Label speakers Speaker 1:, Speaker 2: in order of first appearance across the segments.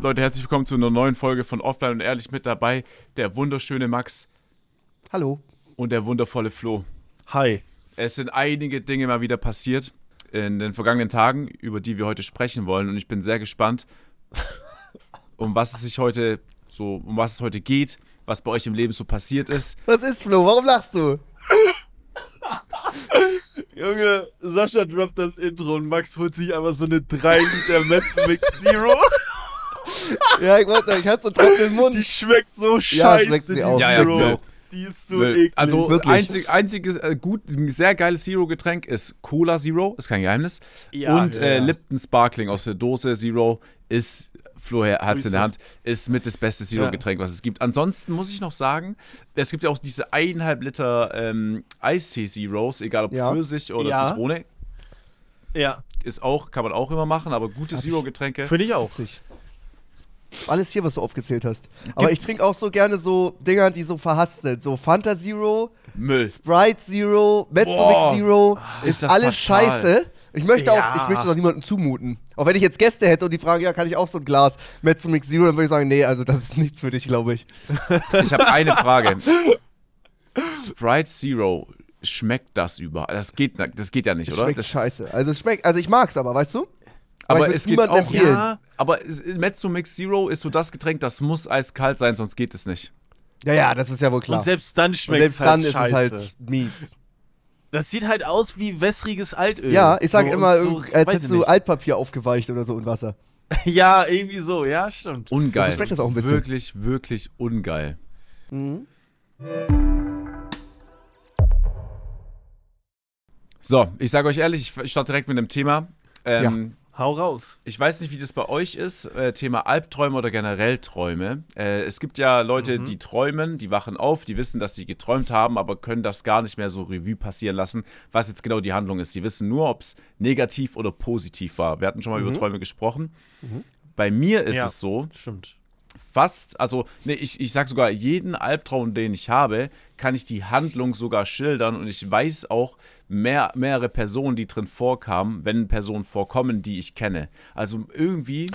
Speaker 1: Leute, herzlich willkommen zu einer neuen Folge von Offline und Ehrlich mit dabei. Der wunderschöne Max
Speaker 2: Hallo.
Speaker 1: und der wundervolle Flo.
Speaker 3: Hi.
Speaker 1: Es sind einige Dinge mal wieder passiert in den vergangenen Tagen, über die wir heute sprechen wollen. Und ich bin sehr gespannt, um was es sich heute so, um was es heute geht, was bei euch im Leben so passiert ist.
Speaker 2: Was ist, Flo? Warum lachst du?
Speaker 3: Junge, Sascha droppt das Intro und Max holt sich einfach so eine 3 Liter Metzmix Zero.
Speaker 2: Ja, ich wollte, ich hatte so trockenen Mund.
Speaker 3: Die schmeckt so
Speaker 2: Ja,
Speaker 3: scheiße.
Speaker 2: schmeckt sie
Speaker 3: die
Speaker 2: auch.
Speaker 1: Ja, ja,
Speaker 3: Zero. Die ist so
Speaker 1: Müll.
Speaker 3: eklig.
Speaker 1: Also
Speaker 2: wirklich.
Speaker 1: einzig, einziges äh, gut, ein sehr geiles Zero-Getränk ist Cola Zero, ist kein Geheimnis.
Speaker 3: Ja,
Speaker 1: und
Speaker 3: ja,
Speaker 1: äh,
Speaker 3: ja.
Speaker 1: Lipton Sparkling aus der Dose Zero ist, Flo hat es in der Hand, ist mit das beste Zero-Getränk, was es gibt. Ansonsten muss ich noch sagen, es gibt ja auch diese eineinhalb Liter ähm, Eistee Zeros, egal ob
Speaker 2: Ja.
Speaker 1: Pfirsich oder
Speaker 3: Ja.
Speaker 1: Zitrone,
Speaker 3: ja,
Speaker 1: ist auch, kann man auch immer machen, aber gute Zero-Getränke.
Speaker 3: finde ich auch.
Speaker 2: Witzig. Alles hier, was du aufgezählt hast. Aber ich trinke auch so gerne so Dinger, die so verhasst sind. So Fanta Zero,
Speaker 1: Müll.
Speaker 2: Sprite Zero, Mezzomix
Speaker 1: Boah,
Speaker 2: Zero.
Speaker 1: ist
Speaker 2: Ist
Speaker 1: das
Speaker 2: alles
Speaker 1: fatal.
Speaker 2: scheiße. Ich möchte
Speaker 3: Ja.
Speaker 2: auch, ich möchte doch niemandem zumuten. Auch wenn ich jetzt Gäste hätte und die fragen, ja, kann ich auch so ein Glas Mezzomix Zero, dann würde ich sagen, nee, also das ist nichts für dich, glaube ich.
Speaker 1: Ich habe eine Frage. Sprite Zero, schmeckt das überall? Das geht, das geht ja nicht, oder?
Speaker 2: Schmeckt
Speaker 1: das,
Speaker 2: scheiße. Also schmeckt, also ich mag's aber, weißt du?
Speaker 1: Aber,
Speaker 2: würd's
Speaker 1: es geht auch,
Speaker 2: empfehlen.
Speaker 1: ja, aber Mezzo Mix Zero ist so das Getränk, das muss eiskalt sein, sonst geht es nicht.
Speaker 2: Ja, ja, das ist ja wohl klar.
Speaker 3: Und selbst dann
Speaker 2: Und
Speaker 3: schmeckt es
Speaker 2: selbst
Speaker 3: halt
Speaker 2: dann ist
Speaker 3: scheiße.
Speaker 2: es halt mies.
Speaker 3: Das sieht halt aus wie wässriges Altöl.
Speaker 2: Ja, ich sage
Speaker 3: So-
Speaker 2: immer,
Speaker 3: so,
Speaker 2: als hättest du
Speaker 3: nicht.
Speaker 2: Altpapier aufgeweicht oder so in Wasser.
Speaker 3: Ja, irgendwie so, ja, stimmt.
Speaker 1: Ungeil.
Speaker 2: So schmeckt das auch ein bisschen.
Speaker 1: Wirklich, wirklich ungeil.
Speaker 2: Mhm.
Speaker 1: So, ich sage euch ehrlich, ich starte direkt mit dem Thema. Ähm,
Speaker 3: Hau raus.
Speaker 1: Ich weiß nicht, wie das bei euch ist, äh, Thema Albträume oder generell Träume. Äh, es gibt ja Leute, die träumen, die wachen auf, die wissen, dass sie geträumt haben, aber können das gar nicht mehr so Revue passieren lassen, was jetzt genau die Handlung ist. Sie wissen nur, ob es negativ oder positiv war. Wir hatten schon mal über Träume gesprochen. Bei mir ist
Speaker 3: Ja.
Speaker 1: es so,
Speaker 3: Stimmt.
Speaker 1: Fast, also nee, ich, ich sag sogar, jeden Albtraum, den ich habe, kann ich die Handlung sogar schildern und ich weiß auch mehr, mehrere Personen, die drin vorkamen, wenn Personen vorkommen, die ich kenne. Also irgendwie,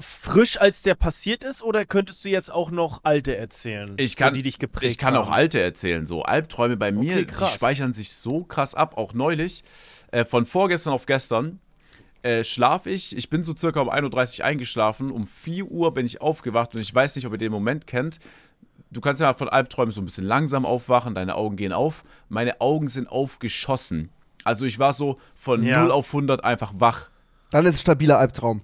Speaker 3: Frisch als der passiert ist oder könntest du jetzt auch noch alte erzählen?
Speaker 1: ich kann,
Speaker 3: die dich geprägt
Speaker 1: ich kann auch
Speaker 3: haben?
Speaker 1: alte erzählen, so Albträume bei mir,
Speaker 3: Okay,
Speaker 1: die speichern sich so krass ab, auch neulich, äh, von vorgestern auf gestern. Äh, schlaf ich, ich bin so circa um 1.30 Uhr eingeschlafen, um 4 Uhr bin ich aufgewacht und ich weiß nicht, ob ihr den Moment kennt, du kannst ja von Albträumen so ein bisschen langsam aufwachen, deine Augen gehen auf. Meine Augen sind aufgeschossen. Also ich war so von
Speaker 3: Ja.
Speaker 1: 0 auf 100 einfach wach.
Speaker 2: Dann ist es stabiler Albtraum.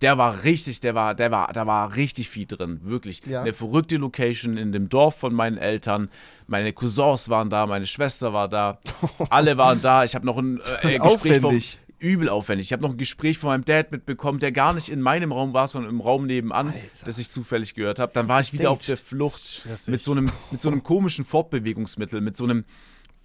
Speaker 1: Der war richtig, der war, der war, da war richtig viel drin, wirklich.
Speaker 2: Ja.
Speaker 1: Eine verrückte Location in dem Dorf von meinen Eltern. Meine Cousins waren da, meine Schwester war da. Alle waren da. Ich habe noch ein äh, Gespräch vom. Übel aufwendig. Ich habe noch ein Gespräch von meinem Dad mitbekommen, der gar nicht in meinem Raum war, sondern im Raum nebenan, das ich zufällig gehört habe. Dann war ich wieder auf der Flucht mit so einem, mit so einem komischen Fortbewegungsmittel, mit so einem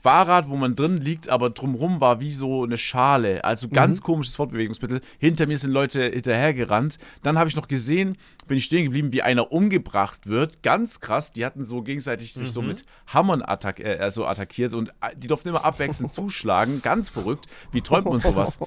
Speaker 1: Fahrrad, wo man drin liegt, aber drumrum war wie so eine Schale. Also ganz komisches Fortbewegungsmittel. Hinter mir sind Leute hinterhergerannt. Dann habe ich noch gesehen, bin ich stehen geblieben, wie einer umgebracht wird. Ganz krass. Die hatten so gegenseitig sich so mit Hammern attack äh, also attackiert und äh, die durften immer abwechselnd zuschlagen. Ganz verrückt. Wie träumt man sowas?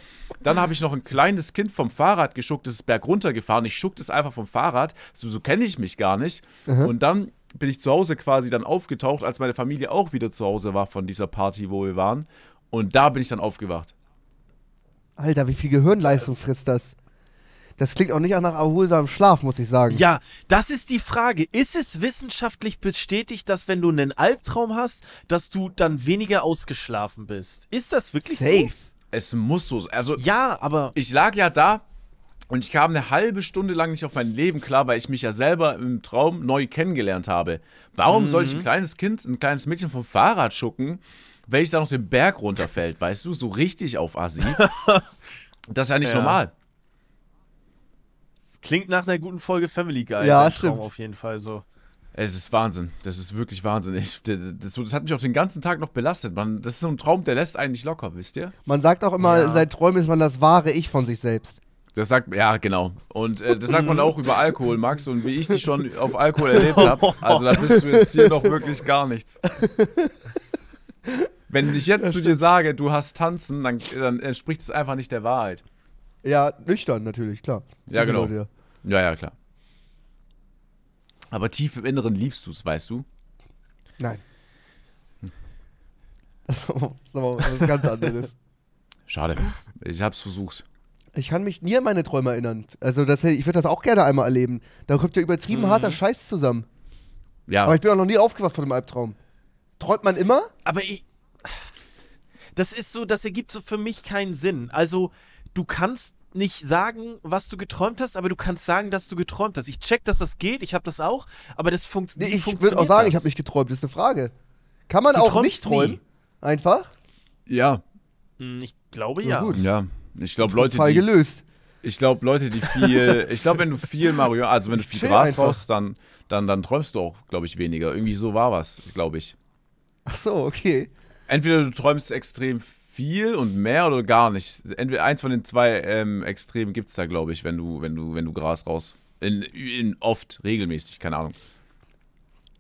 Speaker 1: Dann habe ich noch ein kleines Kind vom Fahrrad geschuckt, das ist bergunter gefahren. Ich schuckte es einfach vom Fahrrad. So, so kenne ich mich gar nicht. Und dann bin ich zu Hause quasi dann aufgetaucht, als meine Familie auch wieder zu Hause war von dieser Party, wo wir waren. Und da bin ich dann aufgewacht.
Speaker 2: Alter, wie viel Gehirnleistung frisst das? Das klingt auch nicht nach erholsamem Schlaf, muss ich sagen.
Speaker 3: Ja, das ist die Frage. Ist es wissenschaftlich bestätigt, dass wenn du einen Albtraum hast, dass du dann weniger ausgeschlafen bist? Ist das wirklich
Speaker 2: Safe.
Speaker 1: Es muss so sein. Also,
Speaker 3: so? Ja, aber
Speaker 1: ich lag ja da und ich kam eine halbe Stunde lang nicht auf mein Leben klar, weil ich mich ja selber im Traum neu kennengelernt habe. Warum soll ich ein kleines Kind, ein kleines Mädchen vom Fahrrad schucken, welches da noch den Berg runterfällt? Weißt du, so richtig auf Assi. Das ist ja nicht
Speaker 3: Ja.
Speaker 1: normal.
Speaker 3: klingt nach einer guten Folge Family Guy.
Speaker 2: Ja, stimmt.
Speaker 3: Traum auf jeden Fall so.
Speaker 1: Es ist Wahnsinn. Das ist wirklich Wahnsinn. Ich, das, das hat mich auch den ganzen Tag noch belastet. Man, das ist so ein Traum, der lässt einen nicht locker, wisst ihr?
Speaker 2: Man sagt auch immer,
Speaker 3: Ja.
Speaker 2: in seinen Träumen ist man das wahre Ich von sich selbst.
Speaker 1: Das sagt, ja, genau. Und äh, das sagt man auch über Alkohol, Max. Und wie ich dich schon auf Alkohol erlebt habe, also da bist du jetzt hier noch wirklich gar nichts. Wenn ich jetzt zu dir sage, du hast tanzen, dann, dann entspricht es einfach nicht der Wahrheit.
Speaker 2: Ja, nüchtern natürlich, klar. Das
Speaker 1: Ja, genau.
Speaker 2: Ja.
Speaker 1: Ja, klar. Aber tief im Inneren liebst du es, weißt du?
Speaker 2: Nein. Das ist aber was ganz anderes.
Speaker 1: Schade. Ich hab's versucht.
Speaker 2: Ich kann mich nie an meine Träume erinnern. Also das, ich würde das auch gerne einmal erleben. Da kommt ja übertrieben harter Scheiß zusammen.
Speaker 1: Ja.
Speaker 2: Aber ich bin auch noch nie aufgewacht von dem Albtraum. Träumt man immer?
Speaker 3: Aber ich. Das ist so, das ergibt so für mich keinen Sinn. Also, du kannst nicht sagen, was du geträumt hast, aber du kannst sagen, dass du geträumt hast. Ich check, dass das geht, ich habe das auch, aber das funkt,
Speaker 2: Nee,
Speaker 3: wie
Speaker 2: ich würde
Speaker 3: funktioniert
Speaker 2: auch sagen,
Speaker 3: das?
Speaker 2: ich habe nicht geträumt. Das ist eine Frage. Kann man
Speaker 3: Du
Speaker 2: auch nicht träumen?
Speaker 3: nie.
Speaker 2: Einfach?
Speaker 1: ja.
Speaker 3: Hm, Ich glaube
Speaker 2: Na
Speaker 3: ja.
Speaker 2: gut.
Speaker 1: Ja. Ich glaube, Leute,
Speaker 2: Fall
Speaker 1: die
Speaker 2: gelöst.
Speaker 1: Ich glaube, Leute, die viel, ich glaube, wenn du viel Mario, also wenn du
Speaker 2: Ich
Speaker 1: viel
Speaker 2: chill
Speaker 1: Gras rauchst, dann, dann, dann träumst du auch, glaube ich, weniger. Irgendwie so war was, glaube ich.
Speaker 2: Ach so, okay.
Speaker 1: Entweder du träumst extrem viel und mehr oder gar nicht. Entweder eins von den zwei ähm, Extremen gibt es da, glaube ich, wenn du, wenn du, wenn du Gras raus. In, in oft, regelmäßig, keine Ahnung.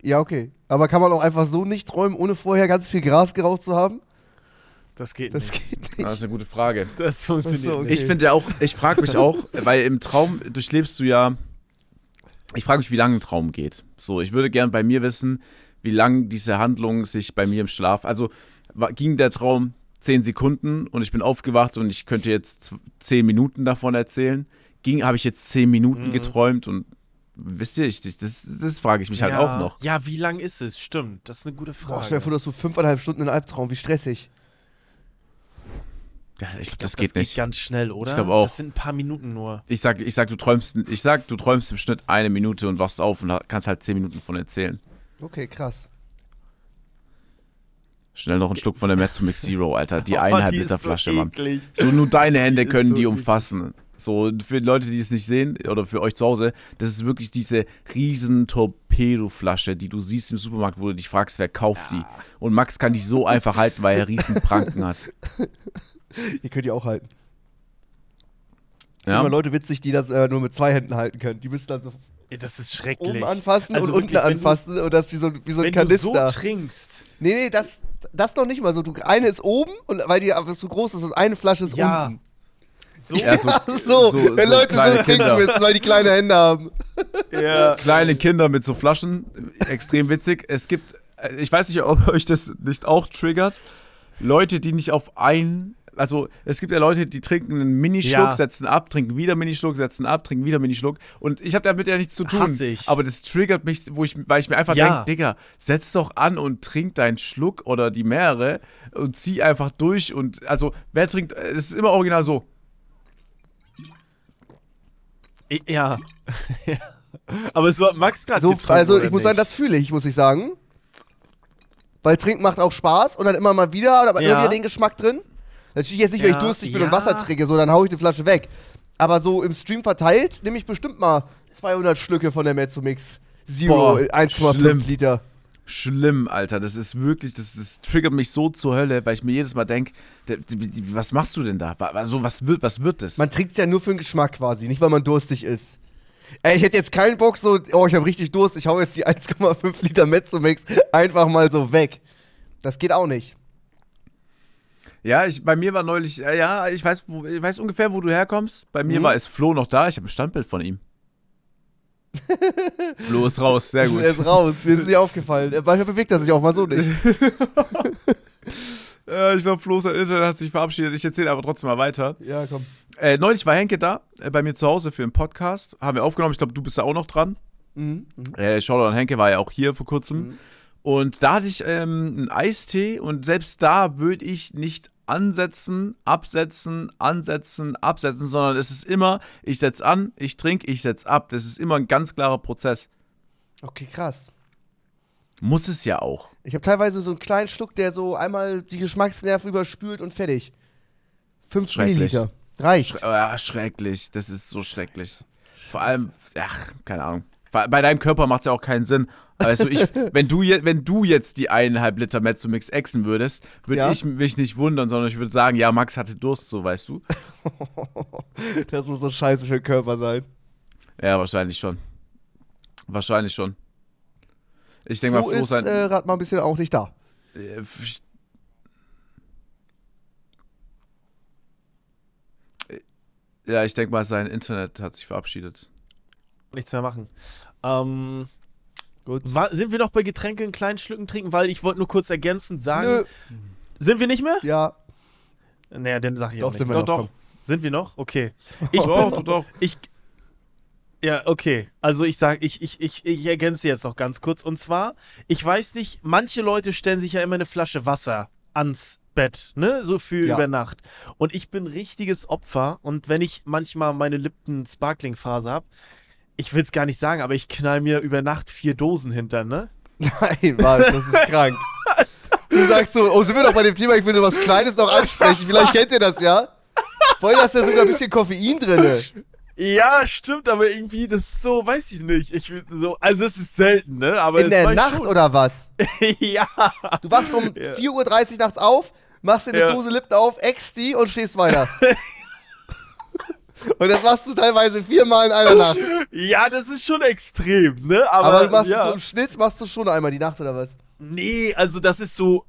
Speaker 2: Ja, okay. Aber kann man auch einfach so nicht träumen, ohne vorher ganz viel Gras geraucht zu haben?
Speaker 3: Das geht
Speaker 2: Das
Speaker 3: nicht.
Speaker 2: geht nicht.
Speaker 1: Das ist eine gute Frage.
Speaker 3: Das funktioniert
Speaker 2: so, okay.
Speaker 3: nicht.
Speaker 1: Ich finde ja auch, ich frage mich auch, weil im Traum durchlebst du ja, ich frage mich, wie lange ein Traum geht. So, ich würde gern bei mir wissen, wie lang diese Handlung sich bei mir im Schlaf, also ging der Traum zehn Sekunden und ich bin aufgewacht und ich könnte jetzt zehn Minuten davon erzählen. Ging, habe ich jetzt zehn Minuten
Speaker 3: Mhm.
Speaker 1: geträumt und wisst ihr, ich, das, das frage ich mich halt
Speaker 3: ja,
Speaker 1: auch noch.
Speaker 3: Ja, wie lang ist es? Stimmt, das ist eine gute
Speaker 2: Boah,
Speaker 3: Frage.
Speaker 2: stell dir vor, du hast so fünfeinhalb Stunden in Albtraum. Wie stressig.
Speaker 1: Ja, ich glaube,
Speaker 3: glaub,
Speaker 1: das geht nicht.
Speaker 3: ganz schnell, oder?
Speaker 1: Ich glaub auch.
Speaker 3: Das sind ein paar Minuten nur.
Speaker 1: Ich sag, ich sag, du träumst, ich sag, du träumst im Schnitt eine Minute und wachst auf und kannst halt zehn Minuten von erzählen.
Speaker 2: Okay, krass.
Speaker 1: Schnell noch einen Schluck von der Mezzomix Zero, Alter. Die
Speaker 3: Oh,
Speaker 1: eineinhalb
Speaker 3: die
Speaker 1: Liter
Speaker 3: so
Speaker 1: Flasche, Mann.
Speaker 3: eklig.
Speaker 1: So nur deine Hände können
Speaker 2: so
Speaker 1: die
Speaker 2: eklig.
Speaker 1: umfassen. So für die Leute, die es nicht sehen oder für euch zu Hause, das ist wirklich diese riesen Torpedo-Flasche, die du siehst im Supermarkt, wo du dich fragst, wer kauft die. Und Max kann die so einfach halten, weil er riesen Pranken hat.
Speaker 2: Ihr könnt die auch halten. Ja?
Speaker 1: Ja?
Speaker 2: Immer Leute witzig, die das äh, nur mit zwei Händen halten können. Die müssen dann so
Speaker 3: Ey, Das ist schrecklich.
Speaker 2: oben anfassen
Speaker 3: Also
Speaker 2: und
Speaker 3: wirklich,
Speaker 2: unten
Speaker 3: wenn du-
Speaker 2: anfassen und das wie so, wie so ein
Speaker 3: Wenn du so
Speaker 2: Kanister.
Speaker 3: trinkst.
Speaker 2: nee, nee, das, das noch nicht mal so. Du, eine ist oben und weil die aber so groß ist und eine Flasche ist
Speaker 3: Ja.
Speaker 2: unten.
Speaker 3: So,
Speaker 1: Ja, so,
Speaker 2: So,
Speaker 1: so,
Speaker 2: wenn
Speaker 1: so
Speaker 2: Leute so trinken
Speaker 1: Kinder.
Speaker 2: müssen, weil die kleine Hände haben.
Speaker 3: ja.
Speaker 1: kleine Kinder mit so Flaschen, extrem witzig. Es gibt, äh, ich weiß nicht, ob euch das nicht auch triggert, Leute, die nicht auf ein, also es gibt ja Leute, die trinken einen Minischluck,
Speaker 3: Ja.
Speaker 1: setzen ab, trinken wieder Minischluck, setzen ab, trinken wieder Minischluck und ich habe damit ja nichts zu tun.
Speaker 3: Hasse ich.
Speaker 1: Aber das triggert mich, wo ich, weil ich mir einfach
Speaker 3: Ja.
Speaker 1: denke, Digga, setz doch an und trink deinen Schluck oder die mehrere und zieh einfach durch und also wer trinkt, es ist immer original so.
Speaker 3: Ja. Aber so hat Max gerade
Speaker 2: So, also ich muss
Speaker 3: nicht?
Speaker 2: sagen, das fühle ich, muss ich sagen. Weil Trinken macht auch Spaß und dann immer mal wieder, aber
Speaker 3: Ja.
Speaker 2: irgendwie den Geschmack drin. Natürlich jetzt nicht, wenn ich
Speaker 3: Ja,
Speaker 2: durstig bin
Speaker 3: ja.
Speaker 2: und Wasser trinke, so, dann hau ich die Flasche weg. Aber so im Stream verteilt nehme ich bestimmt mal 200 Schlücke von der Mezzomix Zero,
Speaker 1: Boah,
Speaker 2: 1,5
Speaker 1: schlimm.
Speaker 2: Liter.
Speaker 1: Schlimm, Alter. Das ist wirklich, das, das triggert mich so zur Hölle, weil ich mir jedes Mal denke, was machst du denn da? Also, was wird, was wird das?
Speaker 2: Man trinkt es ja nur für den Geschmack quasi, nicht weil man durstig ist. Ey, ich hätte jetzt keinen Bock so, oh, ich habe richtig Durst, ich hau jetzt die 1,5 Liter Mezzomix einfach mal so weg. Das geht auch nicht.
Speaker 1: Ja, ich, bei mir war neulich, äh, ja, ich weiß, wo, ich weiß ungefähr, wo du herkommst. Bei mir
Speaker 2: Mhm.
Speaker 1: war es Flo noch da. Ich habe ein Standbild von ihm. Flo ist raus, sehr gut.
Speaker 2: Er ist raus, mir ist nicht aufgefallen. Manchmal bewegt er sich auch mal so nicht.
Speaker 1: Äh, ich glaube, Flo sein Internet hat sich verabschiedet. Ich erzähle aber trotzdem mal weiter.
Speaker 2: Ja, komm.
Speaker 1: Äh, neulich war Henke da, äh, bei mir zu Hause für einen Podcast. Haben wir aufgenommen. Ich glaube, du bist da auch noch dran.
Speaker 2: Mhm. mhm.
Speaker 1: Äh, Shoutout an Henke war ja auch hier vor kurzem.
Speaker 2: Mhm.
Speaker 1: Und da hatte ich ähm, einen Eistee und selbst da würde ich nicht ansetzen, absetzen, ansetzen, absetzen, sondern es ist immer, ich setze an, ich trinke, ich setze ab. Das ist immer ein ganz klarer Prozess.
Speaker 2: Okay, krass.
Speaker 1: Muss es ja auch.
Speaker 2: Ich habe teilweise so einen kleinen Schluck, der so einmal die Geschmacksnerven überspült und fertig. 5
Speaker 1: Schrecklich.
Speaker 2: Milliliter. Reicht.
Speaker 1: Sch ja, schrecklich. Das ist so schrecklich. Vor allem, ach, keine Ahnung. Bei deinem Körper macht es ja auch keinen Sinn. Also ich, wenn du, je, wenn du jetzt die eineinhalb Liter Mezzomix exen würdest, würde
Speaker 2: Ja.
Speaker 1: ich mich nicht wundern, sondern ich würde sagen, ja, Max hatte Durst, so weißt du.
Speaker 2: Das muss so scheiße für den Körper sein.
Speaker 1: Ja, wahrscheinlich schon. Wahrscheinlich schon. Ich denke mal, froh
Speaker 2: ist,
Speaker 1: sein.
Speaker 2: äh, rat mal ein bisschen auch nicht da.
Speaker 1: äh, f- ja, ich denke mal, sein Internet hat sich verabschiedet.
Speaker 3: Nichts mehr machen. Ähm,
Speaker 2: Gut.
Speaker 3: Wa- sind wir noch bei Getränke in kleinen Schlücken trinken? Weil ich wollte nur kurz ergänzend sagen.
Speaker 2: Nö.
Speaker 3: Sind wir nicht mehr?
Speaker 2: Ja,
Speaker 3: Naja, dann sag ich
Speaker 2: doch
Speaker 3: auch
Speaker 2: sind
Speaker 3: nicht.
Speaker 2: wir
Speaker 1: Doch,
Speaker 2: noch.
Speaker 1: doch.
Speaker 3: Sind wir noch? Okay. Ich
Speaker 1: Doch,
Speaker 3: bin,
Speaker 1: doch, doch.
Speaker 3: Ich. Ja, okay. Also ich sage, ich, ich, ich, ich ergänze jetzt noch ganz kurz. Und zwar, ich weiß nicht, manche Leute stellen sich ja immer eine Flasche Wasser ans Bett, ne? So für
Speaker 2: Ja.
Speaker 3: über Nacht. Und ich bin richtiges Opfer. Und wenn ich manchmal meine Lipton Sparkling Phase habe, ich will es gar nicht sagen, aber ich knall mir über Nacht vier Dosen hinter, ne?
Speaker 2: Nein, was? Das ist krank. Du sagst so, oh, sind wir doch bei dem Thema, ich will so was Kleines noch ansprechen. Vielleicht kennt ihr das ja. Vorhin hast du ja sogar ein bisschen Koffein drin.
Speaker 3: Ja, stimmt, aber irgendwie, das ist so, weiß ich nicht. Ich will so, also es ist selten, ne? Aber
Speaker 2: In der Nacht
Speaker 3: schon.
Speaker 2: oder was?
Speaker 3: ja.
Speaker 2: Du wachst um
Speaker 3: Ja.
Speaker 2: 4.30 Uhr nachts auf, machst dir eine
Speaker 3: Ja.
Speaker 2: Dose Lipton auf, eckst die und stehst weiter. und das machst du teilweise viermal in einer Nacht.
Speaker 3: Ja, das ist schon extrem, ne? Aber,
Speaker 2: Aber, du machst
Speaker 3: ja.
Speaker 2: es so im Schnitt, machst du schon einmal die Nacht oder was?
Speaker 3: Nee, also das ist so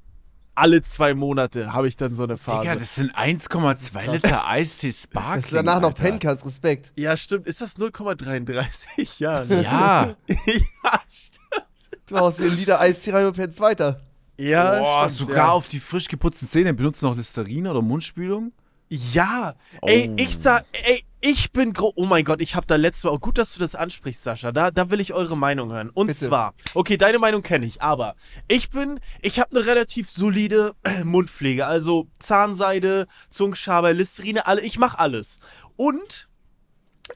Speaker 3: alle zwei Monate habe ich dann so eine Phase.
Speaker 1: Digga, das sind 1,2 Liter Eistee Sparkling.
Speaker 2: Dass du danach noch
Speaker 1: Alter.
Speaker 2: pennen kannst, Respekt.
Speaker 3: ja, stimmt. Ist das 0,33? Ja.
Speaker 1: Ja.
Speaker 3: ja, stimmt.
Speaker 2: Du haust dir einen Liter Eistee rein und pennst weiter.
Speaker 3: Ja,
Speaker 1: Boah,
Speaker 3: stimmt,
Speaker 1: sogar
Speaker 3: ja.
Speaker 1: auf die frisch geputzten Zähne benutzt du noch Listerine oder Mundspülung?
Speaker 3: Ja, ey,
Speaker 1: Oh.
Speaker 3: ich sag, ey, ich bin gro Oh mein Gott, ich hab da letztes Mal. Oh, gut, dass du das ansprichst, Sascha. Da, da will ich eure Meinung hören. Und
Speaker 2: Bitte.
Speaker 3: zwar, okay, deine Meinung kenne ich, aber ich bin, ich habe eine relativ solide Mundpflege. Also Zahnseide, Zungenschaber, Listerine, alle, ich mache alles. Und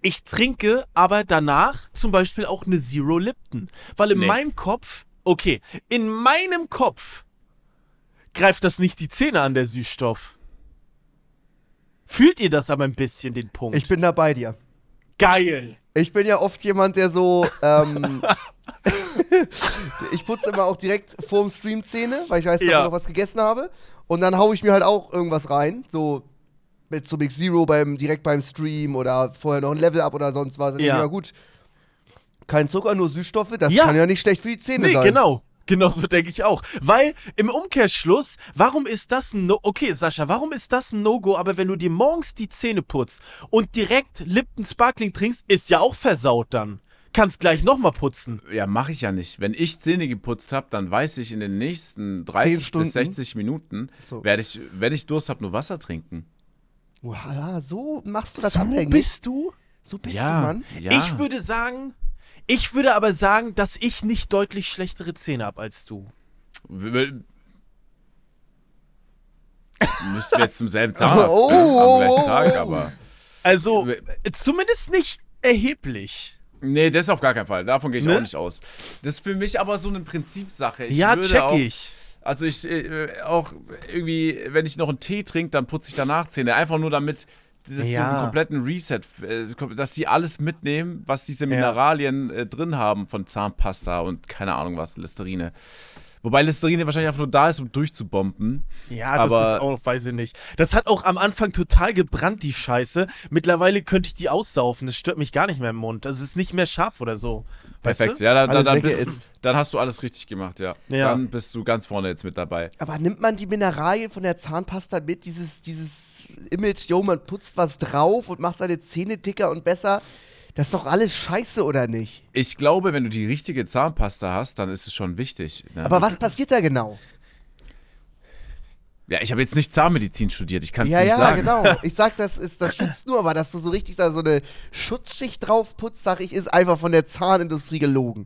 Speaker 3: ich trinke aber danach zum Beispiel auch eine Zero Lipton. Weil in
Speaker 1: Nee.
Speaker 3: meinem Kopf, okay, in meinem Kopf greift das nicht die Zähne an, der Süßstoff. Fühlt ihr das aber ein bisschen, den Punkt?
Speaker 2: Ich bin da bei dir.
Speaker 3: geil.
Speaker 2: Ich bin ja oft jemand, der so. Ähm, ich putze immer auch direkt vorm Stream Zähne, weil ich weiß, dass
Speaker 3: Ja.
Speaker 2: ich noch was gegessen habe. Und dann haue ich mir halt auch irgendwas rein. So mit so Big Zero beim, direkt beim Stream oder vorher noch ein Level Up oder sonst was.
Speaker 3: Ja.
Speaker 2: ja. gut. Kein Zucker, nur Süßstoffe, das
Speaker 3: Ja.
Speaker 2: kann ja nicht schlecht für die Zähne
Speaker 3: Nee,
Speaker 2: sein.
Speaker 3: genau. Genau so denke ich auch. Weil im Umkehrschluss, warum ist das ein No... Okay, Sascha, warum ist das ein No-Go? Aber wenn du dir morgens die Zähne putzt und direkt Lipton Sparkling trinkst, ist ja auch versaut dann. Kannst gleich nochmal putzen.
Speaker 1: Ja, mache ich ja nicht. Wenn ich Zähne geputzt habe, dann weiß ich in den nächsten 30
Speaker 2: Stunden.
Speaker 1: bis 60 Minuten,
Speaker 2: So.
Speaker 1: werde ich, wenn ich Durst habe, nur Wasser trinken.
Speaker 2: Wow, ja, so machst du das
Speaker 3: so
Speaker 2: abhängig.
Speaker 3: bist du?
Speaker 2: so bist
Speaker 1: Ja,
Speaker 2: du, Mann.
Speaker 1: ja.
Speaker 3: Ich würde sagen... Ich würde aber sagen, dass ich nicht deutlich schlechtere Zähne habe als du.
Speaker 1: Müssten wir jetzt zum selben Zahnarzt
Speaker 2: Oh,
Speaker 1: ne? am gleichen Tag, aber.
Speaker 3: Also, zumindest nicht erheblich.
Speaker 1: Nee, das auf gar keinen Fall. Davon gehe ich
Speaker 3: Ne?
Speaker 1: auch nicht aus. Das ist für mich aber so eine Prinzipsache. Ich
Speaker 3: ja, check
Speaker 1: auch,
Speaker 3: ich.
Speaker 1: Also ich äh, auch irgendwie, wenn ich noch einen Tee trinke, dann putze ich danach Zähne. Einfach nur damit das so
Speaker 3: Ja.
Speaker 1: einen kompletten Reset, äh, dass die alles mitnehmen, was diese Mineralien äh, drin haben von Zahnpasta und keine Ahnung was, Listerine. Wobei Listerine wahrscheinlich einfach nur da ist, um durchzubomben.
Speaker 3: Ja, das
Speaker 1: Aber-
Speaker 3: ist auch, weiß ich nicht. Das hat auch am Anfang total gebrannt, die Scheiße. Mittlerweile könnte ich die aussaufen. Das stört mich gar nicht mehr im Mund. Das ist nicht mehr scharf oder so. Weißt
Speaker 1: Perfekt.
Speaker 3: Du?
Speaker 1: Ja, dann, dann, dann, bist, dann hast du alles richtig gemacht, ja.
Speaker 3: Ja.
Speaker 1: Dann bist du ganz vorne jetzt mit dabei.
Speaker 2: Aber nimmt man die Mineralien von der Zahnpasta mit, dieses, dieses Image, yo, man putzt was drauf und macht seine Zähne dicker und besser? Das ist doch alles scheiße, oder nicht?
Speaker 1: Ich glaube, wenn du die richtige Zahnpasta hast, dann ist es schon wichtig. Ne?
Speaker 2: Aber was passiert da genau?
Speaker 1: Ja, ich habe jetzt nicht Zahnmedizin studiert, ich kann es
Speaker 2: ja,
Speaker 1: nicht
Speaker 2: ja,
Speaker 1: sagen.
Speaker 2: genau. Ich sag, das ist, das schützt nur, aber dass du so richtig da so eine Schutzschicht drauf putzt, sag ich, ist einfach von der Zahnindustrie gelogen.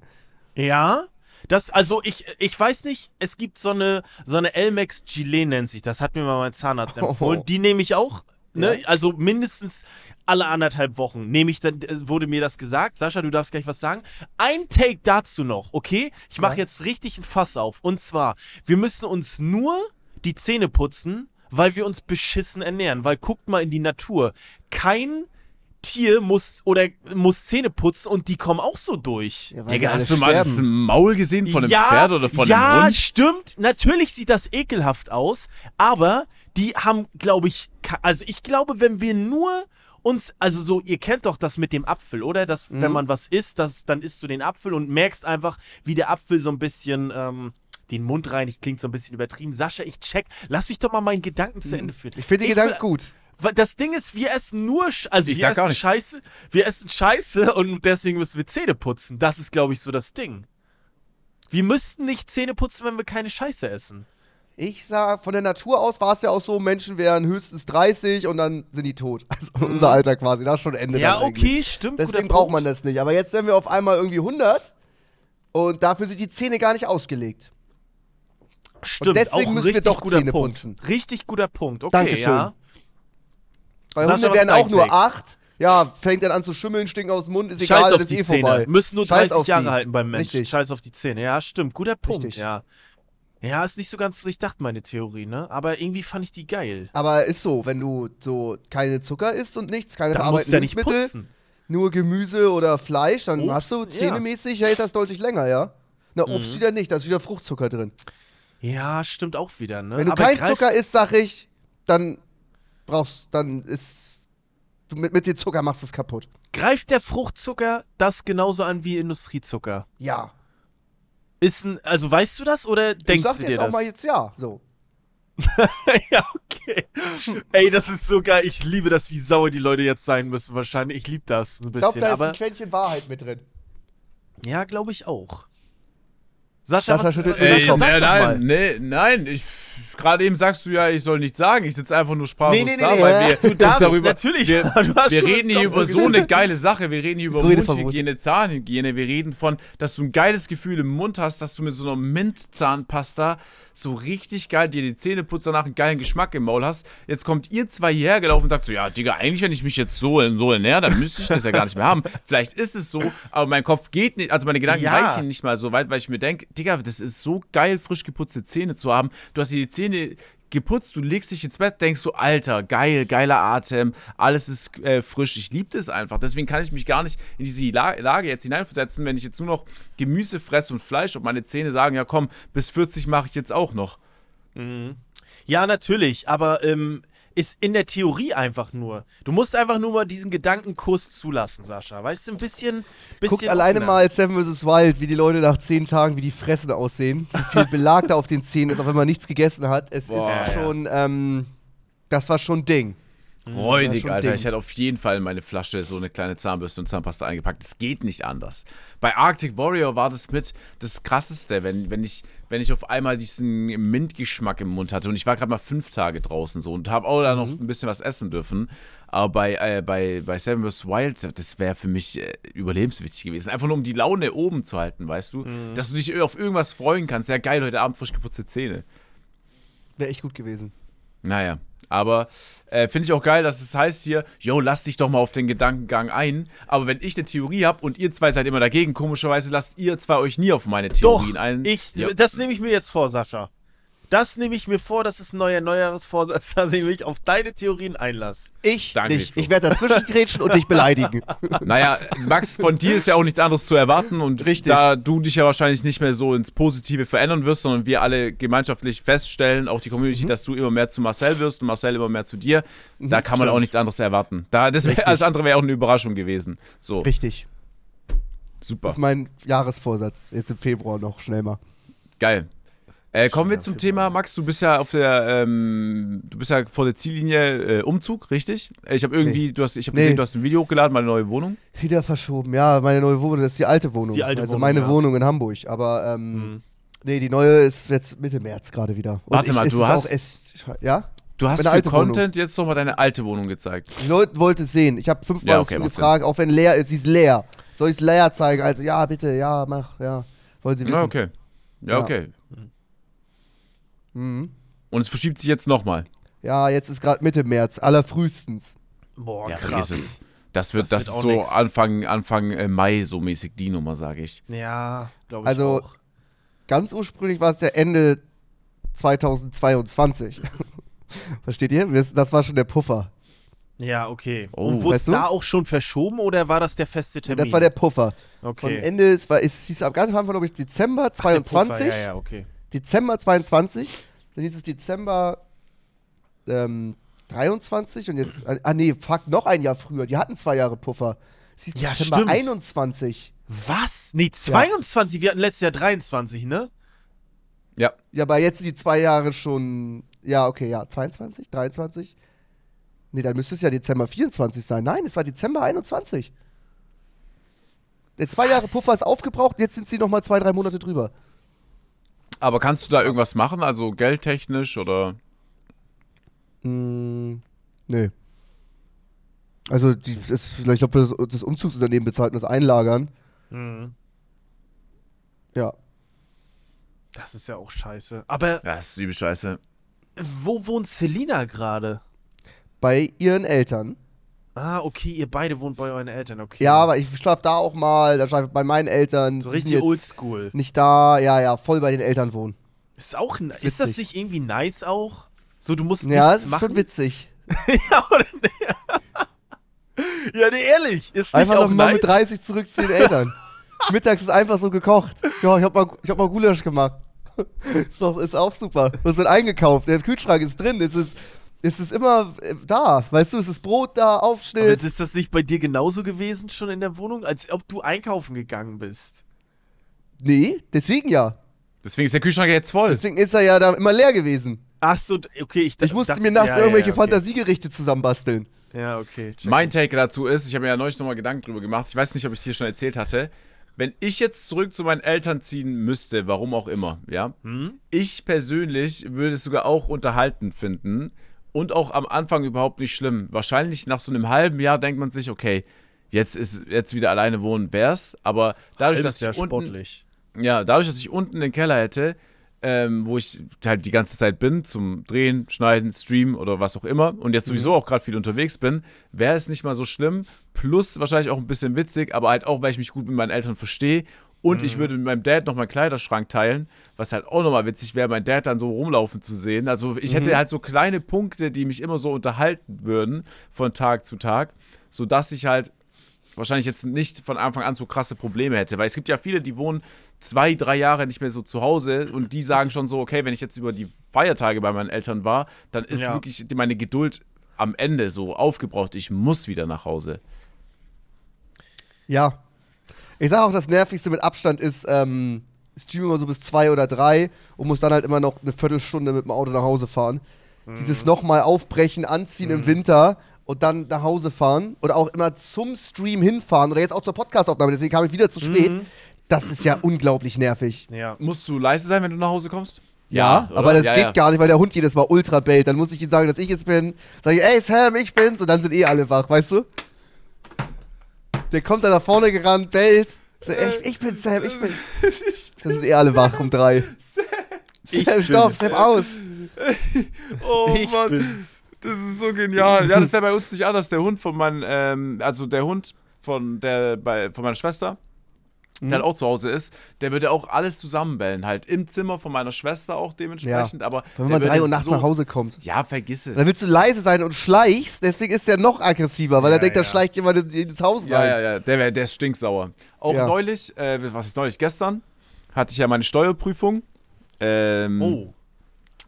Speaker 3: Ja. Das, also ich, ich weiß nicht, es gibt so eine, so eine Elmex Gilet nennt sich, das hat mir mal mein Zahnarzt
Speaker 2: Oh.
Speaker 3: empfohlen. Die nehme ich auch, ne?
Speaker 2: Ja.
Speaker 3: Also mindestens alle anderthalb Wochen nehme ich dann, äh, wurde mir das gesagt. Sascha, du darfst gleich was sagen. Ein Take dazu noch, okay? Ich mache
Speaker 2: Ja.
Speaker 3: jetzt richtig ein Fass auf. Und zwar, wir müssen uns nur die Zähne putzen, weil wir uns beschissen ernähren. Weil guckt mal in die Natur. Kein Tier muss oder muss Zähne putzen und die kommen auch so durch.
Speaker 2: Ja,
Speaker 1: Digga, hast du mal das
Speaker 2: sterben.
Speaker 1: Maul gesehen von einem
Speaker 3: ja,
Speaker 1: Pferd oder von
Speaker 3: ja,
Speaker 1: einem Hund?
Speaker 3: stimmt. Natürlich sieht das ekelhaft aus, aber die haben, glaube ich, also ich glaube, wenn wir nur uns, also so, ihr kennt doch das mit dem Apfel, oder? Dass,
Speaker 2: Mhm.
Speaker 3: wenn man was isst, das, dann isst du den Apfel und merkst einfach, wie der Apfel so ein bisschen ähm, den Mund reinigt, klingt so ein bisschen übertrieben. Sascha, ich check, lass mich doch mal meinen Gedanken zu Ende führen.
Speaker 2: Mhm. Ich finde die
Speaker 3: will-
Speaker 2: Gedanken gut.
Speaker 3: Das Ding ist, wir essen nur, Sch- also
Speaker 1: Ich
Speaker 3: wir
Speaker 1: sag
Speaker 3: essen
Speaker 1: gar nichts.
Speaker 3: Scheiße, wir essen Scheiße und deswegen müssen wir Zähne putzen. Das ist, glaube ich, so das Ding. Wir müssten nicht Zähne putzen, wenn wir keine Scheiße essen.
Speaker 2: Ich sag, von der Natur aus war es ja auch so, Menschen wären höchstens 30 und dann sind die tot. Also unser Alter quasi, das ist schon Ende.
Speaker 3: Mhm. ja, okay, stimmt.
Speaker 2: Deswegen braucht man das nicht. Aber jetzt sind wir auf einmal irgendwie 100 und dafür sind die Zähne gar nicht ausgelegt.
Speaker 3: Stimmt,
Speaker 2: deswegen
Speaker 3: auch
Speaker 2: müssen wir doch
Speaker 3: guter
Speaker 2: Zähne
Speaker 3: Punkt.
Speaker 2: putzen.
Speaker 3: Richtig guter Punkt. Okay,
Speaker 2: Dankeschön.
Speaker 3: ja.
Speaker 2: Weil
Speaker 3: Sascha,
Speaker 2: Hunde werden
Speaker 3: ist dein
Speaker 2: auch nur
Speaker 3: Take?
Speaker 2: 8. Ja, fängt dann an zu schimmeln, stinken aus dem Mund, ist
Speaker 3: Scheiß
Speaker 2: egal,
Speaker 3: auf
Speaker 2: das ist
Speaker 3: die
Speaker 2: eh
Speaker 3: Zähne.
Speaker 2: vorbei.
Speaker 3: Müssen nur
Speaker 2: Scheiß
Speaker 3: 30
Speaker 2: auf
Speaker 3: Jahre
Speaker 2: die.
Speaker 3: halten beim Menschen.
Speaker 2: Richtig.
Speaker 3: Scheiß auf die Zähne. Ja, stimmt. Guter Punkt,
Speaker 2: Richtig.
Speaker 3: ja. Ja, ist nicht so ganz durchdacht, meine Theorie, ne? Aber irgendwie fand ich die geil.
Speaker 2: Aber ist so, wenn du so keine Zucker isst und nichts, keine
Speaker 3: Da musst du
Speaker 2: verarbeiteten
Speaker 3: ja nicht
Speaker 2: Lebensmittel,
Speaker 3: putzen.
Speaker 2: nur Gemüse oder Fleisch, dann
Speaker 3: Obst,
Speaker 2: hast du
Speaker 3: ja.
Speaker 2: zähnemäßig, hält das deutlich länger, ja? Na, Obst
Speaker 3: Mhm.
Speaker 2: wieder nicht, da ist wieder Fruchtzucker drin.
Speaker 3: Ja, stimmt auch wieder, ne?
Speaker 2: Wenn du
Speaker 3: Aber
Speaker 2: kein
Speaker 3: greift-
Speaker 2: Zucker isst, sag ich, dann brauchst, dann ist, du mit, mit dem Zucker machst du es kaputt.
Speaker 3: Greift der Fruchtzucker das genauso an wie Industriezucker?
Speaker 2: Ja.
Speaker 3: Ist ein, also weißt du das oder denkst
Speaker 2: ich sag
Speaker 3: du
Speaker 2: jetzt
Speaker 3: dir
Speaker 2: auch
Speaker 3: das?
Speaker 2: mal jetzt ja, so.
Speaker 3: ja, okay. Ey, das ist so geil. Ich liebe das, wie sauer die Leute jetzt sein müssen wahrscheinlich. Ich liebe das ein
Speaker 2: Ich glaube,
Speaker 3: bisschen.
Speaker 2: da ist ein Quäntchen Wahrheit mit drin.
Speaker 3: ja, glaube ich auch. Sascha,
Speaker 2: Sascha
Speaker 3: was ist, Sascha,
Speaker 2: mit dem
Speaker 3: sag
Speaker 1: nein, nee, nein, ich gerade eben sagst du ja, ich soll nichts sagen. Ich sitze einfach nur sprachlos
Speaker 3: Nee, nee, nee,
Speaker 1: da,
Speaker 3: nee.
Speaker 1: weil wir
Speaker 3: Du darfst
Speaker 1: darüber,
Speaker 3: natürlich.
Speaker 1: Wir, wir reden hier über
Speaker 3: so
Speaker 1: eine geile Sache. Wir reden hier über. Mundhygiene, Zahnhygiene. Wir reden von, dass du ein geiles Gefühl im Mund hast, dass du mit so einer Mint-Zahnpasta so richtig geil dir die Zähne putzt, danach einen geilen Geschmack im Maul hast. Jetzt kommt ihr zwei hierher gelaufen und sagt so, ja, Digga, eigentlich, wenn ich mich jetzt so, so ernähre, dann müsste ich das ja gar nicht mehr haben. Vielleicht ist es so, aber mein Kopf geht nicht, also meine Gedanken
Speaker 3: Ja.
Speaker 1: reichen nicht mal so weit, weil ich mir denke, Digga, das ist so geil, frisch geputzte Zähne zu haben. Du hast dir die Zähne geputzt, du legst dich ins Bett, denkst so, Alter, geil, geiler Atem, alles ist äh, frisch. Ich liebe das einfach. Deswegen kann ich mich gar nicht in diese La Lage jetzt hineinversetzen, wenn ich jetzt nur noch Gemüse fresse und Fleisch und meine Zähne sagen, ja komm, bis 40 mache ich jetzt auch noch.
Speaker 3: Ja, natürlich, aber ähm, ist in der Theorie einfach nur. Du musst einfach nur mal diesen Gedankenkuss zulassen, Sascha. Weißt du, ein bisschen. bisschen
Speaker 2: Guckt alleine
Speaker 3: offener.
Speaker 2: mal Seven vs. Wild, wie die Leute nach zehn Tagen, wie die Fressen aussehen. Wie viel Belag da auf den Zähnen ist, auch wenn man nichts gegessen hat. Es
Speaker 1: Boah.
Speaker 2: ist schon, ähm, das war schon ein Ding.
Speaker 1: Räudig,
Speaker 2: schon
Speaker 1: Alter.
Speaker 2: Ding.
Speaker 1: Ich hätte auf jeden Fall in meine Flasche so eine kleine Zahnbürste und Zahnpasta eingepackt. Das geht nicht anders. Bei Arctic Warrior war das mit das Krasseste, wenn, wenn, ich, wenn ich auf einmal diesen Mintgeschmack im Mund hatte. Und ich war gerade mal fünf Tage draußen so und habe auch da noch
Speaker 2: Mhm.
Speaker 1: ein bisschen was essen dürfen. Aber bei, äh, bei, bei Seven vs. Wild, das wäre für mich äh, überlebenswichtig gewesen. Einfach nur um die Laune oben zu halten, weißt du?
Speaker 2: Mhm.
Speaker 1: Dass du dich auf irgendwas freuen kannst. Ja, geil, heute Abend frisch geputzte Zähne.
Speaker 2: Wäre echt gut gewesen.
Speaker 1: Naja, aber äh, finde ich auch geil, dass es heißt hier, yo, lass dich doch mal auf den Gedankengang ein. Aber wenn ich eine Theorie habe und ihr zwei seid immer dagegen, komischerweise lasst ihr zwei euch nie auf meine Theorien
Speaker 3: Doch,
Speaker 1: ein.
Speaker 3: ich,
Speaker 1: Ja.
Speaker 3: das nehme ich mir jetzt vor, Sascha. Das nehme ich mir vor, das ist ein neuer Neujahresvorsatz, dass ich mich auf deine Theorien einlasse.
Speaker 2: Ich
Speaker 1: Danke,
Speaker 2: nicht. Ich werde dazwischen grätschen und dich beleidigen.
Speaker 1: Naja, Max, von dir ist ja auch nichts anderes zu erwarten und
Speaker 2: Richtig.
Speaker 1: da du dich ja wahrscheinlich nicht mehr so ins Positive verändern wirst, sondern wir alle gemeinschaftlich feststellen, auch die
Speaker 2: Mhm.
Speaker 1: Community, dass du immer mehr zu Marcel wirst und Marcel immer mehr zu dir, da kann man auch nichts anderes erwarten. Da, das wär, alles andere wäre auch eine Überraschung gewesen. So,
Speaker 2: Richtig.
Speaker 1: super.
Speaker 2: Das ist mein Jahresvorsatz. Jetzt im Februar noch, schnell mal.
Speaker 1: Geil. Äh, kommen wir zum
Speaker 3: Februar.
Speaker 1: Thema, Max, du bist ja auf der, ähm, du bist ja vor der Ziellinie äh, Umzug, richtig? Äh, Ich habe irgendwie,
Speaker 2: Nee.
Speaker 1: du hast, ich habe
Speaker 2: Nee.
Speaker 1: gesehen, du hast ein Video hochgeladen, meine neue Wohnung.
Speaker 2: Wieder verschoben. Ja, meine neue Wohnung, das ist die alte Wohnung.
Speaker 3: die alte
Speaker 2: also
Speaker 3: Wohnung,
Speaker 2: meine
Speaker 3: ja.
Speaker 2: Wohnung in Hamburg. Aber, ähm,
Speaker 3: Mhm.
Speaker 2: nee, die neue ist jetzt Mitte März gerade wieder. Und
Speaker 1: Warte mal,
Speaker 2: es
Speaker 1: du hast-
Speaker 2: Auch echt, ja?
Speaker 1: Du hast für
Speaker 2: alte Wohnung.
Speaker 1: Content jetzt nochmal deine alte Wohnung gezeigt.
Speaker 2: Die Leute wollten es sehen. Ich habe fünfmal
Speaker 1: Ja, okay,
Speaker 2: gefragt, auch wenn leer ist, sie ist leer. Soll ich es leer zeigen? Also, ja, bitte, ja, mach, ja. Wollen sie wissen.
Speaker 1: Ja, okay. Ja,
Speaker 2: Ja.
Speaker 1: okay.
Speaker 2: Mhm.
Speaker 1: Und es verschiebt sich jetzt nochmal.
Speaker 2: Ja, jetzt ist gerade Mitte März, allerfrühestens.
Speaker 3: Boah,
Speaker 1: Ja,
Speaker 3: krass.
Speaker 1: Das wird,
Speaker 3: Das
Speaker 1: das,
Speaker 3: wird
Speaker 1: so
Speaker 3: nix.
Speaker 1: Anfang, Anfang äh, Mai so mäßig die Nummer, sage ich.
Speaker 3: Ja, glaube ich
Speaker 2: Also-
Speaker 3: auch.
Speaker 2: Ganz ursprünglich war es ja Ende 2022. Versteht ihr? Das war schon der Puffer.
Speaker 3: Ja, okay.
Speaker 1: Oh.
Speaker 3: Und wurde es
Speaker 2: Weißt du?
Speaker 3: da auch schon verschoben oder war das der feste Termin?
Speaker 2: Das war der Puffer. Von
Speaker 3: okay.
Speaker 2: Ende, es, war, es hieß am ganz Anfang, glaube ich, Dezember
Speaker 3: Ach, der Puffer,
Speaker 2: 22.
Speaker 3: Ja, ja, okay.
Speaker 2: Dezember 22. Dann hieß es Dezember ähm, 23 und jetzt. Ah, nee, fuck, noch ein Jahr früher. Die hatten zwei Jahre Puffer. Es hieß
Speaker 3: Ja,
Speaker 2: Dezember
Speaker 3: stimmt.
Speaker 2: 21.
Speaker 3: Was? Nee, 22. Wir hatten letztes Jahr 23, ne?
Speaker 1: Ja.
Speaker 2: Ja, aber jetzt sind die zwei Jahre schon. Ja, okay, ja. 22, 23. Nee, dann müsste es ja Dezember 24 sein. Nein, es war Dezember 21. Der zwei
Speaker 3: Was?
Speaker 2: Jahre Puffer ist aufgebraucht, jetzt sind sie nochmal zwei, drei Monate drüber.
Speaker 1: Aber kannst du da irgendwas machen, also geldtechnisch oder?
Speaker 2: Mm, nee. Also, die, ist, ich glaube, das, das Umzugsunternehmen bezahlt und das Einlagern.
Speaker 3: Mhm.
Speaker 2: Ja.
Speaker 3: Das ist ja auch scheiße. Aber
Speaker 1: Ja, das ist übel scheiße.
Speaker 3: wo wohnt Selina gerade?
Speaker 2: Bei ihren Eltern.
Speaker 3: Ah, okay, ihr beide wohnt bei euren Eltern, okay.
Speaker 2: Ja, aber ich schlafe da auch mal, dann schlafe ich bei meinen Eltern.
Speaker 3: so richtig oldschool.
Speaker 2: Nicht da, ja, ja, voll bei den Eltern wohnen.
Speaker 3: Ist auch
Speaker 2: Ist
Speaker 3: ist das nicht irgendwie nice auch? So, du musst
Speaker 2: Ja, das ist
Speaker 3: machen.
Speaker 2: schon witzig.
Speaker 3: ja, oder nee? ja, nee, ehrlich. Ist
Speaker 2: Einfach
Speaker 3: nicht auch
Speaker 2: mal
Speaker 3: nice?
Speaker 2: mit 30 zurück zu den Eltern. Mittags ist einfach so gekocht. Ja, ich hab mal, ich hab mal Gulasch gemacht. ist, doch, ist auch super. Was wird eingekauft? Der Kühlschrank ist drin. Es ist, es ist immer äh, da. Weißt du, es ist Brot da,
Speaker 3: Aber
Speaker 2: Aufschnitt.
Speaker 3: ist das nicht bei dir genauso gewesen schon in der Wohnung, als ob du einkaufen gegangen bist?
Speaker 2: Nee, deswegen ja.
Speaker 1: Deswegen ist der Kühlschrank jetzt voll.
Speaker 2: Deswegen ist er ja da immer leer gewesen.
Speaker 3: Ach so, okay, ich
Speaker 2: Ich musste
Speaker 3: dachte-
Speaker 2: mir nachts
Speaker 3: ja,
Speaker 2: irgendwelche
Speaker 3: ja, okay.
Speaker 2: Fantasiegerichte zusammenbasteln.
Speaker 3: Ja, okay. check.
Speaker 1: Mein Take dazu ist, ich habe mir ja neulich nochmal Gedanken drüber gemacht. Ich weiß nicht, ob ich es hier schon erzählt hatte. Wenn ich jetzt zurück zu meinen Eltern ziehen müsste, warum auch immer, ja,
Speaker 3: Hm?
Speaker 1: ich persönlich würde es sogar auch unterhalten finden und auch am Anfang überhaupt nicht schlimm. Wahrscheinlich nach so einem halben Jahr denkt man sich, okay, jetzt ist jetzt wieder alleine wohnen wär's, aber dadurch,
Speaker 3: Das
Speaker 1: dass ich unten,
Speaker 3: sportlich.
Speaker 1: ja, dadurch, dass ich unten den Keller hätte, ähm, wo ich halt die ganze Zeit bin, zum Drehen, Schneiden, Streamen oder was auch immer und jetzt sowieso auch gerade viel unterwegs bin, wäre es nicht mal so schlimm. Plus wahrscheinlich auch ein bisschen witzig, aber halt auch, weil ich mich gut mit meinen Eltern verstehe. Und ich würde mit meinem Dad noch meinen Kleiderschrank teilen, was halt auch nochmal witzig wäre, mein Dad dann so rumlaufen zu sehen. Also ich hätte halt so kleine Punkte, die mich immer so unterhalten würden von Tag zu Tag, sodass ich halt wahrscheinlich jetzt nicht von Anfang an so krasse Probleme hätte. Weil es gibt ja viele, die wohnen zwei, drei Jahre nicht mehr so zu Hause und die sagen schon so, okay, wenn ich jetzt über die Feiertage bei meinen Eltern war, dann ist
Speaker 3: Ja.
Speaker 1: wirklich meine Geduld am Ende so aufgebraucht. Ich muss wieder nach Hause.
Speaker 2: Ja. Ich sag auch, das Nervigste mit Abstand ist, ähm, ich streame immer so bis zwei oder drei und muss dann halt immer noch eine Viertelstunde mit dem Auto nach Hause fahren. Dieses nochmal aufbrechen, anziehen im Winter und dann nach Hause fahren oder auch immer zum Stream hinfahren oder jetzt auch zur Podcastaufnahme, deswegen kam ich wieder zu spät. Das ist ja unglaublich nervig.
Speaker 3: Ja.
Speaker 1: Musst du leise sein, wenn du nach Hause kommst?
Speaker 2: Ja,
Speaker 1: oder?
Speaker 2: aber das
Speaker 1: Ja,
Speaker 2: geht
Speaker 1: ja.
Speaker 2: gar nicht, weil der Hund jedes Mal ultra bellt. Dann muss ich ihm sagen, dass ich es bin. Sag ich, ey Sam, ich bin's. Und dann sind eh alle wach, weißt du? Der kommt dann nach vorne gerannt, bellt. So, ich, ich bin Sam, ich bin's. Dann sind eh alle wach um drei.
Speaker 3: Ich
Speaker 2: Sam, stopp. Sam, aus.
Speaker 1: Oh
Speaker 3: Ich bin's.
Speaker 1: Das ist so genial. Ja, das wäre bei uns nicht anders. Der Hund von meinem, ähm, also der Hund von der bei, von meiner Schwester, der halt auch zu Hause ist, der würde auch alles zusammenbellen. Halt im Zimmer von meiner Schwester auch dementsprechend. Aber
Speaker 2: Wenn man drei Uhr nachts
Speaker 1: so,
Speaker 2: nach Hause kommt.
Speaker 1: Ja, vergiss es.
Speaker 2: Dann willst du leise sein und schleichst, deswegen ist er noch aggressiver, weil
Speaker 3: Ja,
Speaker 2: er denkt, da
Speaker 3: ja.
Speaker 2: schleicht jemand in- ins Haus
Speaker 1: Ja,
Speaker 2: rein.
Speaker 1: ja, ja, der, wär, der ist stinksauer. Auch
Speaker 2: Ja.
Speaker 1: neulich, äh, was ist neulich? Gestern hatte ich ja meine Steuerprüfung. Ähm,
Speaker 3: Oh.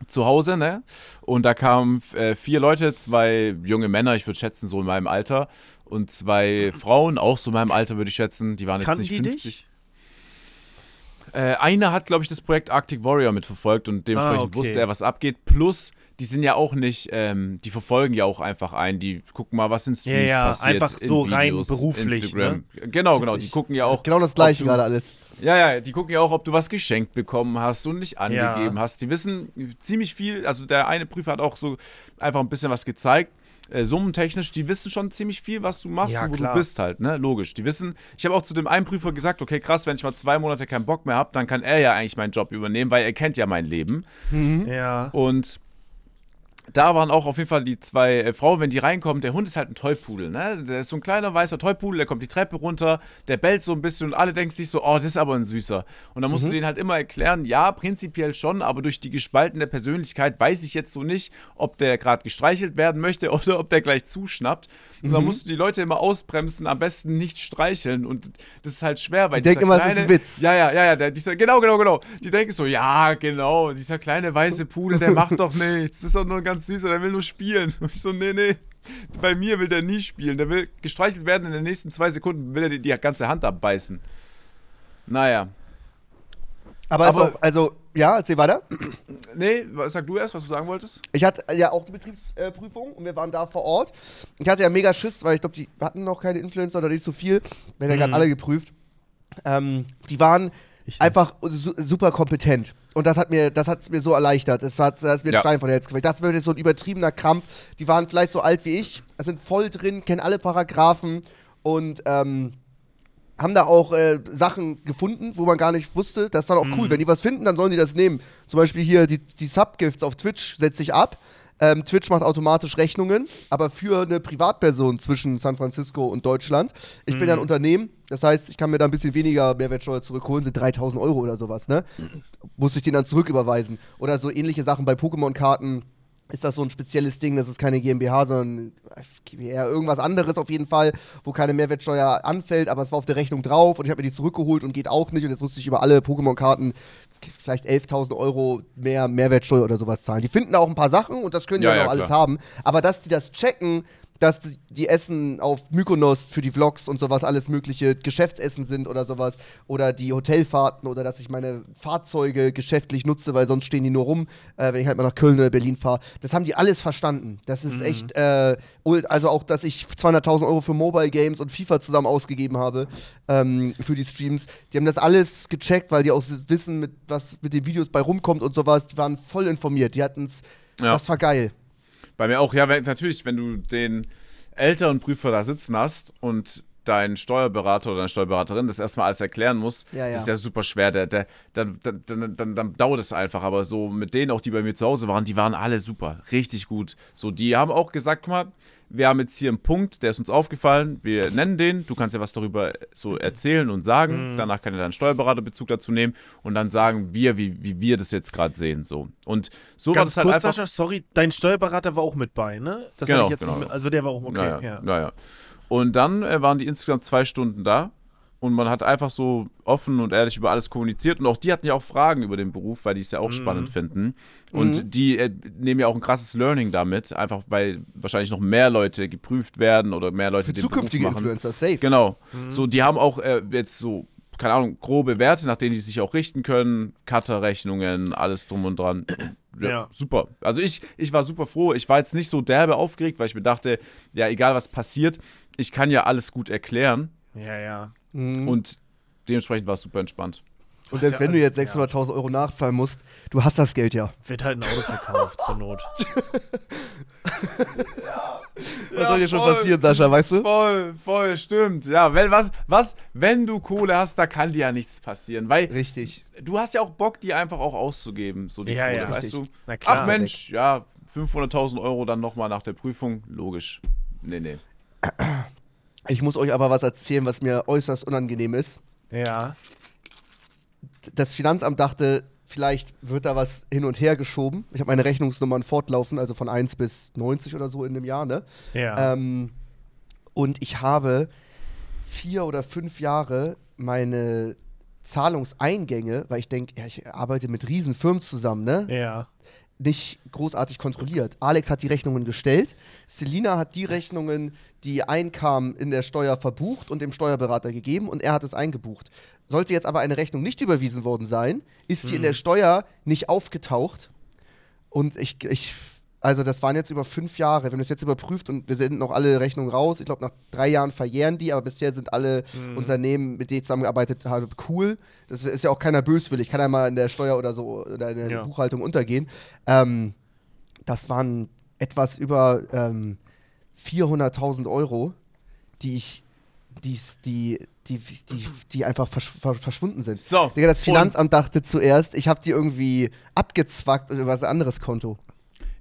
Speaker 1: zu Hause, ne? Und da kamen äh, vier Leute, zwei junge Männer, ich würde schätzen, so in meinem Alter, und zwei Frauen, auch so in meinem Alter, würde ich schätzen. Die waren jetzt
Speaker 3: Kannten
Speaker 1: nicht
Speaker 3: die
Speaker 1: 50.
Speaker 3: dich?
Speaker 1: Äh, einer hat, glaube ich, das Projekt Arctic Warrior mitverfolgt und dementsprechend
Speaker 3: Ah, okay.
Speaker 1: wusste er, was abgeht. Plus, die sind ja auch nicht, ähm, die verfolgen ja auch einfach ein. Die gucken mal, was in Streams
Speaker 3: Ja, ja,
Speaker 1: passiert.
Speaker 3: einfach
Speaker 1: in
Speaker 3: so rein
Speaker 1: Videos,
Speaker 3: beruflich,
Speaker 1: Instagram. Genau, genau. Die gucken ja auch.
Speaker 2: Genau das gleiche
Speaker 1: du-
Speaker 2: gerade alles.
Speaker 1: Ja, ja, die gucken ja auch, ob du was geschenkt bekommen hast und nicht angegeben hast. Die wissen ziemlich viel, also der eine Prüfer hat auch so einfach ein bisschen was gezeigt. Äh, summentechnisch, die wissen schon ziemlich viel, was du machst
Speaker 3: Ja,
Speaker 1: und wo
Speaker 3: klar.
Speaker 1: du bist halt, ne? Logisch. Die wissen, ich habe auch zu dem einen Prüfer gesagt, okay, krass, wenn ich mal zwei Monate keinen Bock mehr habe, dann kann er ja eigentlich meinen Job übernehmen, weil er kennt ja mein Leben.
Speaker 3: Ja.
Speaker 1: Und da waren auch auf jeden Fall die zwei äh, Frauen, wenn die reinkommen, der Hund ist halt ein Tollpudel, ne? Der ist so ein kleiner weißer Tollpudel, der kommt die Treppe runter, der bellt so ein bisschen und alle denken sich so, oh, das ist aber ein süßer. Und dann musst du denen halt immer erklären, ja, prinzipiell schon, aber durch die gespaltene Persönlichkeit weiß ich jetzt so nicht, ob der gerade gestreichelt werden möchte oder ob der gleich zuschnappt. Und dann musst du die Leute immer ausbremsen, am besten nicht streicheln und das ist halt schwer, weil
Speaker 2: Die denken immer, es ist ein Witz.
Speaker 1: ja, ja, ja, ja, der, dieser, genau, genau, genau. Die denken so, ja, genau, dieser kleine weiße Pudel, der macht doch nichts. Das ist doch nur ein ganz süßer, der will nur spielen. Und ich so, nee, nee. Bei mir will der nie spielen. Der will gestreichelt werden, in den nächsten zwei Sekunden will er dir die ganze Hand abbeißen. Naja.
Speaker 2: Aber,
Speaker 1: Aber-
Speaker 2: auch, also, ja, erzähl weiter.
Speaker 1: Nee, sag du erst, was du sagen wolltest?
Speaker 2: Ich hatte ja auch die Betriebsprüfung und wir waren da vor Ort. Ich hatte ja mega Schiss, weil ich glaube, die hatten noch keine Influencer oder nicht so viel. Wir haben ja gerade alle geprüft. Ähm, die waren
Speaker 3: Ich-
Speaker 2: einfach su super kompetent. Und das hat mir, das hat mir so erleichtert. Das hat, das hat mir
Speaker 1: Ja.
Speaker 2: Stein von Herz gefällt. Das wird jetzt so ein übertriebener Krampf. Die waren vielleicht so alt wie ich, sind voll drin, kennen alle Paragraphen und ähm, haben da auch äh, Sachen gefunden, wo man gar nicht wusste. Das ist dann auch
Speaker 3: Mhm.
Speaker 2: cool. Wenn die was finden, dann sollen die das nehmen. Zum Beispiel hier die, die Subgifts auf Twitch setze ich ab. Ähm, Twitch macht automatisch Rechnungen, aber für eine Privatperson zwischen San Francisco und Deutschland. Ich bin ja ein
Speaker 3: Mhm.
Speaker 2: Unternehmen, das heißt, ich kann mir da ein bisschen weniger Mehrwertsteuer zurückholen, sind 3000 Euro oder sowas, ne? Muss ich den dann zurücküberweisen. Oder so ähnliche Sachen bei Pokémon-Karten ist das so ein spezielles Ding, das ist keine GmbH, sondern eher irgendwas anderes auf jeden Fall, wo keine Mehrwertsteuer anfällt, aber es war auf der Rechnung drauf und ich habe mir die zurückgeholt und geht auch nicht und jetzt musste ich über alle Pokémon-Karten vielleicht 11.000 Euro mehr Mehrwertsteuer oder sowas zahlen. Die finden da auch ein paar Sachen und das können die
Speaker 1: Ja,
Speaker 2: ja,
Speaker 1: ja,
Speaker 2: auch alles
Speaker 1: klar.
Speaker 2: haben, aber dass die das checken, dass die- Essen auf Mykonos für die Vlogs und sowas alles mögliche Geschäftsessen sind oder sowas oder die Hotelfahrten oder dass ich meine Fahrzeuge geschäftlich nutze, weil sonst stehen die nur rum, äh, wenn ich halt mal nach Köln oder Berlin fahre. Das haben die alles verstanden. Das ist echt, äh, also auch, dass ich 200.000 Euro für Mobile Games und FIFA zusammen ausgegeben habe ähm, für die Streams. Die haben das alles gecheckt, weil die auch wissen, mit, was mit den Videos bei rumkommt und sowas. Die waren voll informiert. Die hatten es,
Speaker 1: Ja.
Speaker 2: das war geil.
Speaker 1: Bei mir auch, ja, wenn, natürlich, wenn du den älteren Prüfer da sitzen hast und dein Steuerberater oder deine Steuerberaterin das erstmal alles erklären muss,
Speaker 2: Ja, ja.
Speaker 1: das ist ja super schwer. Der, der, dann, dann, dann, dann, dauert es einfach. Aber so mit denen auch, die bei mir zu Hause waren, die waren alle super, richtig gut. So, die haben auch gesagt, guck mal, wir haben jetzt hier einen Punkt, der ist uns aufgefallen, wir nennen den, du kannst ja was darüber so erzählen und sagen, danach kann ja dein Steuerberater Bezug dazu nehmen und dann sagen wir, wie, wie wir das jetzt gerade sehen. So. Und so war
Speaker 3: Ganz
Speaker 1: das halt
Speaker 3: kurz,
Speaker 1: einfach.
Speaker 3: Sascha, sorry, dein Steuerberater war auch mit bei, ne? Das
Speaker 1: Genau,
Speaker 3: hatte ich jetzt
Speaker 1: genau.
Speaker 3: nicht mit, also der war auch okay.
Speaker 1: Naja,
Speaker 3: ja.
Speaker 1: naja. Und dann äh, waren die insgesamt zwei Stunden da und man hat einfach so offen und ehrlich über alles kommuniziert und auch die hatten ja auch Fragen über den Beruf, weil die es ja auch
Speaker 3: Mhm.
Speaker 1: spannend finden. Und die äh, nehmen ja auch ein krasses Learning damit, einfach weil wahrscheinlich noch mehr Leute geprüft werden oder mehr Leute
Speaker 2: Für
Speaker 1: den
Speaker 2: zukünftige
Speaker 1: Beruf machen.
Speaker 2: Influencer, safe.
Speaker 1: Genau.
Speaker 3: Mhm.
Speaker 1: So, die haben auch äh, jetzt so, keine Ahnung, grobe Werte, nach denen die sich auch richten können. Cutter-Rechnungen, alles drum und dran. Ja,
Speaker 3: Ja.
Speaker 1: super. Also ich, ich war super froh. Ich war jetzt nicht so derbe aufgeregt, weil ich mir dachte, ja, egal was passiert, ich kann ja alles gut erklären.
Speaker 3: ja, ja.
Speaker 1: Und dementsprechend war es super entspannt.
Speaker 2: Und selbst
Speaker 3: ja
Speaker 2: wenn du jetzt 600.000 Euro nachzahlen musst, du hast das Geld ja.
Speaker 3: Wird halt ein Auto verkauft zur Not.
Speaker 2: Was soll dir schon passieren, Sascha, weißt du?
Speaker 1: Voll, voll, stimmt. Ja, wenn, was, was, wenn du Kohle hast, da kann dir ja nichts passieren. Weil
Speaker 2: Richtig.
Speaker 1: du hast ja auch Bock, die einfach auch auszugeben, so die
Speaker 3: Ja,
Speaker 1: Kohle,
Speaker 3: ja.
Speaker 1: weißt
Speaker 2: Richtig.
Speaker 1: du?
Speaker 3: Na klar.
Speaker 1: Ach Mensch, ja, 500.000 Euro dann nochmal nach der Prüfung, logisch. Nee, nee.
Speaker 2: Ich muss euch aber was erzählen, was mir äußerst unangenehm ist.
Speaker 3: Ja.
Speaker 2: Das Finanzamt dachte, vielleicht wird da was hin und her geschoben. Ich habe meine Rechnungsnummern fortlaufen, also von 1 bis 90 oder so in einem Jahr, ne?
Speaker 3: Ja.
Speaker 2: Ähm, und ich habe vier oder fünf Jahre meine Zahlungseingänge, weil ich denke, ja, ich arbeite mit riesen Firmen zusammen, ne?
Speaker 3: ja.
Speaker 2: nicht großartig kontrolliert. Alex hat die Rechnungen gestellt, Selina hat die Rechnungen, die einkamen, in der Steuer verbucht und dem Steuerberater gegeben und er hat es eingebucht. Sollte jetzt aber eine Rechnung nicht überwiesen worden sein, ist sie in der Steuer nicht aufgetaucht. Und ich, ich, also das waren jetzt über fünf Jahre. Wenn du es jetzt überprüft und wir senden noch alle Rechnungen raus, ich glaube nach drei Jahren verjähren die, aber bisher sind alle Unternehmen, mit denen ich zusammengearbeitet habe, cool. Das ist ja auch keiner böswillig, kann ja mal in der Steuer oder so oder in der
Speaker 3: Ja.
Speaker 2: Buchhaltung untergehen. Ähm, das waren etwas über ähm, 400.000 Euro, die ich, die, die, die, die, die einfach versch ver verschwunden sind.
Speaker 1: So,
Speaker 2: Digga, das Finanzamt dachte zuerst, ich habe die irgendwie abgezwackt über was anderes Konto.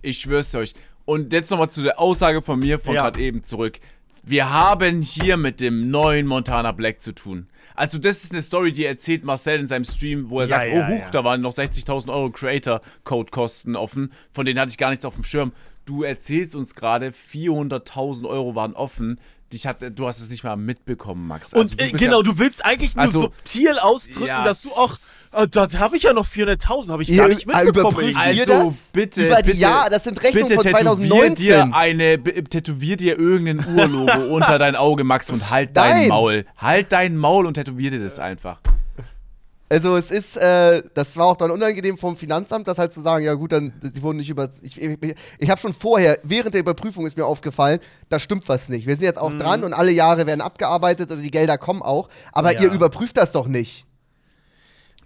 Speaker 1: Ich schwör's euch. Und jetzt nochmal zu der Aussage von mir von
Speaker 3: Ja.
Speaker 1: gerade eben zurück. Wir haben hier mit dem neuen Montana Black zu tun. Also das ist eine Story, die erzählt Marcel in seinem Stream, wo er
Speaker 3: Ja,
Speaker 1: sagt,
Speaker 3: ja,
Speaker 1: oh huch,
Speaker 3: ja.
Speaker 1: da waren noch 60.000 Euro Creator-Code-Kosten offen. Von denen hatte ich gar nichts auf dem Schirm. Du erzählst uns gerade, 400.000 Euro waren offen. Dich hat, du hast es nicht mal mitbekommen, Max. Also
Speaker 3: Und
Speaker 1: du
Speaker 3: äh, genau,
Speaker 1: ja,
Speaker 3: du willst eigentlich nur
Speaker 1: Also-
Speaker 3: subtil ausdrücken,
Speaker 1: Ja.
Speaker 3: dass du auch, äh, da habe ich ja noch 400.000, habe ich
Speaker 2: Ihr-
Speaker 3: gar nicht
Speaker 2: äh,
Speaker 3: mitbekommen.
Speaker 1: Also
Speaker 2: das?
Speaker 1: bitte,
Speaker 2: Über die
Speaker 1: bitte,
Speaker 2: Jahr- das sind Rechnungen
Speaker 1: bitte
Speaker 2: von
Speaker 1: tätowier
Speaker 2: 2019.
Speaker 1: dir eine, b- tätowier dir irgendein Urlogo unter dein Auge, Max, und halt dein
Speaker 2: Nein.
Speaker 1: Maul. Halt dein Maul und tätowier dir das einfach.
Speaker 2: Also es ist, äh, das war auch dann unangenehm vom Finanzamt, das halt zu sagen, ja gut, dann, die wurden nicht über, ich, ich, ich habe schon vorher, während der Überprüfung ist mir aufgefallen, da stimmt was nicht. Wir sind jetzt auch dran und alle Jahre werden abgearbeitet oder die Gelder kommen auch, aber
Speaker 3: Ja.
Speaker 2: ihr überprüft das doch nicht.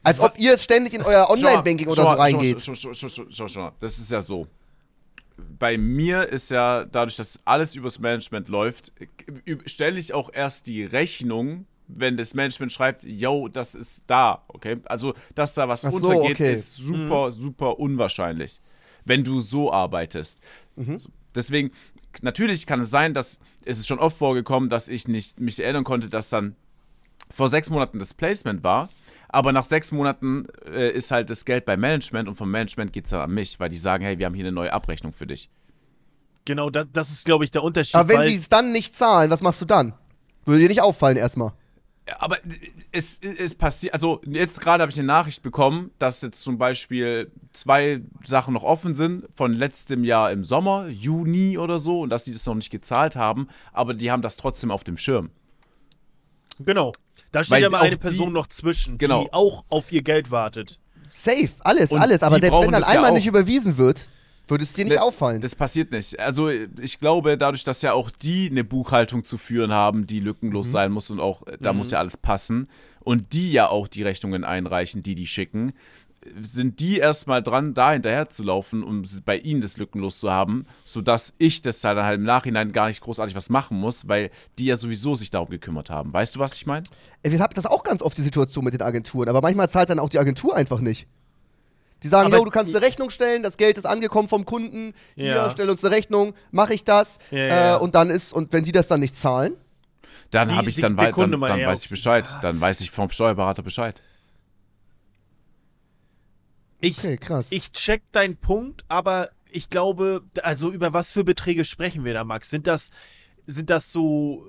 Speaker 2: Als ob ihr ständig in euer Online-Banking oder so reingeht.
Speaker 1: Schau, schau. Das ist ja so. Bei mir ist ja, dadurch, dass alles übers Management läuft, stelle ich auch erst die Rechnung, wenn das Management schreibt, yo, das ist da, okay? Also, dass da was
Speaker 2: so,
Speaker 1: untergeht,
Speaker 2: okay.
Speaker 1: ist super, super unwahrscheinlich, wenn du so arbeitest.
Speaker 2: Mhm.
Speaker 1: So. Deswegen, natürlich kann es sein, dass es ist schon oft vorgekommen, dass ich nicht mich erinnern konnte, dass dann vor sechs Monaten das Placement war. Aber nach sechs Monaten äh, ist halt das Geld beim Management und vom Management geht es dann an mich, weil die sagen, hey, wir haben hier eine neue Abrechnung für dich.
Speaker 3: Genau, da, das ist, glaube ich, der Unterschied.
Speaker 2: Aber wenn sie es dann nicht zahlen, was machst du dann? Würde dir nicht auffallen erstmal.
Speaker 1: Aber es, es passiert, also jetzt gerade habe ich eine Nachricht bekommen, dass jetzt zum Beispiel zwei Sachen noch offen sind von letztem Jahr im Sommer, Juni oder so, und dass die das noch nicht gezahlt haben, aber die haben das trotzdem auf dem Schirm.
Speaker 3: Genau. Da steht
Speaker 1: Weil
Speaker 3: aber eine
Speaker 1: die-
Speaker 3: Person noch zwischen,
Speaker 1: Genau.
Speaker 3: die auch auf ihr Geld wartet.
Speaker 2: Safe, alles,
Speaker 1: Und
Speaker 2: alles. Aber
Speaker 1: die
Speaker 2: selbst wenn dann
Speaker 1: das ja
Speaker 2: einmal
Speaker 1: auch.
Speaker 2: nicht überwiesen wird, würde es dir nicht
Speaker 1: Ne,
Speaker 2: auffallen.
Speaker 1: Das passiert nicht. Also ich glaube, dadurch, dass ja auch die eine Buchhaltung zu führen haben, die
Speaker 2: Mhm.
Speaker 1: lückenlos sein muss und auch, äh, da muss ja alles passen und die ja auch die Rechnungen einreichen, die die schicken, sind die erstmal dran, da hinterher zu laufen, um bei ihnen das lückenlos zu haben, sodass ich das halt, halt im Nachhinein gar nicht großartig was machen muss, weil die ja sowieso sich darum gekümmert haben. Weißt du, was ich meine?
Speaker 2: Ich habe das auch ganz oft die Situation mit den Agenturen, aber manchmal zahlt dann auch die Agentur einfach nicht. Die sagen, yo, du kannst eine Rechnung stellen, das Geld ist angekommen vom Kunden, hier,
Speaker 3: Ja.
Speaker 2: stell uns eine Rechnung, mache ich das.
Speaker 3: Ja,
Speaker 2: äh,
Speaker 3: ja.
Speaker 2: Und dann ist, und wenn die das dann nicht zahlen,
Speaker 1: Dann habe ich dann, dann, dann
Speaker 3: eher
Speaker 1: weiß ich Bescheid. Dann weiß ich vom Steuerberater Bescheid.
Speaker 3: Ich,
Speaker 2: okay, krass.
Speaker 3: ich check deinen Punkt, aber ich glaube, also über was für Beträge sprechen wir da, Max? Sind das, sind das so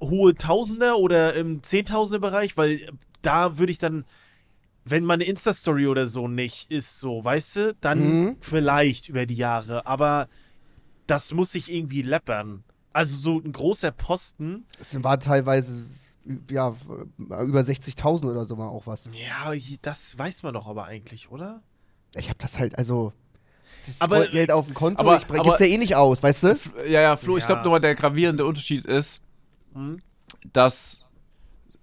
Speaker 3: äh, hohe Tausender oder im Zehntausender-Bereich? Weil äh, da würde ich dann, wenn meine Insta-Story oder so nicht ist, so, weißt du, dann
Speaker 2: Mhm.
Speaker 3: vielleicht über die Jahre, aber das muss sich irgendwie läppern. Also so ein großer Posten,
Speaker 2: es war teilweise, ja, über 60.000 oder so war auch was.
Speaker 3: ja, das weiß man doch aber eigentlich, oder?
Speaker 2: Ich habe das halt, also,
Speaker 3: Aber-
Speaker 2: Geld auf dem Konto,
Speaker 1: aber-
Speaker 2: ich gib's
Speaker 1: aber-
Speaker 2: ja eh nicht aus, weißt du?
Speaker 1: F- Ja, ja, Flo, ich
Speaker 3: Ja.
Speaker 1: glaube nochmal, der gravierende Unterschied ist,
Speaker 3: Hm?
Speaker 1: dass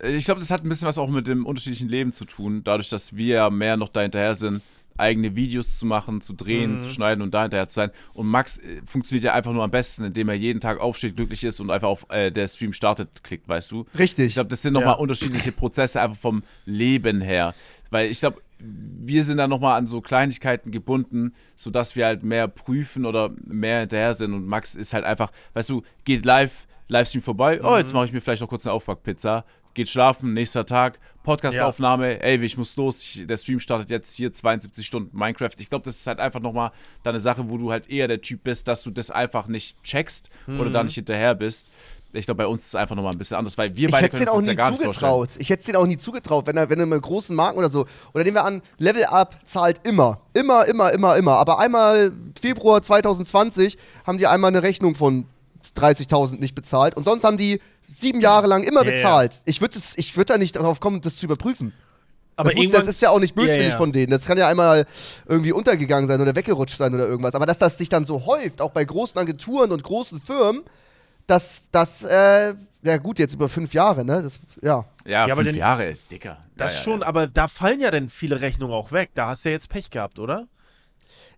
Speaker 1: ich glaube, das hat ein bisschen was auch mit dem unterschiedlichen Leben zu tun, dadurch, dass wir ja mehr noch da hinterher sind, eigene Videos zu machen, zu drehen,
Speaker 3: Mhm.
Speaker 1: zu schneiden und da hinterher zu sein. Und Max äh, funktioniert ja einfach nur am besten, indem er jeden Tag aufsteht, glücklich ist und einfach auf äh, der Stream startet klickt, weißt du?
Speaker 2: Richtig.
Speaker 1: Ich glaube, das sind nochmal
Speaker 3: Ja.
Speaker 1: unterschiedliche Prozesse einfach vom Leben her. Weil ich glaube, wir sind dann nochmal an so Kleinigkeiten gebunden, sodass wir halt mehr prüfen oder mehr hinterher sind. Und Max ist halt einfach, weißt du, geht live, Livestream vorbei, oh,
Speaker 3: Mhm.
Speaker 1: jetzt mache ich mir vielleicht noch kurz eine Aufbackpizza, geht schlafen, nächster Tag, Podcastaufnahme, ey, ich muss los, ich, der Stream startet jetzt hier 72 Stunden Minecraft. Ich glaube, das ist halt einfach nochmal da eine Sache, wo du halt eher der Typ bist, dass du das einfach nicht checkst oder
Speaker 3: Mhm.
Speaker 1: da nicht hinterher bist. Ich glaube, bei uns ist es einfach nochmal ein bisschen anders, weil wir beide können uns das ja gar nicht vorstellen.
Speaker 2: zugetraut. Ich hätte es denen auch nie zugetraut, wenn er, wenn er mit großen Marken oder so. Oder nehmen wir an, Level Up zahlt immer. Immer, immer, immer, immer. Aber einmal Februar 2020 haben die einmal eine Rechnung von 30.000 nicht bezahlt. Und sonst haben die sieben Jahre lang immer
Speaker 3: Ja, ja.
Speaker 2: bezahlt. Ich würde würd da nicht darauf kommen, das zu überprüfen.
Speaker 3: Aber
Speaker 2: das, muss, das ist ja auch nicht böswillig
Speaker 3: Ja, ja.
Speaker 2: von denen. Das kann ja einmal irgendwie untergegangen sein oder weggerutscht sein oder irgendwas. Aber dass das sich dann so häuft, auch bei großen Agenturen und großen Firmen, dass das, äh, ja gut, jetzt über fünf Jahre, ne? Das, ja.
Speaker 1: Ja,
Speaker 3: Ja, aber
Speaker 1: fünf
Speaker 3: den-
Speaker 1: Jahre, dicker.
Speaker 3: das
Speaker 1: ja, ja,
Speaker 3: schon,
Speaker 1: ja.
Speaker 3: aber da fallen ja dann viele Rechnungen auch weg. Da hast du ja jetzt Pech gehabt, oder?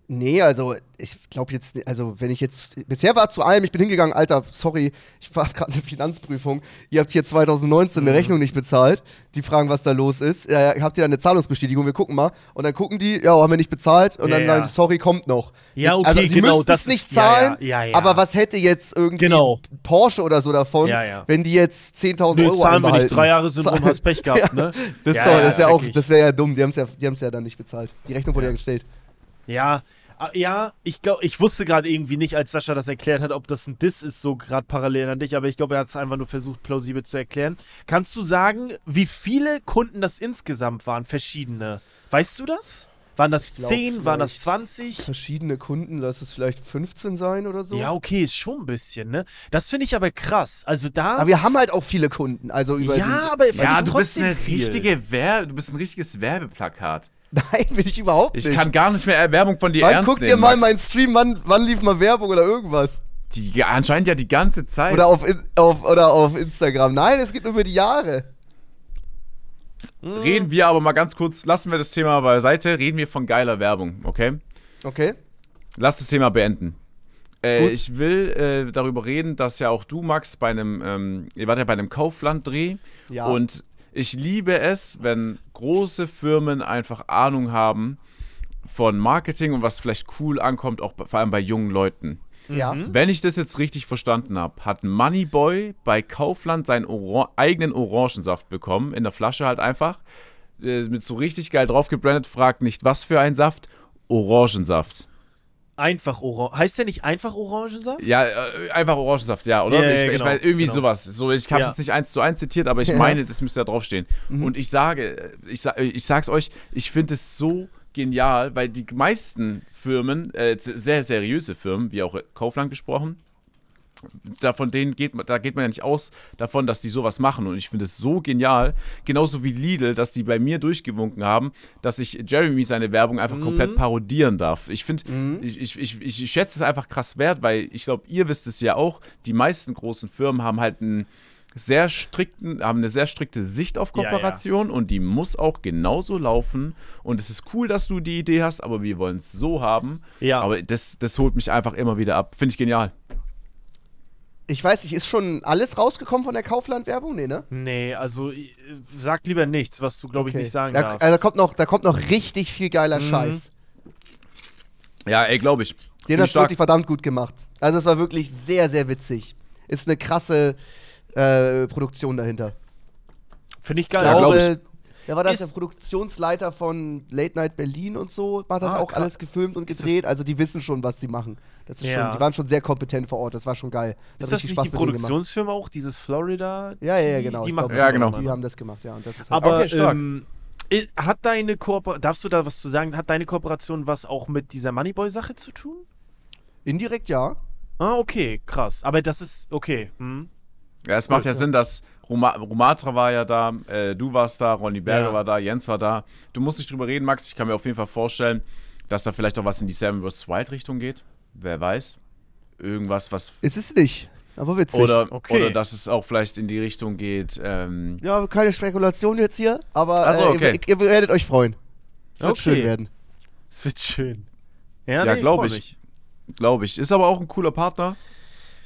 Speaker 2: Nee, also ich glaube jetzt, also wenn ich jetzt, bisher war zu allem, ich bin hingegangen, Alter, sorry, ich war gerade eine Finanzprüfung, ihr habt hier 2019 eine
Speaker 3: Mhm.
Speaker 2: Rechnung nicht bezahlt, die fragen, was da los ist, äh, habt ihr da eine Zahlungsbestätigung, wir gucken mal, und dann gucken die, ja, haben wir nicht bezahlt, und
Speaker 3: Ja,
Speaker 2: dann
Speaker 3: ja.
Speaker 2: sagen die, sorry, kommt noch.
Speaker 3: Ja, okay,
Speaker 2: also, sie
Speaker 3: genau, das
Speaker 2: nicht
Speaker 3: ist- ja, ja,
Speaker 2: zahlen,
Speaker 3: ja, ja.
Speaker 2: aber was hätte jetzt irgendwie
Speaker 3: Genau.
Speaker 2: Porsche oder so davon,
Speaker 3: Ja, ja.
Speaker 2: wenn die jetzt 10.000
Speaker 3: Nö,
Speaker 2: Euro
Speaker 3: zahlen wir nicht. Drei Jahre sind rum,
Speaker 2: Zahl-
Speaker 3: hast Pech gehabt, ne?
Speaker 2: Das,
Speaker 3: Ja, ja,
Speaker 2: das wäre
Speaker 3: check
Speaker 2: auch, das wäre ja dumm, die haben es ja, die haben's ja dann nicht bezahlt. Die Rechnung wurde ja, gestellt.
Speaker 3: Ja, ah, ja, ich glaube, ich wusste gerade irgendwie nicht, als Sascha das erklärt hat, ob das ein Diss ist, so gerade parallel an dich, aber ich glaube, er hat es einfach nur versucht, plausibel zu erklären. Kannst du sagen, wie viele Kunden das insgesamt waren, verschiedene? Weißt du das? Waren das
Speaker 2: glaub,
Speaker 3: 10, waren das
Speaker 2: vielleicht
Speaker 3: 20?
Speaker 2: Verschiedene Kunden, lass es vielleicht 15 sein oder so.
Speaker 3: Ja, okay, ist schon ein bisschen, ne? Das finde ich aber krass. Also da.
Speaker 2: Aber wir haben halt auch viele Kunden, also über
Speaker 3: ja, aber
Speaker 1: Ja, du bist eine
Speaker 3: viel.
Speaker 1: richtige Werbe, du bist ein richtiges Werbeplakat.
Speaker 2: Nein, bin ich überhaupt
Speaker 1: Ich
Speaker 2: nicht.
Speaker 1: kann gar nicht mehr Werbung von dir
Speaker 2: Wann
Speaker 1: ernst
Speaker 2: guckt
Speaker 1: nehmen.
Speaker 2: ihr mal
Speaker 1: Max.
Speaker 2: meinen Stream, wann, wann lief mal Werbung oder irgendwas?
Speaker 1: Die, anscheinend ja die ganze Zeit.
Speaker 2: Oder auf, auf, oder auf Instagram. Nein, es geht nur über die Jahre.
Speaker 1: reden wir aber mal ganz kurz, lassen wir das Thema beiseite, reden wir von geiler Werbung, okay?
Speaker 2: Okay.
Speaker 1: Lass das Thema beenden. Äh, ich will äh, darüber reden, dass ja auch du, Max, bei einem, ähm, ihr wart ja bei einem Kaufland-Dreh
Speaker 2: Ja.
Speaker 1: und ich liebe es, wenn große Firmen einfach Ahnung haben von Marketing und was vielleicht cool ankommt, auch vor allem bei jungen Leuten.
Speaker 2: Ja.
Speaker 1: Wenn ich das jetzt richtig verstanden habe, hat Moneyboy bei Kaufland seinen Oran eigenen Orangensaft bekommen, in der Flasche halt einfach, äh, mit so richtig geil drauf gebrandet, fragt nicht, was für ein Saft, Orangensaft.
Speaker 3: Einfach Orange. Heißt der nicht einfach Orangensaft?
Speaker 1: Ja, äh, einfach Orangensaft, ja, oder?
Speaker 3: Ja, ja,
Speaker 1: ich, ich
Speaker 3: genau,
Speaker 1: weiß, irgendwie
Speaker 3: genau.
Speaker 1: sowas. So, ich habe
Speaker 3: Ja.
Speaker 1: jetzt nicht eins zu eins zitiert, aber ich
Speaker 2: Ja.
Speaker 1: meine, das müsste da draufstehen. Und ich sage, ich, sa- ich sag's euch, ich finde es so genial, weil die meisten Firmen, äh, sehr seriöse Firmen, wie auch Kaufland gesprochen, da von denen geht man, da geht man ja nicht aus davon, dass die sowas machen. Und ich finde es so genial, genauso wie Lidl, dass die bei mir durchgewunken haben, dass ich Jeremy seine Werbung einfach komplett parodieren darf. Ich finde, ich, ich, ich, ich schätze es einfach krass wert, weil ich glaube, ihr wisst es ja auch, die meisten großen Firmen haben halt einen sehr strikten, haben eine sehr strikte Sicht auf
Speaker 3: Ja, ja.
Speaker 1: Kooperation und die muss auch genauso laufen. Und es ist cool, dass du die Idee hast, aber wir wollen es so haben.
Speaker 3: Ja.
Speaker 1: Aber das, das holt mich einfach immer wieder ab. Finde ich genial.
Speaker 2: Ich weiß nicht, ist schon alles rausgekommen von der Kaufland-Werbung? Nee, ne?
Speaker 3: Nee, also äh, sag lieber nichts, was du, glaube ich,
Speaker 2: Okay.
Speaker 3: nicht sagen
Speaker 2: da,
Speaker 3: darfst.
Speaker 2: Also da kommt, noch, da kommt noch richtig viel geiler
Speaker 3: Mhm.
Speaker 2: Scheiß.
Speaker 1: Ja, ey, glaube ich.
Speaker 2: Den hast
Speaker 1: ich
Speaker 2: du wirklich verdammt gut gemacht. Also es war wirklich sehr, sehr witzig. Ist eine krasse äh, Produktion dahinter.
Speaker 3: Finde ich
Speaker 2: Ich
Speaker 3: geil.
Speaker 1: Ja, glaub
Speaker 2: glaube, wer war das? Der Produktionsleiter von Late Night Berlin und so, hat das
Speaker 3: Ah,
Speaker 2: auch
Speaker 3: krass.
Speaker 2: alles gefilmt und gedreht. Also die wissen schon, was sie machen. Das ist
Speaker 3: Ja.
Speaker 2: schon, die waren schon sehr kompetent vor Ort. Das war schon geil. Hat
Speaker 3: ist das nicht die
Speaker 2: Spaß gemacht.
Speaker 3: Produktionsfirma auch, dieses Florida?
Speaker 2: Ja, ja, ja, genau.
Speaker 3: Die
Speaker 2: Ich
Speaker 3: machen
Speaker 1: Ja,
Speaker 3: das
Speaker 1: genau.
Speaker 2: Die haben das gemacht, ja. Und das ist halt
Speaker 3: Aber
Speaker 1: Okay,
Speaker 3: ähm, hat deine Kooperation, darfst du da was zu sagen, hat deine Kooperation was auch mit dieser Moneyboy-Sache zu tun?
Speaker 2: indirekt ja.
Speaker 3: Ah, okay, krass. Aber das ist, okay. Hm.
Speaker 1: Ja, es macht ja Sinn, dass Romatra war ja da, äh, du warst da, Ronny Berger
Speaker 3: Ja.
Speaker 1: war da, Jens war da. Du musst nicht drüber reden, Max. Ich kann mir auf jeden Fall vorstellen, dass da vielleicht auch was in die Seven vs. Wild Richtung geht. Wer weiß. Irgendwas, was.
Speaker 2: Ist es nicht. Aber witzig.
Speaker 1: Oder,
Speaker 3: Okay.
Speaker 1: oder dass es auch vielleicht in die Richtung geht. Ähm,
Speaker 2: ja, keine Spekulation jetzt hier, aber
Speaker 1: so,
Speaker 2: äh,
Speaker 1: okay.
Speaker 2: ihr, ihr werdet euch freuen. Es wird
Speaker 3: Okay.
Speaker 2: schön werden.
Speaker 3: Es wird schön. Ja,
Speaker 1: Ja,
Speaker 3: nee,
Speaker 1: glaub
Speaker 3: freu
Speaker 1: ich.
Speaker 3: mich.
Speaker 1: Glaube ich. Ist aber auch ein cooler Partner.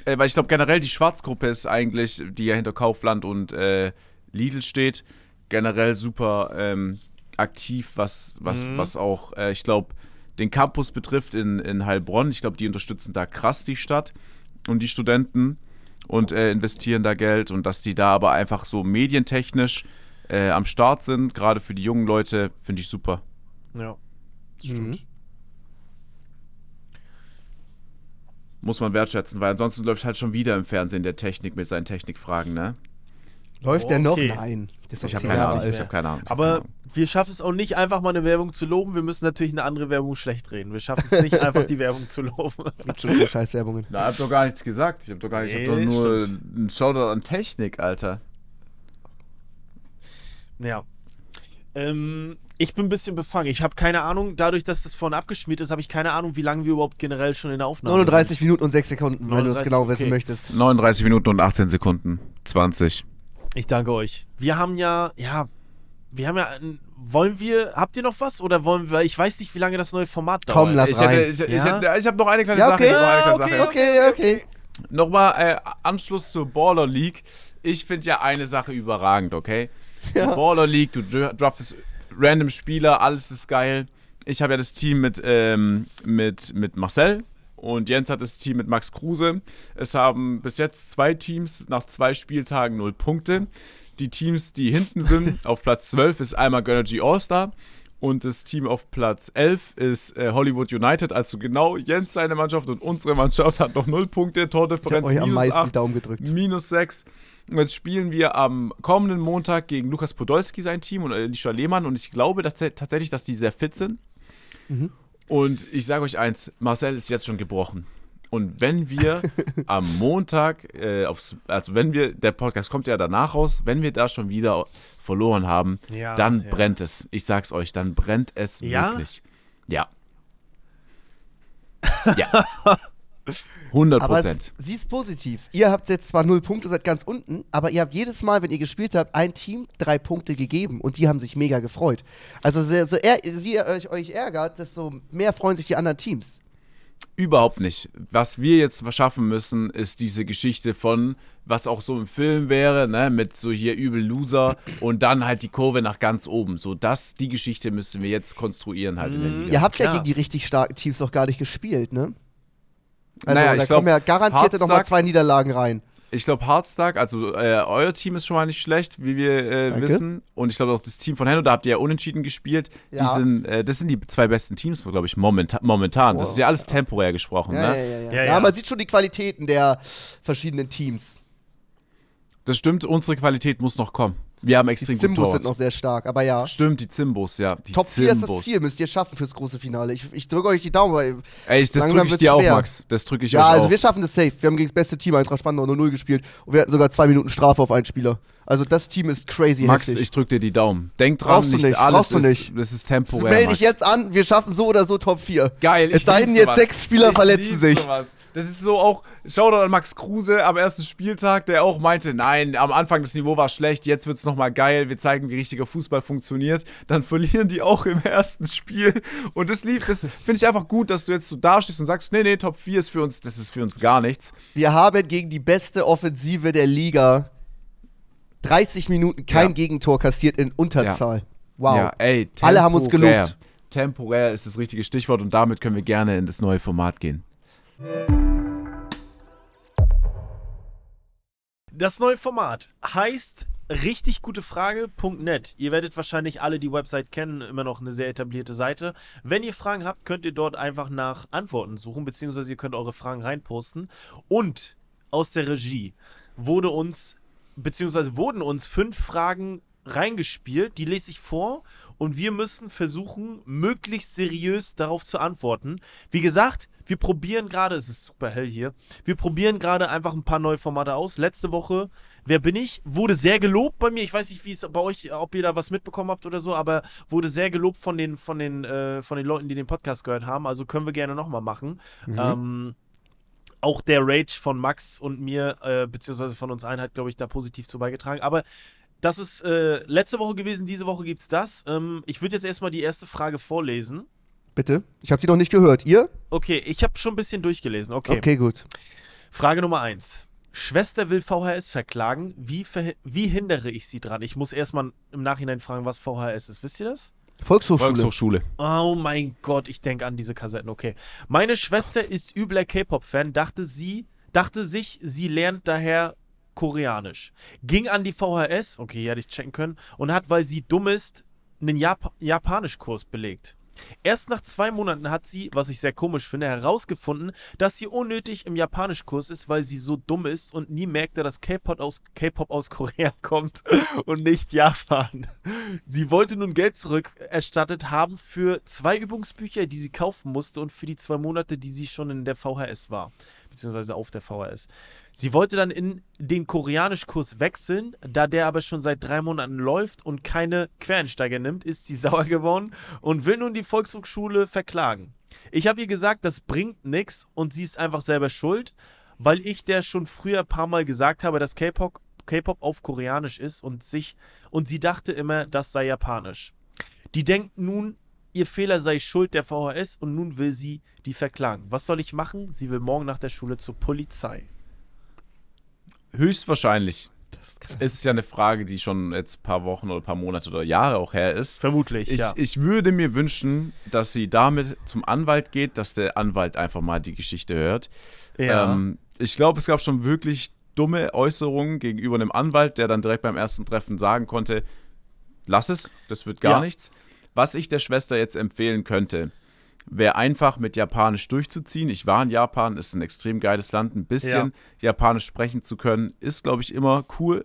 Speaker 1: Äh, weil ich glaube, generell die Schwarzgruppe ist eigentlich, die ja hinter Kaufland und äh, Lidl steht, generell super ähm, aktiv, was, was,
Speaker 3: Mhm.
Speaker 1: was auch, äh, ich glaube, den Campus betrifft in, in Heilbronn. Ich glaube, die unterstützen da krass die Stadt und die Studenten und äh, investieren da Geld und dass die da aber einfach so medientechnisch äh, am Start sind, gerade für die jungen Leute, finde ich super.
Speaker 3: Ja.
Speaker 2: Mhm.
Speaker 1: Muss man wertschätzen, weil ansonsten läuft halt schon wieder im Fernsehen der Technik mit seinen Technikfragen, ne?
Speaker 2: Läuft
Speaker 3: Oh,
Speaker 2: der noch?
Speaker 3: okay.
Speaker 2: Nein.
Speaker 1: Ich habe keine Ahnung. Ich habe keine Ahnung. ich hab
Speaker 3: Aber
Speaker 1: keine Ahnung.
Speaker 3: wir schaffen es auch nicht, einfach mal eine Werbung zu loben. Wir müssen natürlich eine andere Werbung schlecht reden. Wir schaffen es nicht, einfach die Werbung zu loben.
Speaker 2: Gibt schon viele Scheißwerbungen.
Speaker 1: Na, hab doch gar nichts gesagt. Ich hab doch gar nicht, ich hab
Speaker 3: Nee,
Speaker 1: doch nur
Speaker 3: stimmt.
Speaker 1: einen Shoutout an Technik, Alter.
Speaker 3: Ja. Ähm, ich bin ein bisschen befangen. Ich habe keine Ahnung, dadurch, dass das vorhin abgeschmiert ist, habe ich keine Ahnung, wie lange wir überhaupt generell schon in der Aufnahme
Speaker 2: 39 Minuten und 6 Sekunden, wenn du es
Speaker 3: 39,
Speaker 2: genau wissen
Speaker 3: okay.
Speaker 2: möchtest.
Speaker 1: 39 Minuten und 18 Sekunden. 20.
Speaker 3: sind. Ich danke euch. Wir haben ja, ja, wir haben ja, wollen wir, habt ihr noch was oder wollen wir, ich weiß nicht, wie lange das neue Format dauert.
Speaker 2: Komm, lass
Speaker 1: Ich,
Speaker 2: rein.
Speaker 1: hätte, ich, ich,
Speaker 3: Ja?
Speaker 1: hab- ich habe noch eine kleine
Speaker 2: Ja,
Speaker 1: Sache.
Speaker 2: okay.
Speaker 1: Kleine
Speaker 3: Ja,
Speaker 1: Sache.
Speaker 3: okay.
Speaker 2: Okay, okay.
Speaker 1: Nochmal äh, Anschluss zur Baller League. Ich finde ja eine Sache überragend, okay?
Speaker 2: Ja.
Speaker 1: Baller League, du dra- draftest random Spieler, alles ist geil. Ich habe ja das Team mit, ähm, mit, mit Marcel und Jens hat das Team mit Max Kruse. Es haben bis jetzt zwei Teams nach zwei Spieltagen null Punkte. Die Teams, die hinten sind, auf Platz 12 ist einmal Gönnergy All-Star und das Team auf Platz 11 ist äh, Hollywood United. Also genau Jens seine Mannschaft und unsere Mannschaft hat noch null Punkte,
Speaker 2: Ich hab
Speaker 1: Tordifferenz minus
Speaker 2: meisten die
Speaker 1: 8
Speaker 2: Daumen gedrückt.
Speaker 1: minus 6. Und jetzt spielen wir am kommenden Montag gegen Lukas Podolski sein Team und Alicia Lehmann. Und ich glaube dass, tatsächlich, dass die sehr fit sind.
Speaker 2: Mhm.
Speaker 1: Und ich sage euch eins: Marcel ist jetzt schon gebrochen. Und wenn wir am Montag, äh, aufs, also wenn wir, der Podcast kommt ja danach raus, wenn wir da schon wieder verloren haben,
Speaker 3: Ja,
Speaker 1: dann
Speaker 3: ja.
Speaker 1: brennt es. Ich sag's euch, dann brennt es
Speaker 3: Ja?
Speaker 1: wirklich. Ja. Ja. 100
Speaker 2: Aber
Speaker 1: Prozent.
Speaker 2: sie ist positiv. Ihr habt jetzt zwar null Punkte, seid ganz unten, aber ihr habt jedes Mal, wenn ihr gespielt habt, ein Team drei Punkte gegeben und die haben sich mega gefreut. Also so, so eher, sie euch, euch ärgert, desto mehr freuen sich die anderen Teams.
Speaker 1: Überhaupt nicht. Was wir jetzt schaffen müssen, ist diese Geschichte von, was auch so im Film wäre, ne, mit so hier übel Loser und dann halt die Kurve nach ganz oben. So, das, die Geschichte müssen wir jetzt konstruieren halt in der Liga.
Speaker 2: ihr habt ja
Speaker 3: klar.
Speaker 2: gegen die richtig starken Teams noch gar nicht gespielt, ne? Also
Speaker 1: Naja,
Speaker 2: da
Speaker 1: ich glaub,
Speaker 2: kommen ja garantiert noch mal
Speaker 1: Hardstack-
Speaker 2: zwei Niederlagen rein.
Speaker 1: Ich glaube, Hardstack, also äh, euer Team ist schon mal nicht schlecht, wie wir äh,
Speaker 2: Danke.
Speaker 1: wissen. Und ich glaube auch das Team von Henno, da habt ihr ja unentschieden gespielt. Die
Speaker 2: Ja.
Speaker 1: sind, äh, das sind die zwei besten Teams, glaube ich, momenta momentan. Das
Speaker 2: Wow.
Speaker 1: ist ja alles temporär gesprochen.
Speaker 2: Ja,
Speaker 1: ne?
Speaker 2: ja, ja, ja.
Speaker 3: Ja,
Speaker 2: ja,
Speaker 3: ja.
Speaker 2: man sieht schon die Qualitäten der verschiedenen Teams.
Speaker 1: Das stimmt, unsere Qualität muss noch kommen. Wir haben
Speaker 2: Die
Speaker 1: extrem gut
Speaker 2: Zimbos sind noch sehr stark, aber ja.
Speaker 1: Stimmt, die Zimbos, ja. Die
Speaker 2: Top 4 ist das
Speaker 1: Zimbos.
Speaker 2: Ziel, müsst ihr schaffen fürs große Finale. Ich, ich drücke euch die Daumen, weil
Speaker 1: Ey, ich- das drücke ich dir auch,
Speaker 2: schwer.
Speaker 1: Max. Das drücke ich
Speaker 2: Ja,
Speaker 1: euch
Speaker 2: also
Speaker 1: auch.
Speaker 2: wir schaffen das safe. Wir haben gegen das beste Team Eintracht Spandau 0-0 gespielt und wir hatten sogar zwei Minuten Strafe auf einen Spieler. Also das Team ist crazy
Speaker 1: Max,
Speaker 2: heftig.
Speaker 1: ich drücke dir die Daumen. Denk dran,
Speaker 2: Brauchst
Speaker 1: nicht,
Speaker 2: nicht,
Speaker 1: alles
Speaker 2: brauchst du
Speaker 1: ist,
Speaker 2: nicht.
Speaker 1: das ist temporär,
Speaker 2: Melde
Speaker 1: Max.
Speaker 2: dich jetzt an, wir schaffen so oder so Top 4.
Speaker 1: Geil,
Speaker 2: Es
Speaker 1: ich
Speaker 2: sei
Speaker 1: lieb
Speaker 2: denn, jetzt sechs Spieler
Speaker 1: ich
Speaker 2: verletzen sich.
Speaker 1: Sowas. Das ist so auch, Shoutout an Max Kruse am ersten Spieltag, der auch meinte, nein, am Anfang das Niveau war schlecht, jetzt wird's noch nochmal geil, wir zeigen, wie richtiger Fußball funktioniert. Dann verlieren die auch im ersten Spiel. Und das lief, das finde ich einfach gut, dass du jetzt so dastehst und sagst, nee, nee, Top 4 ist für uns, das ist für uns gar nichts.
Speaker 2: Wir haben gegen die beste Offensive der Liga 30 Minuten kein
Speaker 1: Ja.
Speaker 2: Gegentor kassiert in Unterzahl. Wow.
Speaker 1: Ja, ey,
Speaker 2: Alle haben uns
Speaker 1: temporär.
Speaker 2: gelobt.
Speaker 1: Temporär ist das richtige Stichwort und damit können wir gerne in das neue Format gehen.
Speaker 3: Das neue Format heißt richtig gute Frage.net. Ihr werdet wahrscheinlich alle die Website kennen, immer noch eine sehr etablierte Seite. Wenn ihr Fragen habt, könnt ihr dort einfach nach Antworten suchen, beziehungsweise ihr könnt eure Fragen reinposten. Und aus der Regie wurde uns, beziehungsweise wurden uns fünf Fragen reingespielt, die lese ich vor und wir müssen versuchen, möglichst seriös darauf zu antworten. Wie gesagt, wir probieren gerade, es ist super hell hier, wir probieren gerade einfach ein paar neue Formate aus. Letzte Woche, wer bin ich, wurde sehr gelobt bei mir. Ich weiß nicht, wie es bei euch, ob ihr da was mitbekommen habt oder so, aber wurde sehr gelobt von den, von den, äh, von den Leuten, die den Podcast gehört haben. Also können wir gerne nochmal machen. Ähm, auch der Rage von Max und mir, äh, beziehungsweise von uns allen, hat, glaube ich, da positiv zu beigetragen. Aber das ist äh, letzte Woche gewesen, diese Woche gibt es das. Ähm, ich würde jetzt erstmal die erste Frage vorlesen.
Speaker 2: Bitte? Ich habe die noch nicht gehört. Ihr?
Speaker 3: Okay, ich habe schon ein bisschen durchgelesen. Okay.
Speaker 2: Okay, gut.
Speaker 3: Frage Nummer 1. Schwester will VHS verklagen. Wie, verhi- wie hindere ich sie dran? Ich muss erstmal im Nachhinein fragen, was VHS ist. Wisst ihr das?
Speaker 2: Volkshochschule.
Speaker 1: Volkshochschule.
Speaker 3: Oh mein Gott, ich denke an diese Kassetten. Okay. Meine Schwester ist übler K-Pop-Fan, dachte sie, dachte sich, sie lernt daher Koreanisch. Ging an die VHS, okay, hier hätte ich checken können, und hat, weil sie dumm ist, einen Jap Japanischkurs belegt. Erst nach zwei Monaten hat sie, was ich sehr komisch finde, herausgefunden, dass sie unnötig im Japanischkurs ist, weil sie so dumm ist und nie merkte, dass K-Pop aus, aus Korea kommt und nicht Japan. Sie wollte nun Geld zurückerstattet haben für zwei Übungsbücher, die sie kaufen musste und für die zwei Monate, die sie schon in der VHS war, beziehungsweise auf der VHS. Sie wollte dann in den Koreanischkurs wechseln, da der aber schon seit drei Monaten läuft und keine Quereinsteiger nimmt, ist sie sauer geworden und will nun die Volkshochschule verklagen. Ich habe ihr gesagt, das bringt nichts und sie ist einfach selber schuld, weil ich der schon früher ein paar Mal gesagt habe, dass K-Pop auf Koreanisch ist und sich und sie dachte immer, das sei Japanisch. Die denkt nun, ihr Fehler sei Schuld der VHS und nun will sie die verklagen. Was soll ich machen? Sie will morgen nach der Schule zur Polizei.
Speaker 1: Höchstwahrscheinlich. Es ist ja eine Frage, die schon jetzt ein paar Wochen oder ein paar Monate oder Jahre auch her ist.
Speaker 3: Vermutlich,
Speaker 1: Ich,
Speaker 3: ja.
Speaker 1: ich würde mir wünschen, dass sie damit zum Anwalt geht, dass der Anwalt einfach mal die Geschichte hört.
Speaker 3: ja.
Speaker 1: Ähm, ich glaube, es gab schon wirklich dumme Äußerungen gegenüber einem Anwalt, der dann direkt beim ersten Treffen sagen konnte, lass es, das wird gar
Speaker 3: Ja.
Speaker 1: nichts. Was ich der Schwester jetzt empfehlen könnte, wäre einfach mit Japanisch durchzuziehen. Ich war in Japan, ist ein extrem geiles Land. Ein bisschen Japanisch sprechen zu können, ist, glaube ich, immer cool.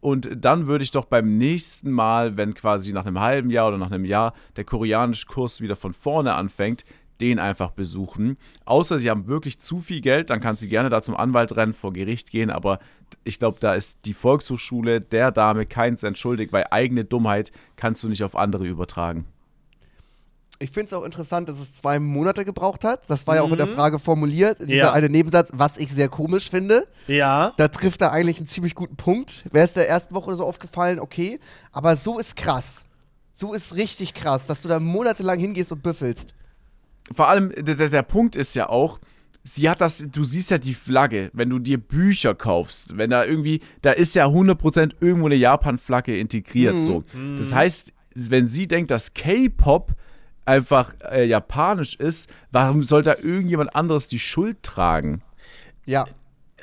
Speaker 1: Und dann würde ich doch beim nächsten Mal, wenn quasi nach einem halben Jahr oder nach einem Jahr der Koreanisch-Kurs wieder von vorne anfängt, den einfach besuchen. Außer sie haben wirklich zu viel Geld, dann kann sie gerne da zum Anwalt rennen, vor Gericht gehen. Aber ich glaube, da ist die Volkshochschule der Dame keins entschuldigt, weil eigene Dummheit kannst du nicht auf andere übertragen.
Speaker 2: Ich finde es auch interessant, dass es zwei Monate gebraucht hat. Das war ja auch in der
Speaker 3: Mhm.
Speaker 2: Frage formuliert. Dieser
Speaker 3: Ja.
Speaker 2: eine Nebensatz, was ich sehr komisch finde.
Speaker 3: Ja.
Speaker 2: Da trifft er eigentlich einen ziemlich guten Punkt. Wäre es der ersten Woche so aufgefallen, okay. Aber so ist krass. So ist richtig krass, dass du da monatelang hingehst und büffelst.
Speaker 1: Vor allem, der, der, Punkt ist ja auch, sie hat das, du siehst ja die Flagge, wenn du dir Bücher kaufst, wenn da irgendwie, da ist ja 100% irgendwo eine Japan-Flagge integriert,
Speaker 2: Mhm.
Speaker 1: so. Das heißt, wenn sie denkt, dass K-Pop einfach äh, japanisch ist, warum soll da irgendjemand anderes die Schuld tragen?
Speaker 2: Ja.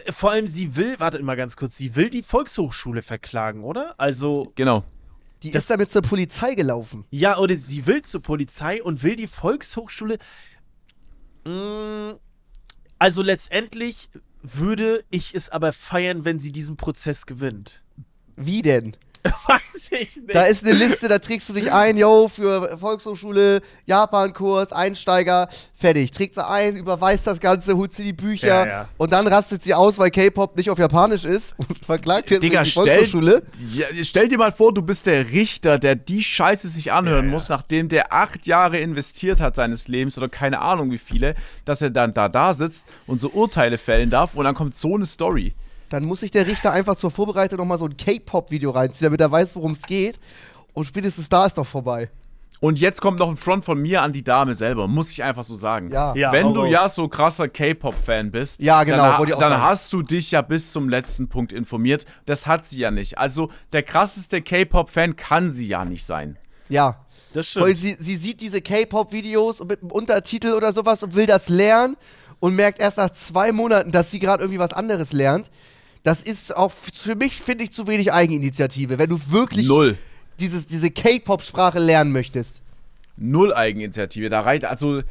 Speaker 3: Vor allem, sie will, wartet mal ganz kurz, sie will die Volkshochschule verklagen, oder? Also,
Speaker 1: Genau.
Speaker 2: Die
Speaker 3: Das-
Speaker 2: ist damit zur Polizei gelaufen.
Speaker 3: ja, oder sie will zur Polizei und will die Volkshochschule. Mm, Also, letztendlich würde ich es aber feiern, wenn sie diesen Prozess gewinnt.
Speaker 2: Wie denn?
Speaker 3: Weiß ich nicht.
Speaker 2: Da ist eine Liste, da trägst du dich ein, yo, für Volkshochschule, Japankurs, Einsteiger, fertig. Trägt sie ein, überweist das Ganze, holt sie die Bücher
Speaker 3: Ja, ja.
Speaker 2: und dann rastet sie aus, weil K-Pop nicht auf Japanisch ist und verklagt jetzt
Speaker 1: Digga,
Speaker 2: die
Speaker 1: stell,
Speaker 2: Volkshochschule.
Speaker 1: ja, stell dir mal vor, du bist der Richter, der die Scheiße sich anhören muss, nachdem der acht Jahre investiert hat seines Lebens oder keine Ahnung wie viele, dass er dann da da sitzt und so Urteile fällen darf und dann kommt so eine Story.
Speaker 2: Dann muss sich der Richter einfach zur Vorbereitung nochmal so ein K-Pop-Video reinziehen, damit er weiß, worum es geht. Und spätestens da ist doch vorbei.
Speaker 1: Und jetzt kommt noch ein Front von mir an die Dame selber, muss ich einfach so sagen.
Speaker 2: Ja.
Speaker 3: Ja,
Speaker 1: Wenn du
Speaker 3: raus.
Speaker 1: ja so krasser K-Pop-Fan bist,
Speaker 2: Ja, genau,
Speaker 1: dann, dann hast du dich ja bis zum letzten Punkt informiert. Das hat sie ja nicht. Also der krasseste K-Pop-Fan kann sie ja nicht sein.
Speaker 2: Ja.
Speaker 3: Das
Speaker 2: Weil
Speaker 3: stimmt.
Speaker 2: sie, sie sieht diese K-Pop-Videos mit einem Untertitel oder sowas und will das lernen und merkt erst nach zwei Monaten, dass sie gerade irgendwie was anderes lernt. Das ist auch für mich, finde ich, zu wenig Eigeninitiative. Wenn du wirklich
Speaker 1: Null.
Speaker 2: Dieses, diese K-Pop-Sprache lernen möchtest.
Speaker 1: Null Eigeninitiative. Da reicht, also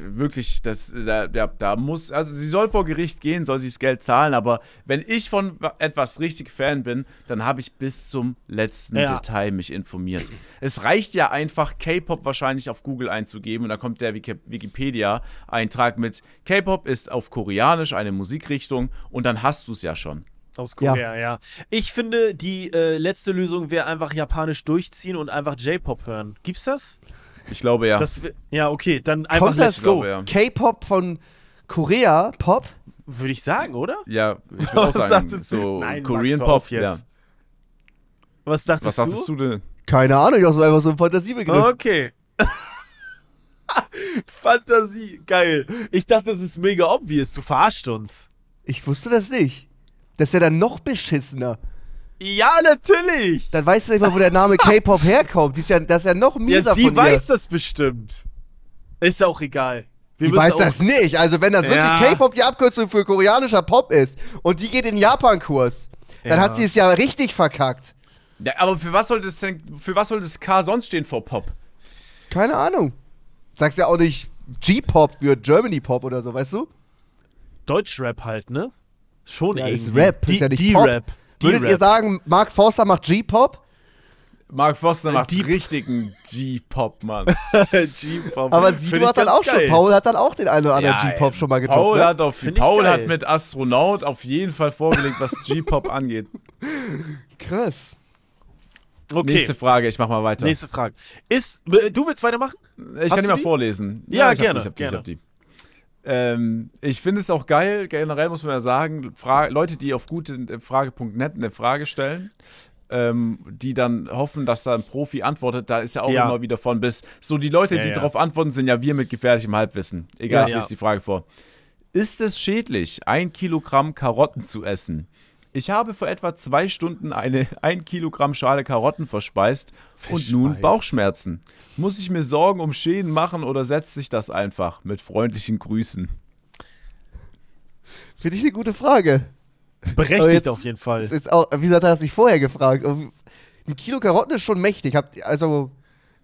Speaker 1: wirklich, das, da, da, da muss, also sie soll vor Gericht gehen, soll sie das Geld zahlen, aber wenn ich von etwas richtig Fan bin, dann habe ich bis zum letzten
Speaker 3: Ja.
Speaker 1: Detail mich informiert. Es reicht ja einfach, K-Pop wahrscheinlich auf Google einzugeben und dann kommt der Wiki Wikipedia-Eintrag mit K-Pop ist auf Koreanisch eine Musikrichtung und dann hast du es ja schon.
Speaker 3: Aus Korea, ja. Ich finde, die äh, letzte Lösung wäre einfach japanisch durchziehen und einfach J-Pop hören. Gibt's das?
Speaker 1: Ich glaube ja.
Speaker 3: das ja, okay, dann einfach
Speaker 2: Kommt das
Speaker 3: let's
Speaker 1: go.
Speaker 3: go.
Speaker 1: Ja.
Speaker 2: K-Pop von Korea, Pop?
Speaker 3: Würde ich sagen, oder?
Speaker 1: ja, ich würde auch
Speaker 3: Was
Speaker 1: sagen,
Speaker 3: sagtest du?
Speaker 1: so
Speaker 3: Nein,
Speaker 1: Korean
Speaker 3: Max,
Speaker 1: Pop, ja.
Speaker 3: jetzt. Was dachtest
Speaker 1: Was sagtest du denn?
Speaker 2: Keine Ahnung, ich auch so einfach so ein Fantasiebegriff.
Speaker 3: Okay. Fantasie, geil. Ich dachte, das ist mega obvious. Du verarscht uns.
Speaker 2: Ich wusste das nicht. Das ist ja dann noch beschissener.
Speaker 3: Ja, natürlich.
Speaker 2: Dann weißt du nicht mal, wo der Name K-Pop herkommt. Die ist ja, das ist ja noch mieser
Speaker 3: Ja, sie
Speaker 2: von
Speaker 3: weiß das bestimmt. Ist auch egal. Wir
Speaker 2: Die weiß das nicht. Also wenn das
Speaker 3: Ja.
Speaker 2: wirklich K-Pop die Abkürzung für koreanischer Pop ist und die geht in Japan-Kurs, dann
Speaker 3: Ja.
Speaker 2: hat sie es ja richtig verkackt.
Speaker 1: Ja, aber für was soll das denn, für was soll das K sonst stehen vor Pop?
Speaker 2: Keine Ahnung. Sagst ja auch nicht G-Pop für Germany Pop oder so, weißt du?
Speaker 3: Deutschrap halt, ne? Schon
Speaker 2: Ja, ist
Speaker 3: irgendwie.
Speaker 2: Rap, ist
Speaker 3: die,
Speaker 2: ja nicht
Speaker 3: die
Speaker 2: Pop.
Speaker 3: Rap. Die
Speaker 2: Würdet ihr sagen, Mark Forster macht G-Pop?
Speaker 1: Mark Foster macht
Speaker 3: Deep-
Speaker 1: richtigen G-Pop, Mann.
Speaker 3: G-Pop.
Speaker 2: Aber Sido hat dann auch schon,
Speaker 3: geil.
Speaker 2: Paul hat dann auch den einen oder anderen
Speaker 1: Ja,
Speaker 2: G-Pop schon mal getoppt.
Speaker 1: Paul,
Speaker 2: ne?
Speaker 1: hat, auf, Paul hat mit Astronaut auf jeden Fall vorgelegt, was G-Pop angeht.
Speaker 2: Krass.
Speaker 3: Okay.
Speaker 1: Nächste Frage, ich mach mal weiter.
Speaker 3: Nächste Frage. Ist, äh, du willst weitermachen?
Speaker 1: Ich
Speaker 3: Hast
Speaker 1: kann die mal
Speaker 3: die?
Speaker 1: vorlesen.
Speaker 3: Ja,
Speaker 1: ich hab
Speaker 3: gerne,
Speaker 1: Die, ich hab die,
Speaker 3: gerne.
Speaker 1: Ich, hab die. Ähm, ich finde es auch geil, generell muss man ja sagen, Fra Leute, die auf gutefrage.net eine Frage stellen, ähm, die dann hoffen, dass da ein Profi antwortet, da ist ja auch
Speaker 3: Ja.
Speaker 1: immer wieder von bis. So, die Leute,
Speaker 3: Ja,
Speaker 1: die
Speaker 3: ja.
Speaker 1: darauf antworten, sind ja wir mit gefährlichem Halbwissen. Egal, ich lese die Frage vor. Ist es schädlich, ein Kilogramm Karotten zu essen? Ich habe vor etwa zwei Stunden eine 1 Kilogramm Schale Karotten verspeist und nun
Speaker 3: Verspeist.
Speaker 1: Bauchschmerzen. Muss ich mir Sorgen um Schäden machen oder setzt sich das einfach? Mit freundlichen Grüßen.
Speaker 2: Finde ich eine gute Frage.
Speaker 3: Berechtigt
Speaker 2: jetzt-
Speaker 3: auf jeden Fall.
Speaker 2: Ist auch, wieso hat er das nicht vorher gefragt? Ein Kilo Karotten ist schon mächtig. Habt, also,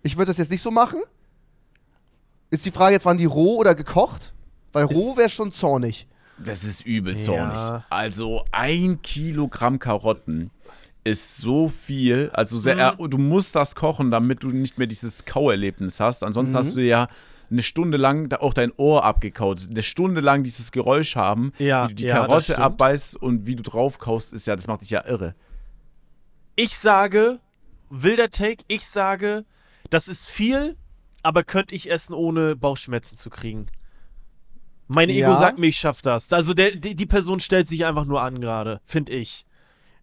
Speaker 2: ich würde das jetzt nicht so machen. Ist die Frage jetzt, waren die roh oder gekocht? Weil roh wäre schon zornig.
Speaker 1: Das ist übel
Speaker 3: Ja.
Speaker 1: zornig. Also ein Kilogramm Karotten ist so viel. Also sehr,
Speaker 3: Mhm.
Speaker 1: du musst das kochen, damit du nicht mehr dieses Kauerlebnis hast. Ansonsten
Speaker 3: Mhm.
Speaker 1: hast du ja eine Stunde lang auch dein Ohr abgekaut. Eine Stunde lang dieses Geräusch haben,
Speaker 3: Ja,
Speaker 1: wie du die
Speaker 3: ja,
Speaker 1: Karotte abbeißt und wie du drauf kaust, ist ja, das macht dich ja irre.
Speaker 3: Ich sage, wilder Take, ich sage, das ist viel, aber könnte ich essen, ohne Bauchschmerzen zu kriegen. Mein Ego
Speaker 2: Ja.
Speaker 3: sagt mir, ich schaff das. Also der, die, die Person stellt sich einfach nur an gerade, finde ich.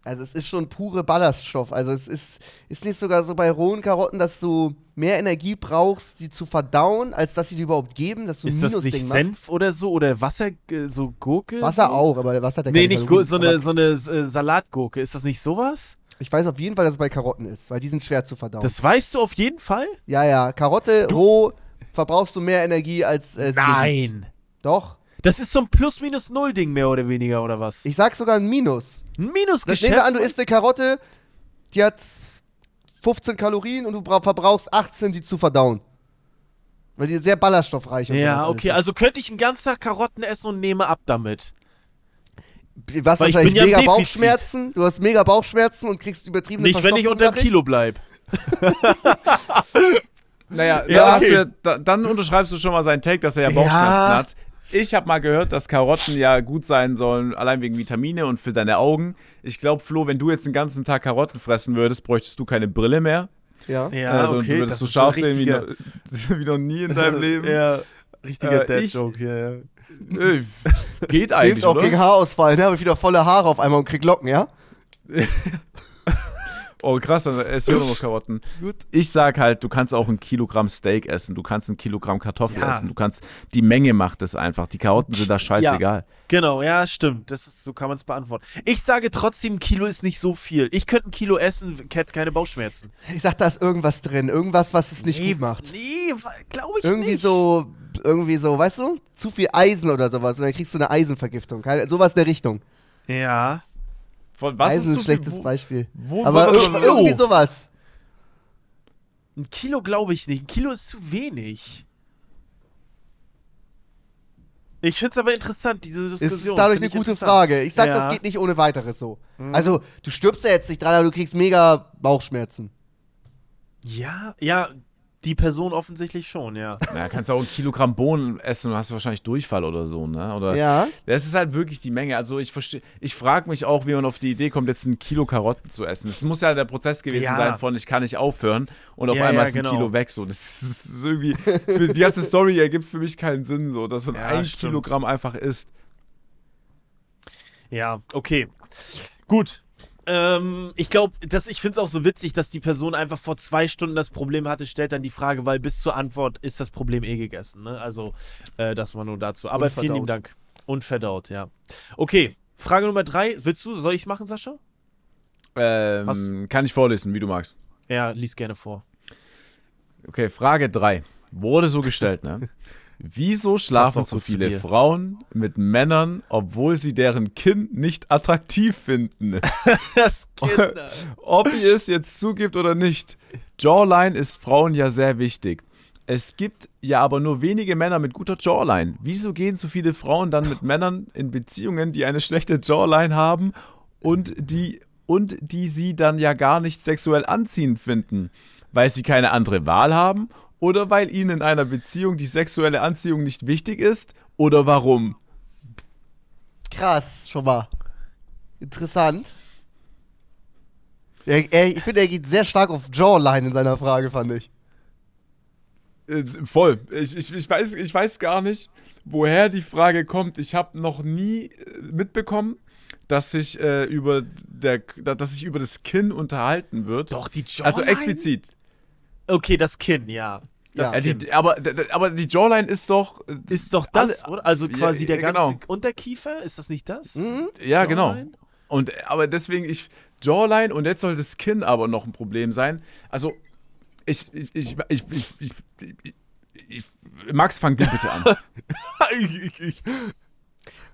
Speaker 2: Also es ist schon pure Ballaststoff. Also es ist, ist nicht sogar so bei rohen Karotten, dass du mehr Energie brauchst, sie zu verdauen, als dass sie dir überhaupt geben, dass du
Speaker 3: Ist das nicht
Speaker 2: machst.
Speaker 3: Senf oder so? Oder Wasser, äh, so Gurke?
Speaker 2: Wasser
Speaker 3: so?
Speaker 2: auch, aber Wasser hat ja
Speaker 3: Nee, nicht Gu
Speaker 2: Kalorien.
Speaker 3: so eine, so eine äh, Salatgurke. Ist das nicht sowas?
Speaker 2: Ich weiß auf jeden Fall, dass es bei Karotten ist, weil die sind schwer zu verdauen.
Speaker 3: Das weißt du auf jeden Fall?
Speaker 2: ja, ja, Karotte roh verbrauchst du mehr Energie als äh, dir gibt. Doch.
Speaker 3: Das ist so ein Plus-Minus-Null-Ding mehr oder weniger, oder was?
Speaker 2: Ich sag sogar ein Minus.
Speaker 3: Ein
Speaker 2: Das nehmen
Speaker 3: Minusgeschäft?
Speaker 2: wir an, du isst eine Karotte, die hat 15 Kalorien und du bra- verbrauchst 18, die zu verdauen. Weil die sehr ballaststoffreich und sowas
Speaker 3: Ja, okay,
Speaker 2: ist.
Speaker 3: also könnte ich den ganzen Tag Karotten essen und nehme ab damit.
Speaker 2: Du hast
Speaker 3: Weil ich
Speaker 2: wahrscheinlich
Speaker 3: bin ja
Speaker 2: mega. Bauchschmerzen, du hast mega Bauchschmerzen und kriegst übertriebene
Speaker 3: Nicht, wenn ich unter dem Kilo bleib.
Speaker 1: Naja,
Speaker 3: Ja,
Speaker 1: da hast
Speaker 3: okay.
Speaker 1: du, ja- da, dann unterschreibst du schon mal seinen Take, dass er ja Bauchschmerzen
Speaker 3: Ja.
Speaker 1: hat. Ich habe mal gehört, dass Karotten ja gut sein sollen, allein wegen Vitamine und für deine Augen. Ich glaube, Flo, wenn du jetzt den ganzen Tag Karotten fressen würdest, bräuchtest du keine Brille mehr.
Speaker 2: Ja.
Speaker 3: Ja,
Speaker 1: also
Speaker 3: okay,
Speaker 1: du würdest so scharf sehen wie, noch, wie noch nie in deinem Leben.
Speaker 3: Ja, richtiger
Speaker 1: Äh,
Speaker 3: Dad-Joke, ja, ja.
Speaker 1: Äh, geht
Speaker 2: Hilft
Speaker 1: eigentlich,
Speaker 2: auch
Speaker 1: oder?
Speaker 2: gegen Haarausfall, ne? Habe ich wieder volle Haare auf einmal und krieg Locken, ja?
Speaker 1: Oh, krass, dann esse ich auch noch Karotten.
Speaker 2: Gut.
Speaker 1: Ich sag halt, du kannst auch ein Kilogramm Steak essen, du kannst ein Kilogramm Kartoffel
Speaker 3: Ja.
Speaker 1: essen, du kannst, die Menge macht es einfach. Die Karotten sind da scheißegal.
Speaker 3: Genau, ja, stimmt. Das ist, so kann man es beantworten. Ich sage trotzdem, ein Kilo ist nicht so viel. Ich könnte ein Kilo essen, hätte keine Bauchschmerzen.
Speaker 2: Ich sag, da ist irgendwas drin. Irgendwas, was es nicht
Speaker 3: nee,
Speaker 2: gut macht.
Speaker 3: Nee, glaube ich
Speaker 2: Irgendwie
Speaker 3: nicht.
Speaker 2: so, irgendwie so, weißt du? Zu viel Eisen oder sowas. Und dann kriegst du eine Eisenvergiftung. Keine, sowas in der Richtung.
Speaker 3: Ja.
Speaker 1: Von was
Speaker 2: Eisen ist
Speaker 1: ist
Speaker 2: ein
Speaker 1: zu viel?
Speaker 2: schlechtes
Speaker 1: Wo-
Speaker 2: Beispiel.
Speaker 1: Wo,
Speaker 2: Aber
Speaker 1: wo-
Speaker 2: ir
Speaker 1: wo-
Speaker 2: irgendwie
Speaker 1: oh.
Speaker 2: sowas.
Speaker 3: Ein Kilo glaube ich nicht. Ein Kilo ist zu wenig. Ich finde es aber interessant, diese
Speaker 2: Ist
Speaker 3: Diskussion.
Speaker 2: dadurch
Speaker 3: Find
Speaker 2: eine
Speaker 3: ich
Speaker 2: gute. Frage. Ich sag,
Speaker 3: Ja.
Speaker 2: das geht nicht ohne weiteres so. Also, du stirbst ja jetzt nicht dran, aber du kriegst mega Bauchschmerzen.
Speaker 3: Ja, ja, die Person offensichtlich schon, ja.
Speaker 1: Na, kannst du auch ein Kilogramm Bohnen essen und hast wahrscheinlich Durchfall oder so, ne? Oder
Speaker 2: Ja.
Speaker 1: Das ist halt wirklich die Menge. Also ich verstehe, ich frage mich auch, wie man auf die Idee kommt, jetzt ein Kilo Karotten zu essen. Es muss ja der Prozess gewesen
Speaker 3: Ja.
Speaker 1: sein von, ich kann nicht aufhören und auf
Speaker 3: Ja,
Speaker 1: einmal
Speaker 3: ja,
Speaker 1: ist ein
Speaker 3: genau.
Speaker 1: Kilo weg. So, das ist irgendwie, für die ganze Story ergibt für mich keinen Sinn, so, dass man
Speaker 3: Ja,
Speaker 1: ein
Speaker 3: stimmt.
Speaker 1: Kilogramm einfach isst.
Speaker 3: Ja, okay. Gut. Ähm, ich glaube, ich finde es auch so witzig, dass die Person einfach vor zwei Stunden das Problem hatte, stellt dann die Frage, weil bis zur Antwort ist das Problem eh gegessen. Ne? Also, äh, das war nur dazu. Aber vielen lieben. Dank. Unverdaut, ja. Okay, Frage Nummer drei. Willst du, soll ich machen, Sascha?
Speaker 1: Ähm, kann ich vorlesen, wie du magst.
Speaker 3: Ja, lies gerne vor.
Speaker 1: Okay, Frage 3. Wurde so gestellt, ne? Wieso schlafen so viele. Frauen mit Männern, obwohl sie deren Kind nicht attraktiv finden?
Speaker 3: Das Kinder.
Speaker 1: Ob ihr es jetzt zugibt oder nicht, Jawline ist Frauen ja sehr wichtig. Es gibt ja aber nur wenige Männer mit guter Jawline. Wieso gehen so viele Frauen dann mit Männern in Beziehungen, die eine schlechte Jawline haben und die, und die sie dann ja gar nicht sexuell anziehend finden? Weil sie keine andere Wahl haben? Oder weil ihnen in einer Beziehung die sexuelle Anziehung nicht wichtig ist? Oder warum?
Speaker 2: Krass, schon mal. Interessant. Er, er, ich finde, er geht sehr stark auf Jawline in seiner Frage, fand ich.
Speaker 1: Äh, voll. Ich, ich, ich, weiß, ich weiß gar nicht, woher die Frage kommt. Ich habe noch nie äh, mitbekommen, dass sich, äh, über der, dass sich über das Kinn unterhalten wird.
Speaker 3: Doch, die Jawline?
Speaker 1: Also explizit.
Speaker 3: Okay, das Kinn, ja. Das
Speaker 2: Ja.
Speaker 3: Kinn.
Speaker 1: die, aber, aber die Jawline ist doch. äh,
Speaker 3: ist doch das,
Speaker 1: alle-
Speaker 3: oder? Also quasi
Speaker 1: Ja,
Speaker 3: der ganze
Speaker 1: genau.
Speaker 3: Unterkiefer, ist das nicht das?
Speaker 2: Mhm.
Speaker 1: Ja, genau.
Speaker 3: Jawline?
Speaker 1: Und, äh, aber deswegen, ich. Jawline und jetzt soll das Kinn aber noch ein Problem sein. Also, ich. Ich. Ich. ich, ich, ich, ich, Max, fang du bitte an.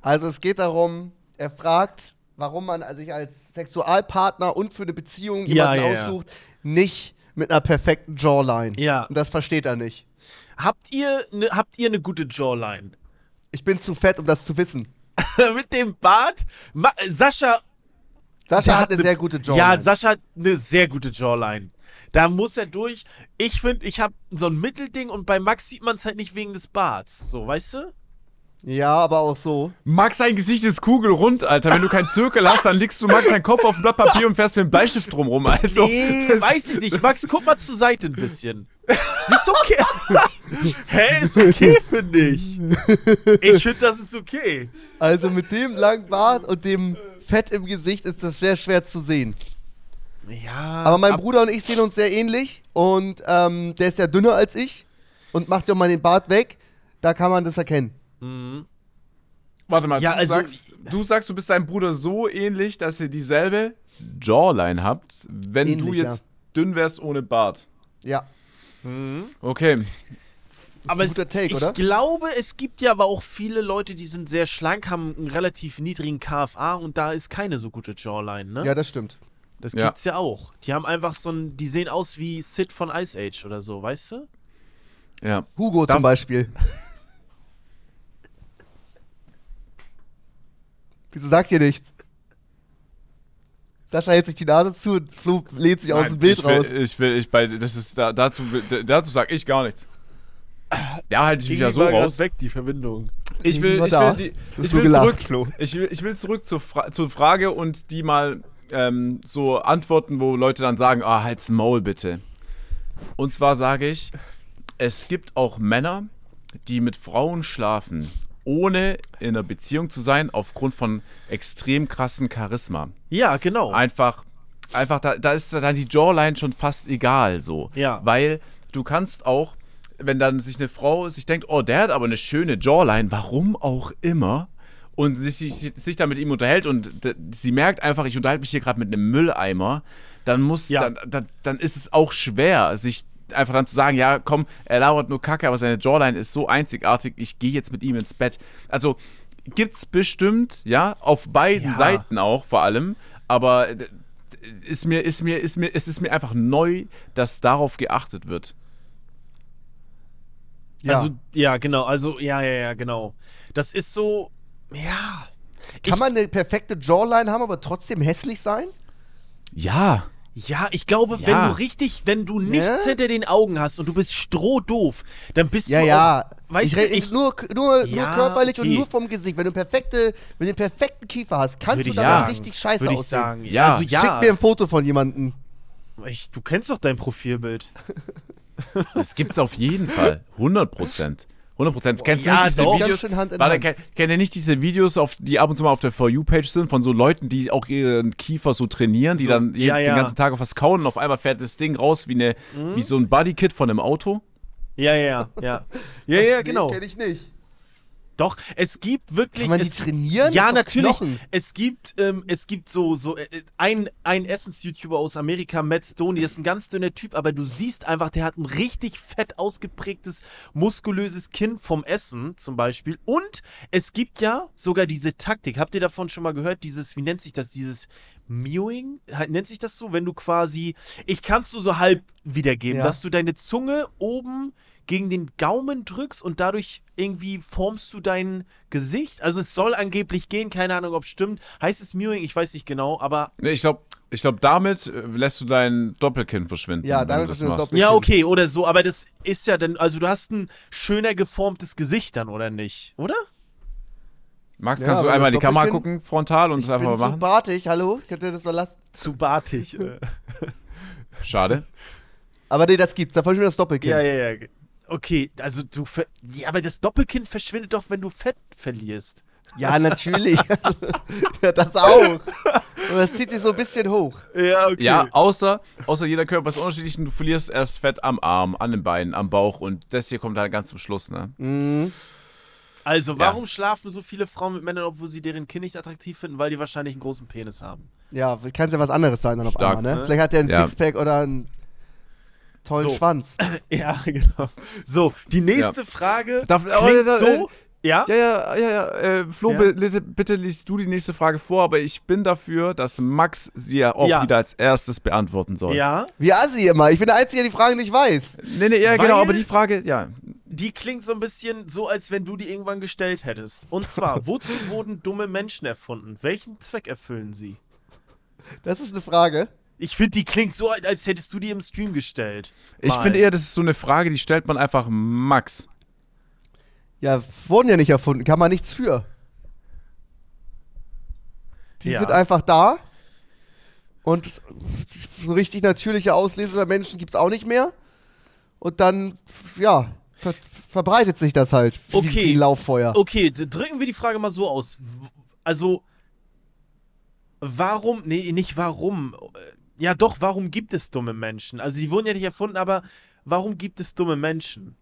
Speaker 2: Also es geht darum, er fragt, warum man sich als Sexualpartner und für eine Beziehung jemanden
Speaker 3: ja, ja.
Speaker 2: aussucht, nicht mit einer perfekten Jawline.
Speaker 3: Ja.
Speaker 2: Und das versteht er nicht.
Speaker 3: Habt ihr ne, habt ihr eine gute Jawline?
Speaker 2: Ich bin zu fett, um das zu wissen.
Speaker 3: Mit dem Bart? Ma Sascha
Speaker 2: Sascha hat
Speaker 3: hat
Speaker 2: eine
Speaker 3: ne-
Speaker 2: sehr gute Jawline.
Speaker 3: Ja, Sascha hat eine sehr gute Jawline. Da muss er durch. Ich finde, ich habe so ein Mittelding und bei Max sieht man es halt nicht wegen des Barts. So, weißt du?
Speaker 2: Ja, aber auch so.
Speaker 1: Max, sein Gesicht ist kugelrund, Alter. Wenn du keinen Zirkel hast, dann legst du Max seinen Kopf auf ein Blatt Papier und fährst mit dem Bleistift drumrum. Also,
Speaker 3: Nee,
Speaker 1: das-
Speaker 3: weiß ich nicht. Max, guck mal zur Seite ein bisschen. Das ist okay. Hä, ist okay, finde ich. Ich finde, das ist okay.
Speaker 2: Also mit dem langen Bart und dem Fett im Gesicht ist das sehr schwer zu sehen.
Speaker 3: Ja.
Speaker 2: Aber mein
Speaker 3: ab-
Speaker 2: Bruder und ich sehen uns sehr ähnlich und ähm, der ist ja dünner als ich und macht ja mal den Bart weg. Da kann man das erkennen.
Speaker 1: Warte mal,
Speaker 3: Ja,
Speaker 1: du,
Speaker 3: also-
Speaker 1: sagst, du sagst, du bist deinem Bruder so ähnlich, dass ihr dieselbe Jawline habt, wenn du
Speaker 2: Ähnlich,
Speaker 1: jetzt dünn wärst ohne Bart.
Speaker 2: Ja.
Speaker 1: Okay.
Speaker 3: aber es,
Speaker 2: Take,
Speaker 3: ich
Speaker 2: oder?
Speaker 3: glaube, es gibt ja aber auch viele Leute, die sind sehr schlank, haben einen relativ niedrigen KFA und da ist keine so gute Jawline, ne?
Speaker 2: Ja, das stimmt.
Speaker 3: das
Speaker 1: Ja.
Speaker 3: gibt's ja auch. Die haben einfach so ein, die sehen aus wie Sid von Ice Age oder so, weißt du?
Speaker 1: Ja.
Speaker 2: Hugo
Speaker 1: Darf-
Speaker 2: zum Beispiel. Wieso sagt ihr nichts? Sascha hält sich die Nase zu und Flo lehnt sich aus
Speaker 1: Nein,
Speaker 2: dem Bild
Speaker 1: ich will,
Speaker 2: raus.
Speaker 1: Ich will, ich bei, das ist, da, dazu, dazu sag ich gar nichts. Ja, halte ich mich ja so raus.
Speaker 3: weg, die Verbindung.
Speaker 1: Ich will, ich
Speaker 2: da.
Speaker 1: will, die, ich will
Speaker 2: gelacht,
Speaker 1: zurück,
Speaker 2: Flo.
Speaker 1: ich will, ich will zurück zur, Fra zur Frage und die mal ähm, so antworten, wo Leute dann sagen, ah, halt's Maul bitte. Und zwar sage ich, es gibt auch Männer, die mit Frauen schlafen, ohne in einer Beziehung zu sein, aufgrund von extrem krassen Charisma.
Speaker 3: Ja, genau.
Speaker 1: Einfach, einfach, da, da ist dann die Jawline schon fast egal so.
Speaker 3: Ja.
Speaker 1: Weil du kannst auch, wenn dann sich eine Frau sich denkt, oh, der hat aber eine schöne Jawline, warum auch immer, und sich, sich, sich dann mit ihm unterhält und sie merkt einfach, ich unterhalte mich hier gerade mit einem Mülleimer, dann muss,
Speaker 3: Ja.
Speaker 1: dann, dann, dann ist es auch schwer, sich einfach dann zu sagen, ja, komm, er labert nur Kacke, aber seine Jawline ist so einzigartig, ich gehe jetzt mit ihm ins Bett. Also gibt's bestimmt, ja, auf beiden
Speaker 3: Ja.
Speaker 1: Seiten auch vor allem, aber äh, ist mir, ist mir, ist mir, es ist mir einfach neu, dass darauf geachtet wird.
Speaker 2: Ja.
Speaker 3: Also, ja, genau. Also, ja, ja, ja, genau. Das ist so, ja.
Speaker 2: Kann man eine perfekte Jawline haben, aber trotzdem hässlich sein?
Speaker 1: Ja.
Speaker 3: Ja, ich glaube,
Speaker 1: Ja.
Speaker 3: wenn du richtig, wenn du nichts
Speaker 2: Ja?
Speaker 3: hinter den Augen hast und du bist strohdoof, dann bist
Speaker 2: Ja,
Speaker 3: du
Speaker 2: ja.
Speaker 3: auch, weißt
Speaker 2: ich
Speaker 3: du, ich,
Speaker 2: nur, nur,
Speaker 3: Ja,
Speaker 2: nur körperlich und
Speaker 3: okay.
Speaker 2: nur vom Gesicht. Wenn du perfekte, wenn du den perfekten Kiefer hast, kannst
Speaker 3: würde
Speaker 2: du
Speaker 1: sagen,
Speaker 2: richtig scheiße
Speaker 3: würde ich
Speaker 2: aussehen.
Speaker 3: sagen.
Speaker 1: Ja.
Speaker 3: also ja,
Speaker 2: Schick mir ein Foto von jemandem.
Speaker 3: ich, du kennst doch dein Profilbild.
Speaker 1: Das gibt's auf jeden Fall. 100 Prozent. 100 Prozent. Kennst du
Speaker 3: ja,
Speaker 1: nicht diese
Speaker 3: doch.
Speaker 1: Videos?
Speaker 2: Ganz schön Hand in
Speaker 1: Warte,
Speaker 2: Hand.
Speaker 1: kennt, ihr nicht diese Videos, auf, die ab und zu mal auf der For You-Page sind, von so Leuten, die auch ihren Kiefer so trainieren, die
Speaker 3: So,
Speaker 1: dann
Speaker 3: ja, ja.
Speaker 1: den ganzen Tag auf was kauen und auf einmal fährt das Ding raus wie, eine,
Speaker 3: Mhm.
Speaker 1: wie so ein Bodykit von einem Auto?
Speaker 3: Ja, ja, ja. Ja, ja, ja genau.
Speaker 2: Nee, kenn ich nicht.
Speaker 3: Doch, es gibt wirklich.
Speaker 2: Kann man die
Speaker 3: es,
Speaker 2: trainieren?
Speaker 3: Ja, natürlich.
Speaker 2: Knochen.
Speaker 3: Es gibt, ähm, es gibt so, so äh, ein, ein Essens-YouTuber aus Amerika, Matt Stoney, das ist ein ganz dünner Typ, aber du siehst einfach, der hat ein richtig fett ausgeprägtes, muskulöses Kinn vom Essen zum Beispiel. Und es gibt ja sogar diese Taktik. Habt ihr davon schon mal gehört? Dieses, wie nennt sich das? Dieses Mewing? Nennt sich das so? Wenn du quasi, ich kannst du so halb wiedergeben,
Speaker 2: Ja.
Speaker 3: dass du deine Zunge oben gegen den Gaumen drückst und dadurch irgendwie formst du dein Gesicht. Also es soll angeblich gehen, keine Ahnung, ob es stimmt. Heißt es Mewing? Ich weiß nicht genau, aber
Speaker 1: Nee, ich glaube, ich glaub, damit äh, lässt du dein Doppelkinn verschwinden.
Speaker 2: Ja, damit
Speaker 1: du das
Speaker 2: das
Speaker 1: machst.
Speaker 2: Doppel-
Speaker 3: ja, okay, oder so, aber das ist ja dann, also du hast ein schöner geformtes Gesicht dann, oder nicht? Oder?
Speaker 1: Max,
Speaker 2: Ja,
Speaker 1: kannst du
Speaker 2: aber
Speaker 1: einmal die Kamera
Speaker 2: Doppelkinn-
Speaker 1: gucken, frontal und
Speaker 2: Ich
Speaker 1: das einfach mal
Speaker 2: zu
Speaker 1: machen?
Speaker 2: bartig, hallo? Könnt ihr das mal lassen?
Speaker 3: Zu bartig. äh.
Speaker 1: Schade.
Speaker 2: Aber nee, das gibt's. Da verschwindet das Doppelkinn.
Speaker 3: ja, ja, ja. Okay, also du, ver ja, aber das Doppelkinn verschwindet doch, wenn du Fett verlierst.
Speaker 2: Ja, natürlich. ja, das auch. Und das zieht sich so ein bisschen hoch.
Speaker 3: Ja, okay.
Speaker 1: Ja, außer, außer jeder Körper ist unterschiedlich und du verlierst erst Fett am Arm, an den Beinen, am Bauch und das hier kommt dann ganz zum Schluss, ne?
Speaker 2: Mhm.
Speaker 3: Also, warum schlafen so viele Frauen mit Männern, obwohl sie deren Kind nicht attraktiv finden? Weil die wahrscheinlich einen großen Penis haben.
Speaker 2: Ja, kann ja was anderes sein dann auf
Speaker 1: Stark,
Speaker 2: einmal, ne?
Speaker 3: ne?
Speaker 2: Vielleicht hat der einen
Speaker 1: Ja.
Speaker 2: Sixpack oder einen tollen
Speaker 3: So.
Speaker 2: Schwanz.
Speaker 3: Ja, genau. So, die nächste Frage
Speaker 1: Darf- oh,
Speaker 3: klingt
Speaker 1: da-
Speaker 3: so. Ja?
Speaker 1: Ja, ja, ja, ja. Äh, Flo,
Speaker 3: Ja.
Speaker 1: Bitte, bitte liest du die nächste Frage vor, aber ich bin dafür, dass Max sie ja auch
Speaker 3: Ja.
Speaker 1: wieder als erstes beantworten soll.
Speaker 3: Ja.
Speaker 2: Wie assi immer. Ich bin der Einzige, der die Fragen nicht weiß.
Speaker 1: Nee, nee, ja,
Speaker 3: Weil-
Speaker 1: genau, aber die Frage, ja.
Speaker 3: Die klingt so ein bisschen so, als wenn du die irgendwann gestellt hättest. Und zwar, wozu wurden dumme Menschen erfunden? Welchen Zweck erfüllen sie?
Speaker 2: Das ist eine Frage.
Speaker 3: Ich finde, die klingt so, als hättest du die im Stream gestellt.
Speaker 1: Ich
Speaker 3: Mal.
Speaker 1: finde eher, das ist so eine Frage, die stellt man einfach Max.
Speaker 2: Ja, wurden ja nicht erfunden, kann man nichts für. Die
Speaker 3: Ja.
Speaker 2: sind einfach da. Und so richtig natürliche Auslese bei Menschen gibt es auch nicht mehr. Und dann, ja, ver verbreitet sich das halt wie,
Speaker 3: Okay.
Speaker 2: wie Lauffeuer.
Speaker 3: Okay, drücken wir die Frage mal so aus. Also, warum, nee, nicht warum. Ja, doch, warum gibt es dumme Menschen? Also, die wurden ja nicht erfunden, aber warum gibt es dumme Menschen?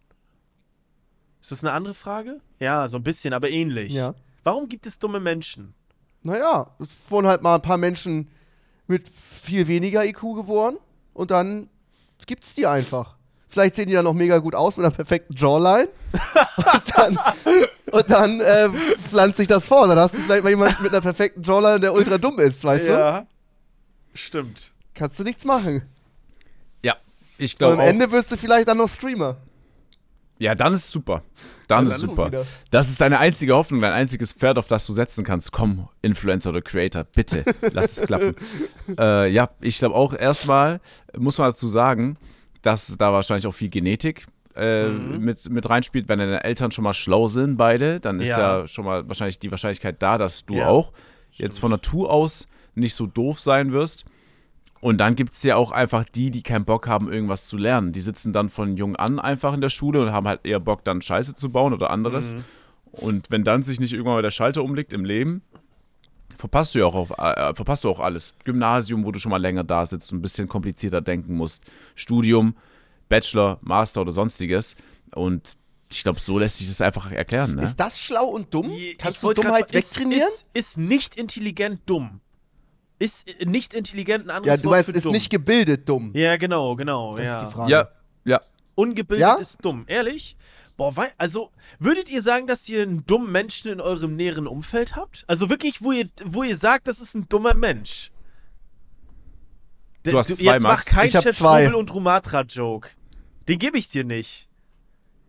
Speaker 3: Ist das eine andere Frage? Ja, so ein bisschen, aber ähnlich.
Speaker 2: Ja.
Speaker 3: Warum gibt es dumme Menschen?
Speaker 2: Naja, es wurden halt mal ein paar Menschen mit viel weniger IQ geboren und dann gibt's die einfach. Vielleicht sehen die dann noch mega gut aus mit einer perfekten Jawline. und dann, und dann äh, pflanzt sich das vor. Dann hast du vielleicht mal jemanden mit einer perfekten Jawline, der ultra dumm ist, weißt du?
Speaker 3: Stimmt.
Speaker 2: Kannst du nichts machen.
Speaker 1: Ja, ich
Speaker 2: Und
Speaker 1: glaube
Speaker 2: am
Speaker 1: auch.
Speaker 2: Ende wirst du vielleicht dann noch Streamer.
Speaker 1: Ja, dann ist super. Dann
Speaker 2: Ja,
Speaker 1: ist
Speaker 2: dann ist
Speaker 1: super.
Speaker 2: wieder.
Speaker 1: Das ist deine einzige Hoffnung, dein einziges Pferd, auf das du setzen kannst. Komm, Influencer oder Creator, bitte, lass es klappen. Äh, ja, ich glaube auch erstmal, muss man dazu sagen, dass da wahrscheinlich auch viel Genetik äh,
Speaker 3: Mhm.
Speaker 1: mit, mit reinspielt. Wenn deine Eltern schon mal schlau sind, beide, dann ist ja,
Speaker 3: Ja.
Speaker 1: schon mal wahrscheinlich die Wahrscheinlichkeit da, dass du
Speaker 3: Ja,
Speaker 1: auch jetzt von Natur aus nicht so doof sein wirst. Und dann gibt es ja auch einfach die, die keinen Bock haben, irgendwas zu lernen. Die sitzen dann von jung an einfach in der Schule und haben halt eher Bock, dann Scheiße zu bauen oder anderes.
Speaker 3: Mhm.
Speaker 1: Und wenn dann sich nicht irgendwann mal der Schalter umlegt im Leben, verpasst du ja auch, auf, äh, verpasst du auch alles. Gymnasium, wo du schon mal länger da sitzt und ein bisschen komplizierter denken musst. Studium, Bachelor, Master oder sonstiges. Und ich glaube, so lässt sich das einfach erklären. Ne?
Speaker 2: Ist das schlau und dumm?
Speaker 3: Ich
Speaker 2: Kannst du
Speaker 3: wollte grad
Speaker 2: Dummheit
Speaker 3: fra- ist-
Speaker 2: wegtrainieren?
Speaker 3: Ist, ist nicht intelligent dumm. Ist äh, nicht intelligent ein
Speaker 2: ja,
Speaker 3: anderes
Speaker 2: du
Speaker 3: Wort
Speaker 2: meinst,
Speaker 3: für
Speaker 2: ist
Speaker 3: dumm.
Speaker 2: nicht gebildet dumm.
Speaker 3: Ja, genau, genau.
Speaker 2: Das
Speaker 3: ja.
Speaker 2: ist die Frage.
Speaker 1: Ja, ja.
Speaker 3: Ungebildet
Speaker 2: Ja?
Speaker 3: ist dumm. Ehrlich? Boah, wei also, würdet ihr sagen, dass ihr einen dummen Menschen in eurem näheren Umfeld habt? Also wirklich, wo ihr, wo ihr sagt, das ist ein dummer Mensch?
Speaker 1: Du hast zwei,
Speaker 3: jetzt
Speaker 1: Max.
Speaker 3: mach kein
Speaker 2: Ich hab
Speaker 3: Chef
Speaker 2: zwei.
Speaker 3: Strubel und Romatra-Joke. Den gebe ich dir nicht.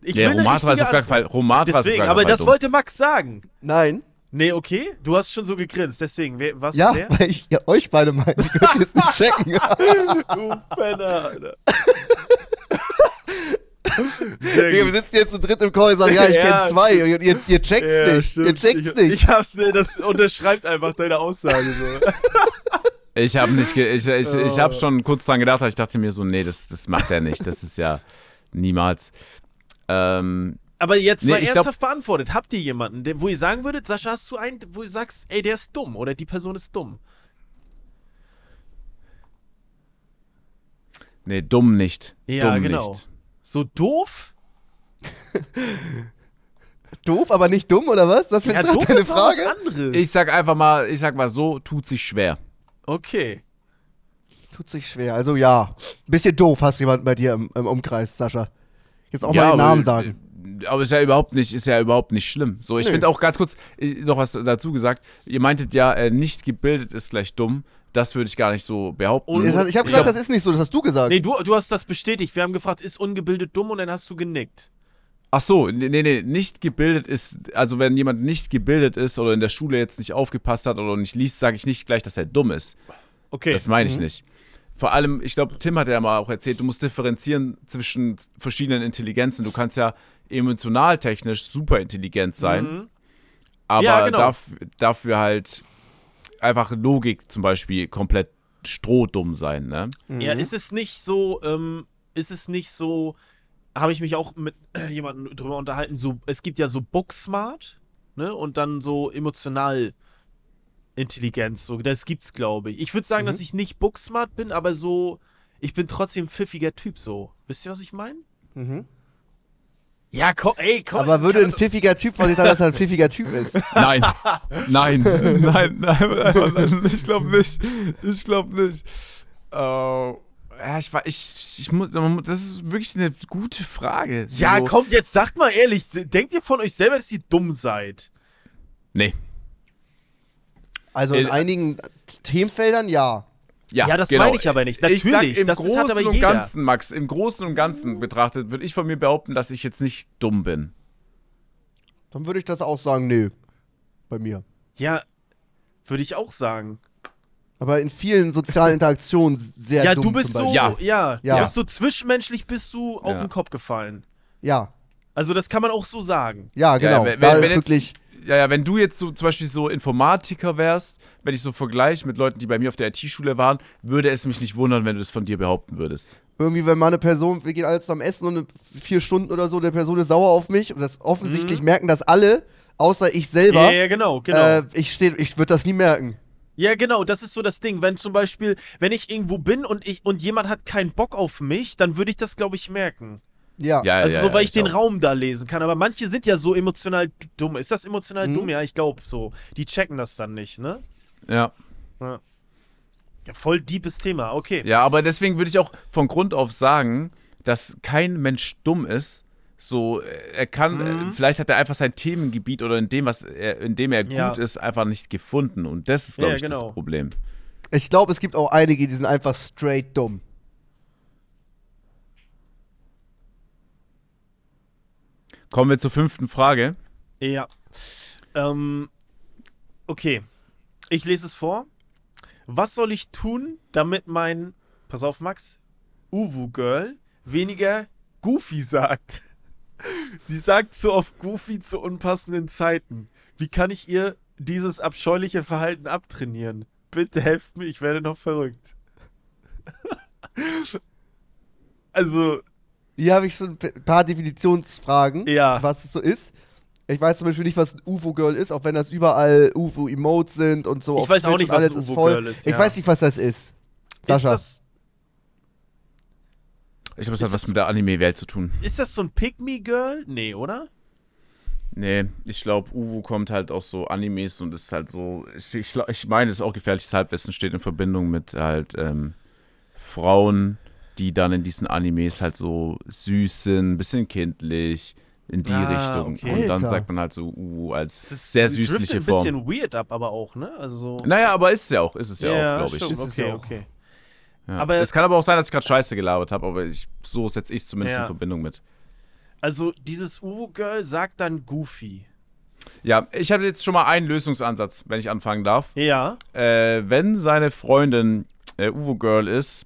Speaker 3: Ich
Speaker 1: ja
Speaker 3: will eine
Speaker 1: Romatra ist
Speaker 3: richtige
Speaker 1: auf gar keinen Fall. Romatra ist auf
Speaker 3: Deswegen,
Speaker 1: gar
Speaker 3: aber
Speaker 1: keinen Fall
Speaker 3: das
Speaker 1: dumm.
Speaker 3: wollte Max sagen.
Speaker 2: Nein.
Speaker 3: Nee, okay. Du hast schon so gegrinst. Deswegen, wer, was?
Speaker 2: Ja,
Speaker 3: wer?
Speaker 2: weil ich ja, euch beide meine. Ich könnt jetzt nicht checken.
Speaker 3: Du Penner, Alter.
Speaker 2: Wir sitzen jetzt zu dritt im Call und sagen, ja, ich
Speaker 3: Ja.
Speaker 2: kenn zwei. Und ihr, ihr checkt's
Speaker 3: Ja,
Speaker 2: nicht. Ihr
Speaker 3: stimmt.
Speaker 2: checkt's
Speaker 3: ich,
Speaker 2: nicht.
Speaker 3: Ich hab's, ne, das unterschreibt einfach deine Aussage so.
Speaker 1: Ich habe nicht, ich, ich, ich habe
Speaker 3: Oh.
Speaker 1: schon kurz dran gedacht, aber ich dachte mir so, nee, das, das macht er nicht. Das ist ja niemals. Ähm,
Speaker 3: Aber jetzt
Speaker 1: Nee,
Speaker 3: mal
Speaker 1: ich glaub-
Speaker 3: ernsthaft beantwortet. Habt ihr jemanden, der, wo ihr sagen würdet, Sascha, hast du einen, wo ihr sagst, ey, der ist dumm oder die Person ist dumm?
Speaker 1: nee, dumm nicht.
Speaker 3: Ja,
Speaker 1: dumm
Speaker 3: genau.
Speaker 1: nicht.
Speaker 3: So doof?
Speaker 2: Doof, aber nicht dumm, oder was? Das ist
Speaker 3: Ja, doof
Speaker 2: deine
Speaker 3: ist doch was
Speaker 2: Frage.
Speaker 3: anderes.
Speaker 1: Ich sag einfach mal, ich sag mal so, tut sich schwer.
Speaker 3: okay.
Speaker 2: Tut sich schwer. Also ja. Bisschen doof hast du jemanden bei dir im, im Umkreis, Sascha. Jetzt auch mal den Namen sagen.
Speaker 1: Aber ist ja überhaupt nicht, ist ja überhaupt nicht schlimm. So, ich
Speaker 2: Nö.
Speaker 1: finde auch ganz kurz ich, noch was dazu gesagt. Ihr meintet ja, äh, nicht gebildet ist gleich dumm. Das würde ich gar nicht so behaupten.
Speaker 3: Und-
Speaker 2: ich habe gesagt,
Speaker 3: glaub-
Speaker 2: das ist nicht so, das hast du gesagt.
Speaker 3: Nee, du, du hast das bestätigt. Wir haben gefragt, ist ungebildet dumm und dann hast du genickt.
Speaker 1: Ach so, nee, nee, nee, nicht gebildet ist, also wenn jemand nicht gebildet ist oder in der Schule jetzt nicht aufgepasst hat oder nicht liest, sage ich nicht gleich, dass er dumm ist.
Speaker 3: Okay.
Speaker 1: Das meine ich nicht. Vor allem, ich glaube, Tim hat ja mal auch erzählt, du musst differenzieren zwischen verschiedenen Intelligenzen. Du kannst ja emotionaltechnisch super intelligent sein,
Speaker 3: Mhm.
Speaker 1: aber
Speaker 3: Ja, genau.
Speaker 1: darf, dafür halt einfach Logik zum Beispiel komplett strohdumm sein, ne?
Speaker 3: Ja, ist es nicht so, ähm, ist es nicht so, habe ich mich auch mit äh, jemandem drüber unterhalten, so, es gibt ja so Booksmart, ne, und dann so emotional Intelligenz, so, das gibt's, glaube ich. Ich würde sagen, dass ich nicht Booksmart bin, aber so, ich bin trotzdem ein pfiffiger Typ, so. Wisst ihr, was ich meine?
Speaker 2: Mhm.
Speaker 3: Ja, komm, ey, komm.
Speaker 2: Aber würde ein pfiffiger Typ von sich sagen, dass er ein pfiffiger Typ ist?
Speaker 1: Nein, nein, nein, nein, ich glaube nicht. Ich glaube nicht. Äh, ja, ich, war- ich, ich muss, das ist wirklich eine gute Frage.
Speaker 3: Ja,
Speaker 1: So-
Speaker 3: kommt, jetzt sagt mal ehrlich, denkt ihr von euch selber, dass ihr dumm seid?
Speaker 1: Nee.
Speaker 2: Also in
Speaker 1: Äh,
Speaker 2: einigen Themenfeldern ja.
Speaker 3: Ja, das meine ich aber nicht.
Speaker 1: Ich sag,
Speaker 3: Natürlich,
Speaker 1: im
Speaker 3: das ist-
Speaker 1: Großen
Speaker 3: hat aber
Speaker 1: und. Ganzen, Max, im Großen und Ganzen betrachtet, würde ich von mir behaupten, dass ich jetzt nicht dumm bin.
Speaker 2: Dann würde ich das auch sagen, nö. Bei mir.
Speaker 3: Ja, würde ich auch sagen.
Speaker 2: Aber in vielen sozialen Interaktionen sehr
Speaker 3: Ja,
Speaker 2: dumm
Speaker 3: du bist so, ja,
Speaker 1: Ja.
Speaker 3: ja, bist so zwischenmenschlich bist du auf
Speaker 1: Ja.
Speaker 3: den Kopf gefallen.
Speaker 2: Ja.
Speaker 3: Also das kann man auch so sagen.
Speaker 2: Ja, genau.
Speaker 1: wenn-
Speaker 2: da
Speaker 1: wenn
Speaker 2: ist
Speaker 1: jetzt-
Speaker 2: wirklich.
Speaker 1: Ja, ja, wenn du jetzt so zum Beispiel so Informatiker wärst, wenn ich so vergleiche mit Leuten, die bei mir auf der IT-Schule waren, würde es mich nicht wundern, wenn du das von dir behaupten würdest.
Speaker 2: Irgendwie, wenn mal eine Person, wir gehen alle zusammen essen und vier Stunden oder so, der Person ist sauer auf mich und das offensichtlich merken das alle, außer ich selber.
Speaker 3: Mhm. Ja, ja, genau, genau.
Speaker 2: Äh, ich steh, ich würde das nie merken.
Speaker 3: Ja, genau, das ist so das Ding. Wenn zum Beispiel, wenn ich irgendwo bin und ich und jemand hat keinen Bock auf mich, dann würde ich das, glaube ich, merken.
Speaker 2: Ja.
Speaker 1: Ja,
Speaker 3: Also
Speaker 1: ja,
Speaker 3: so,
Speaker 1: ja,
Speaker 3: weil ich den
Speaker 1: auch.
Speaker 3: Raum da lesen kann. Aber manche sind ja so emotional dumm. Ist das emotional
Speaker 2: Mhm.
Speaker 3: dumm? Ja, ich glaube so. Die checken das dann nicht, ne?
Speaker 1: Ja.
Speaker 3: Ja, voll deepes Thema. Okay.
Speaker 1: Ja, aber deswegen würde ich auch von Grund auf sagen, dass kein Mensch dumm ist. So, äh, er kann,
Speaker 3: Mhm.
Speaker 1: äh, vielleicht hat er einfach sein Themengebiet oder in dem, was er, in dem er gut
Speaker 3: Ja.
Speaker 1: ist, einfach nicht gefunden. Und das ist, glaube
Speaker 3: Ja,
Speaker 1: ich,
Speaker 3: genau.
Speaker 1: das Problem.
Speaker 2: Ich glaube, es gibt auch einige, die sind einfach straight dumm.
Speaker 1: Kommen wir zur fünften Frage.
Speaker 3: Ja. Ähm, okay. Ich lese es vor. Was soll ich tun, damit mein, pass auf, Max, Uwu Girl weniger Goofy sagt? Sie sagt so oft Goofy zu unpassenden Zeiten. Wie kann ich ihr dieses abscheuliche Verhalten abtrainieren? Bitte helft mir, ich werde noch verrückt. also,
Speaker 2: Hier habe ich so ein paar Definitionsfragen,
Speaker 3: Ja.
Speaker 2: was es so ist. Ich weiß zum Beispiel nicht, was ein UFO-Girl ist, auch wenn das überall UFO-Emotes sind und so.
Speaker 3: Ich weiß auch nicht, was ein
Speaker 2: ist
Speaker 3: UFO-Girl ist,
Speaker 2: Ich
Speaker 3: ja.
Speaker 2: weiß nicht, was das ist.
Speaker 3: ist
Speaker 2: Sascha.
Speaker 3: das,
Speaker 1: Ich glaube, es
Speaker 3: Ist
Speaker 1: hat was mit der Anime-Welt zu tun.
Speaker 3: ist das so ein Pick-Me-Girl? Nee, oder?
Speaker 1: Nee, ich glaube, Uwu kommt halt aus so Animes und ist halt so. Ich, ich, ich meine, es ist auch gefährliches Halbwissen, steht in Verbindung mit halt ähm, Frauen, die dann in diesen Animes halt so süß sind, ein bisschen kindlich, in die
Speaker 3: Ah,
Speaker 1: Richtung.
Speaker 3: okay.
Speaker 1: Und dann
Speaker 2: Alter.
Speaker 1: sagt man halt so Uwu als
Speaker 3: ist-
Speaker 1: sehr süßliche
Speaker 3: ein
Speaker 1: Form.
Speaker 3: bisschen weird ab, aber auch, ne? Also.
Speaker 1: Naja, aber ist es ja auch, ist es ja, auch, glaube ich.
Speaker 3: stimmt, okay,
Speaker 2: ja
Speaker 3: okay.
Speaker 1: Ja.
Speaker 3: aber-
Speaker 1: es kann aber auch sein, dass ich gerade Scheiße gelabert habe, aber ich, so setze ich es zumindest
Speaker 3: Ja.
Speaker 1: in Verbindung mit.
Speaker 3: Also, dieses Uwu-Girl sagt dann Goofy.
Speaker 1: Ja, ich hatte jetzt schon mal einen Lösungsansatz, wenn ich anfangen darf.
Speaker 3: Ja.
Speaker 1: äh, wenn seine Freundin äh, Uvo Girl ist,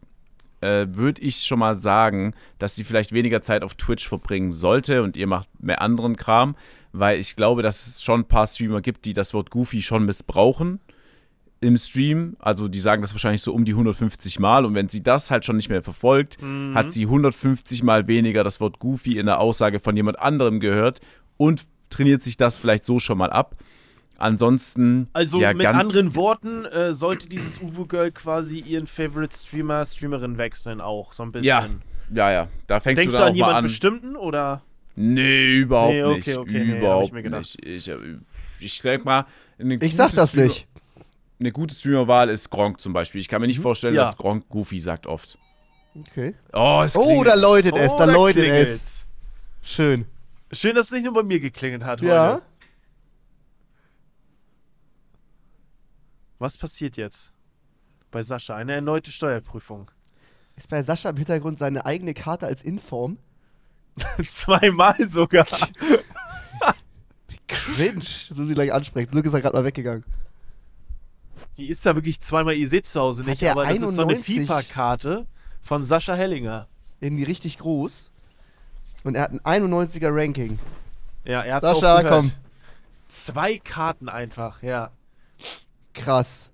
Speaker 1: äh, würde ich schon mal sagen, dass sie vielleicht weniger Zeit auf Twitch verbringen sollte und ihr macht mehr anderen Kram, weil ich glaube, dass es schon ein paar Streamer gibt, die das Wort Goofy schon missbrauchen im Stream. Also die sagen das wahrscheinlich so um die 150 Mal und wenn sie das halt schon nicht mehr verfolgt,
Speaker 3: Mhm.
Speaker 1: hat sie 150 Mal weniger das Wort Goofy in der Aussage von jemand anderem gehört und trainiert sich das vielleicht so schon mal ab. Ansonsten
Speaker 3: Also
Speaker 1: ja,
Speaker 3: mit
Speaker 1: ganz-
Speaker 3: anderen Worten äh, sollte dieses Uwu-Girl quasi ihren Favorite Streamer, Streamerin wechseln auch, so ein bisschen.
Speaker 1: Ja, ja, ja. Da fängst
Speaker 3: Denkst
Speaker 1: du
Speaker 3: du
Speaker 1: dann
Speaker 3: an jemanden
Speaker 1: an.
Speaker 3: bestimmten oder?
Speaker 1: Nee, überhaupt
Speaker 3: Nee, okay,
Speaker 1: nicht.
Speaker 3: okay, nee, hab ich
Speaker 1: überhaupt
Speaker 3: mir gedacht.
Speaker 1: nicht. Ich, äh, ich denk mal, eine
Speaker 2: Ich sag das
Speaker 1: Streamer-
Speaker 2: nicht.
Speaker 1: Eine gute Streamerwahl ist Gronk zum Beispiel. Ich kann mir nicht vorstellen,
Speaker 3: Mhm. Ja.
Speaker 1: dass Gronk Goofy sagt oft.
Speaker 2: Okay.
Speaker 1: Oh, es
Speaker 2: Oh, da läutet es, da
Speaker 3: da
Speaker 2: läutet es. Schön.
Speaker 3: Schön, dass es nicht nur bei mir geklingelt hat
Speaker 2: Ja.
Speaker 3: heute. Was passiert jetzt? Bei Sascha, eine erneute Steuerprüfung.
Speaker 2: Ist bei Sascha im Hintergrund seine eigene Karte als Inform?
Speaker 3: Zweimal sogar.
Speaker 2: Cringe. So sie gleich ansprechen. Luke ist ja gerade mal weggegangen.
Speaker 3: Die ist da wirklich zweimal, ihr seht zu Hause nicht, aber das ist so eine
Speaker 2: 91?
Speaker 3: FIFA-Karte von Sascha Hellinger.
Speaker 2: Irgendwie richtig groß. Und er hat ein 91er Ranking.
Speaker 3: Ja, er hat
Speaker 2: Sascha,
Speaker 3: auch gehört.
Speaker 2: komm.
Speaker 3: Zwei Karten einfach, ja.
Speaker 2: Krass.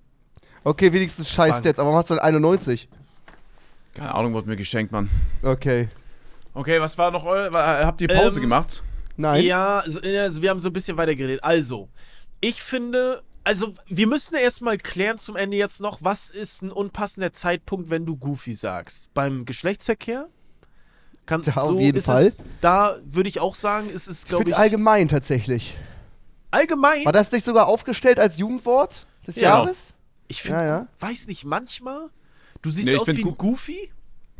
Speaker 2: Okay, wenigstens scheiß. Stats. Aber warum hast du denn 91?
Speaker 1: Keine Ahnung, wurde mir geschenkt, Mann.
Speaker 2: Okay.
Speaker 1: Okay, was war noch eu war- Habt ihr Pause
Speaker 3: Ähm,
Speaker 1: gemacht?
Speaker 2: Nein.
Speaker 3: Ja, also, wir haben so ein bisschen weiter geredet. Also, ich finde, also wir müssen erstmal klären zum Ende jetzt noch, was ist ein unpassender Zeitpunkt, wenn du Goofy sagst? Beim Geschlechtsverkehr? Kann,
Speaker 2: Ja, auf
Speaker 3: so
Speaker 2: jeden
Speaker 3: ist
Speaker 2: Fall.
Speaker 3: Es, da würde ich auch sagen, ist es,
Speaker 2: Ich
Speaker 3: glaube ich,
Speaker 2: allgemein tatsächlich.
Speaker 3: Allgemein.
Speaker 2: War das nicht sogar aufgestellt als Jugendwort des
Speaker 3: Ja.
Speaker 2: Jahres?
Speaker 3: Ich finde,
Speaker 2: Ja, ja.
Speaker 3: weiß nicht, manchmal, du siehst
Speaker 1: Nee,
Speaker 3: aus
Speaker 1: find
Speaker 3: wie ein Goofy,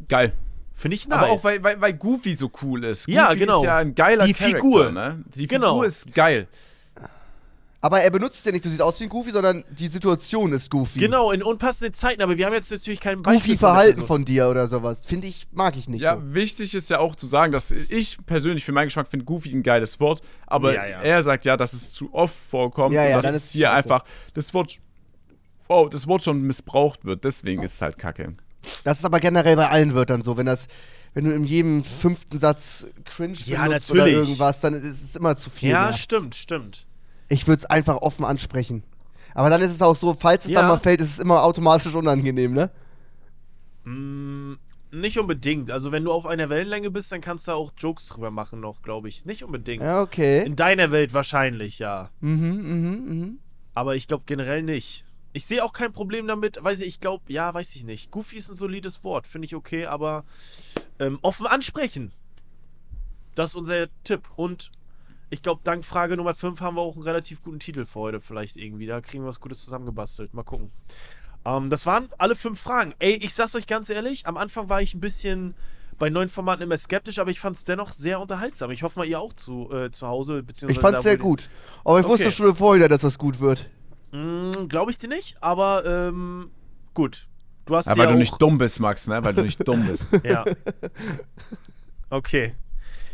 Speaker 1: Geil.
Speaker 3: finde ich nice.
Speaker 1: Aber auch weil, weil, weil Goofy so cool ist. Goofy
Speaker 3: Ja, genau.
Speaker 1: ist ja ein geiler
Speaker 3: Die
Speaker 1: Charakter,
Speaker 3: Figur.
Speaker 1: Ne? Die
Speaker 3: Genau.
Speaker 1: Figur ist geil.
Speaker 2: Aber er benutzt es ja nicht, du siehst aus wie ein Goofy, sondern die Situation ist Goofy.
Speaker 3: genau, in unpassenden Zeiten, aber wir haben jetzt natürlich kein Beispiel von der
Speaker 2: Goofy-Verhalten
Speaker 3: Person.
Speaker 2: von dir oder sowas. Finde ich, mag ich nicht
Speaker 1: Ja,
Speaker 2: so.
Speaker 1: wichtig ist ja auch zu sagen, dass ich persönlich für meinen Geschmack finde Goofy ein geiles Wort, aber
Speaker 3: Ja, ja.
Speaker 1: er sagt ja, dass es zu oft vorkommt
Speaker 2: Ja,
Speaker 1: und
Speaker 2: ja,
Speaker 1: dass
Speaker 2: dann
Speaker 1: es
Speaker 2: ist es
Speaker 1: hier einfach das Wort oh, das Wort schon missbraucht wird, deswegen ist es halt kacke.
Speaker 2: Das ist aber generell bei allen Wörtern so. Wenn das, wenn du in jedem fünften Satz cringe
Speaker 3: Ja,
Speaker 2: benutzt
Speaker 3: natürlich.
Speaker 2: oder irgendwas, dann ist es immer zu viel.
Speaker 3: Ja, stimmt, stimmt.
Speaker 2: Ich würde es einfach offen ansprechen. Aber dann ist es auch so, falls es
Speaker 3: Ja.
Speaker 2: dann mal fällt, ist es immer automatisch unangenehm, ne?
Speaker 3: Mm, nicht unbedingt. Also, wenn du auf einer Wellenlänge bist, dann kannst du auch Jokes drüber machen, noch, glaube ich. Nicht unbedingt.
Speaker 2: Ja, okay.
Speaker 3: In deiner Welt wahrscheinlich, ja.
Speaker 2: Mhm, mhm, mhm.
Speaker 3: Aber ich glaube generell nicht. Ich sehe auch kein Problem damit, weiß ich, ich glaube, ja, weiß ich nicht. Goofy ist ein solides Wort, finde ich okay, aber ähm, offen ansprechen. Das ist unser Tipp. Und ich glaube, dank Frage Nummer 5 haben wir auch einen relativ guten Titel für heute, vielleicht irgendwie. Da kriegen wir was Gutes zusammengebastelt. Mal gucken. Ähm, das waren alle fünf Fragen. Ey, ich sag's euch ganz ehrlich, am Anfang war ich ein bisschen bei neuen Formaten immer skeptisch, aber ich fand es dennoch sehr unterhaltsam. Ich hoffe mal, ihr auch zu, äh, zu Hause, beziehungsweise.
Speaker 2: Ich fand's
Speaker 3: da,
Speaker 2: sehr gut. Aber ich
Speaker 3: Okay.
Speaker 2: wusste schon vorher, dass das gut wird.
Speaker 3: Mm, Glaube ich dir nicht, aber ähm, gut. Du hast
Speaker 1: Ja,
Speaker 3: ja,
Speaker 1: weil du
Speaker 3: auch,
Speaker 1: nicht dumm bist, Max, ne? Weil du nicht dumm bist.
Speaker 3: Ja. Okay.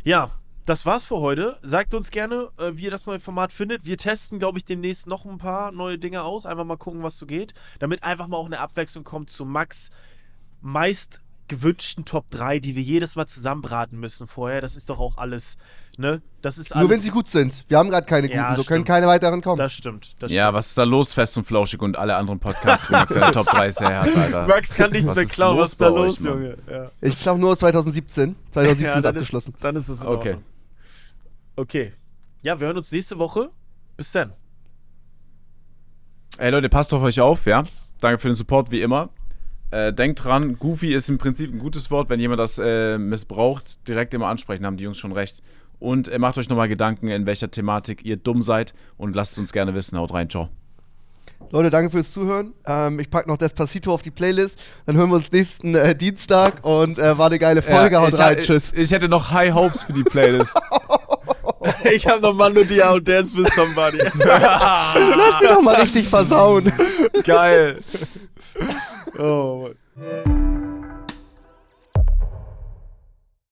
Speaker 3: Ja, das war's für heute. Sagt uns gerne, äh, wie ihr das neue Format findet. Wir testen, glaube ich, demnächst noch ein paar neue Dinge aus. Einfach mal gucken, was so geht. Damit einfach mal auch eine Abwechslung kommt zu Max meist gewünschten Top 3, die wir jedes Mal zusammenbraten müssen vorher. Das ist doch auch alles, ne? Das ist alles.
Speaker 2: Nur wenn sie gut sind. Wir haben gerade keine guten,
Speaker 3: Ja,
Speaker 2: so können keine weiteren kommen.
Speaker 3: Das stimmt. Das
Speaker 1: ja,
Speaker 3: stimmt.
Speaker 1: was ist da los, Fest und Flauschig und alle anderen Podcasts, wo Max seine Top 3 her hat, Alter.
Speaker 3: Max kann nichts
Speaker 1: Was
Speaker 3: mehr
Speaker 1: ist
Speaker 3: klauen. Was ist da
Speaker 1: euch,
Speaker 3: los,
Speaker 1: Mann?
Speaker 3: Junge? Ja.
Speaker 2: Ich glaube nur 2017. 2017
Speaker 3: Ja,
Speaker 2: ist abgeschlossen.
Speaker 3: Ist, dann ist es
Speaker 1: Okay.
Speaker 3: Ordnung. Okay. Ja, wir hören uns nächste Woche. Bis dann.
Speaker 1: Ey Leute, passt auf euch auf, ja? Danke für den Support, wie immer. Äh, denkt dran, Goofy ist im Prinzip ein gutes Wort. Wenn jemand das äh, missbraucht, direkt immer ansprechen, haben die Jungs schon recht. Und äh, macht euch nochmal Gedanken, in welcher Thematik ihr dumm seid und lasst es uns gerne wissen. Haut rein, ciao.
Speaker 2: Leute, danke fürs Zuhören. Ähm, ich packe noch Despacito auf die Playlist. Dann hören wir uns nächsten äh, Dienstag und äh, war eine geile Folge.
Speaker 1: Ja,
Speaker 2: Haut
Speaker 1: ich,
Speaker 2: rein.
Speaker 1: ha-
Speaker 2: Tschüss.
Speaker 1: Ich hätte noch High Hopes für die Playlist.
Speaker 3: Ich habe noch Mando Dia und Dance with Somebody.
Speaker 2: Lass sie doch mal richtig versauen.
Speaker 1: Geil.
Speaker 3: oh.